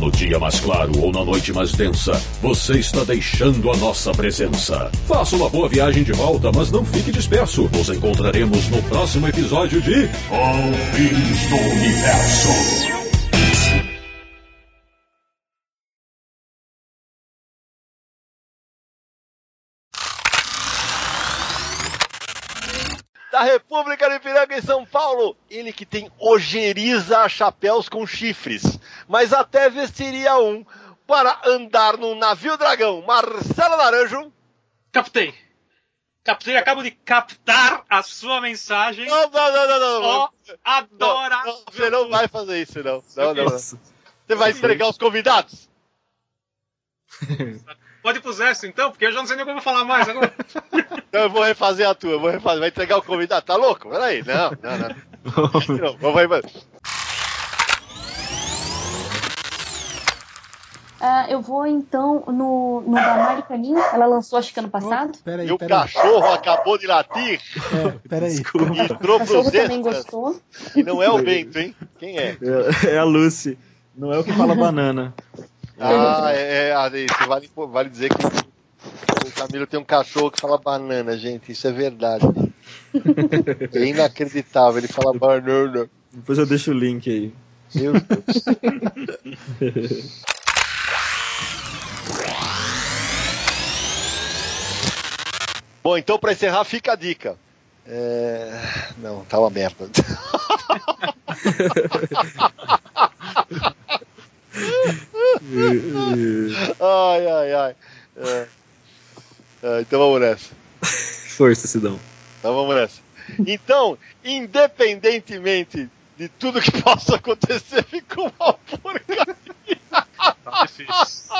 No dia mais claro ou na noite mais densa, você está deixando a nossa presença. Faça uma boa viagem de volta, mas não fique disperso. Nos encontraremos no próximo episódio de Confins do Universo. Paulo. Ele que tem ojeriza chapéus com chifres, mas até vestiria um para andar num navio dragão. Marcelo Naranjo. Captei. Captei, acabo de captar a sua mensagem. Não, não, não, não, não. Ó, adora. Não, você não vai fazer isso, não. Não, não, não. Você vai entregar os convidados? Pode ir pro então, porque eu já não sei nem como eu vou falar mais agora. Então eu vou refazer a tua, eu vou refazer. Vai entregar o convidado? Tá louco? Peraí, não, não, não. não, vai, vai. Ah, eu vou então no, no da Mari. Ela lançou acho que ano passado. Peraí, E o cachorro acabou de latir Peraí. e O entrou cachorro pros também gostou. E não é o Bento, hein? Quem é? É, é a Lucy. Não é o que fala banana. Ah, é, é, ah, isso vale, vale dizer que o Camilo tem um cachorro que fala banana, gente. Isso é verdade. É inacreditável, ele fala banana. Depois eu deixo o link aí. Meu Deus. Bom, então pra encerrar, fica a dica. É... Não, tá uma merda. ai, ai, ai. É. É, então vamos nessa. Força, Sidão. Então vamos nessa. Então, independentemente de tudo que possa acontecer, ficou uma porcaria. Tá difícil.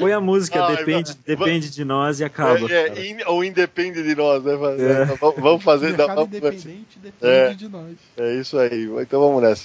Põe a música, Ai, depende, vai- depende de nós e acaba. É, é, in- ou independe de nós, né? Mas, É. é, vamos- fazer. Mercado não, vamos- independente depende É. de nós. É isso aí. Então vamos nessa.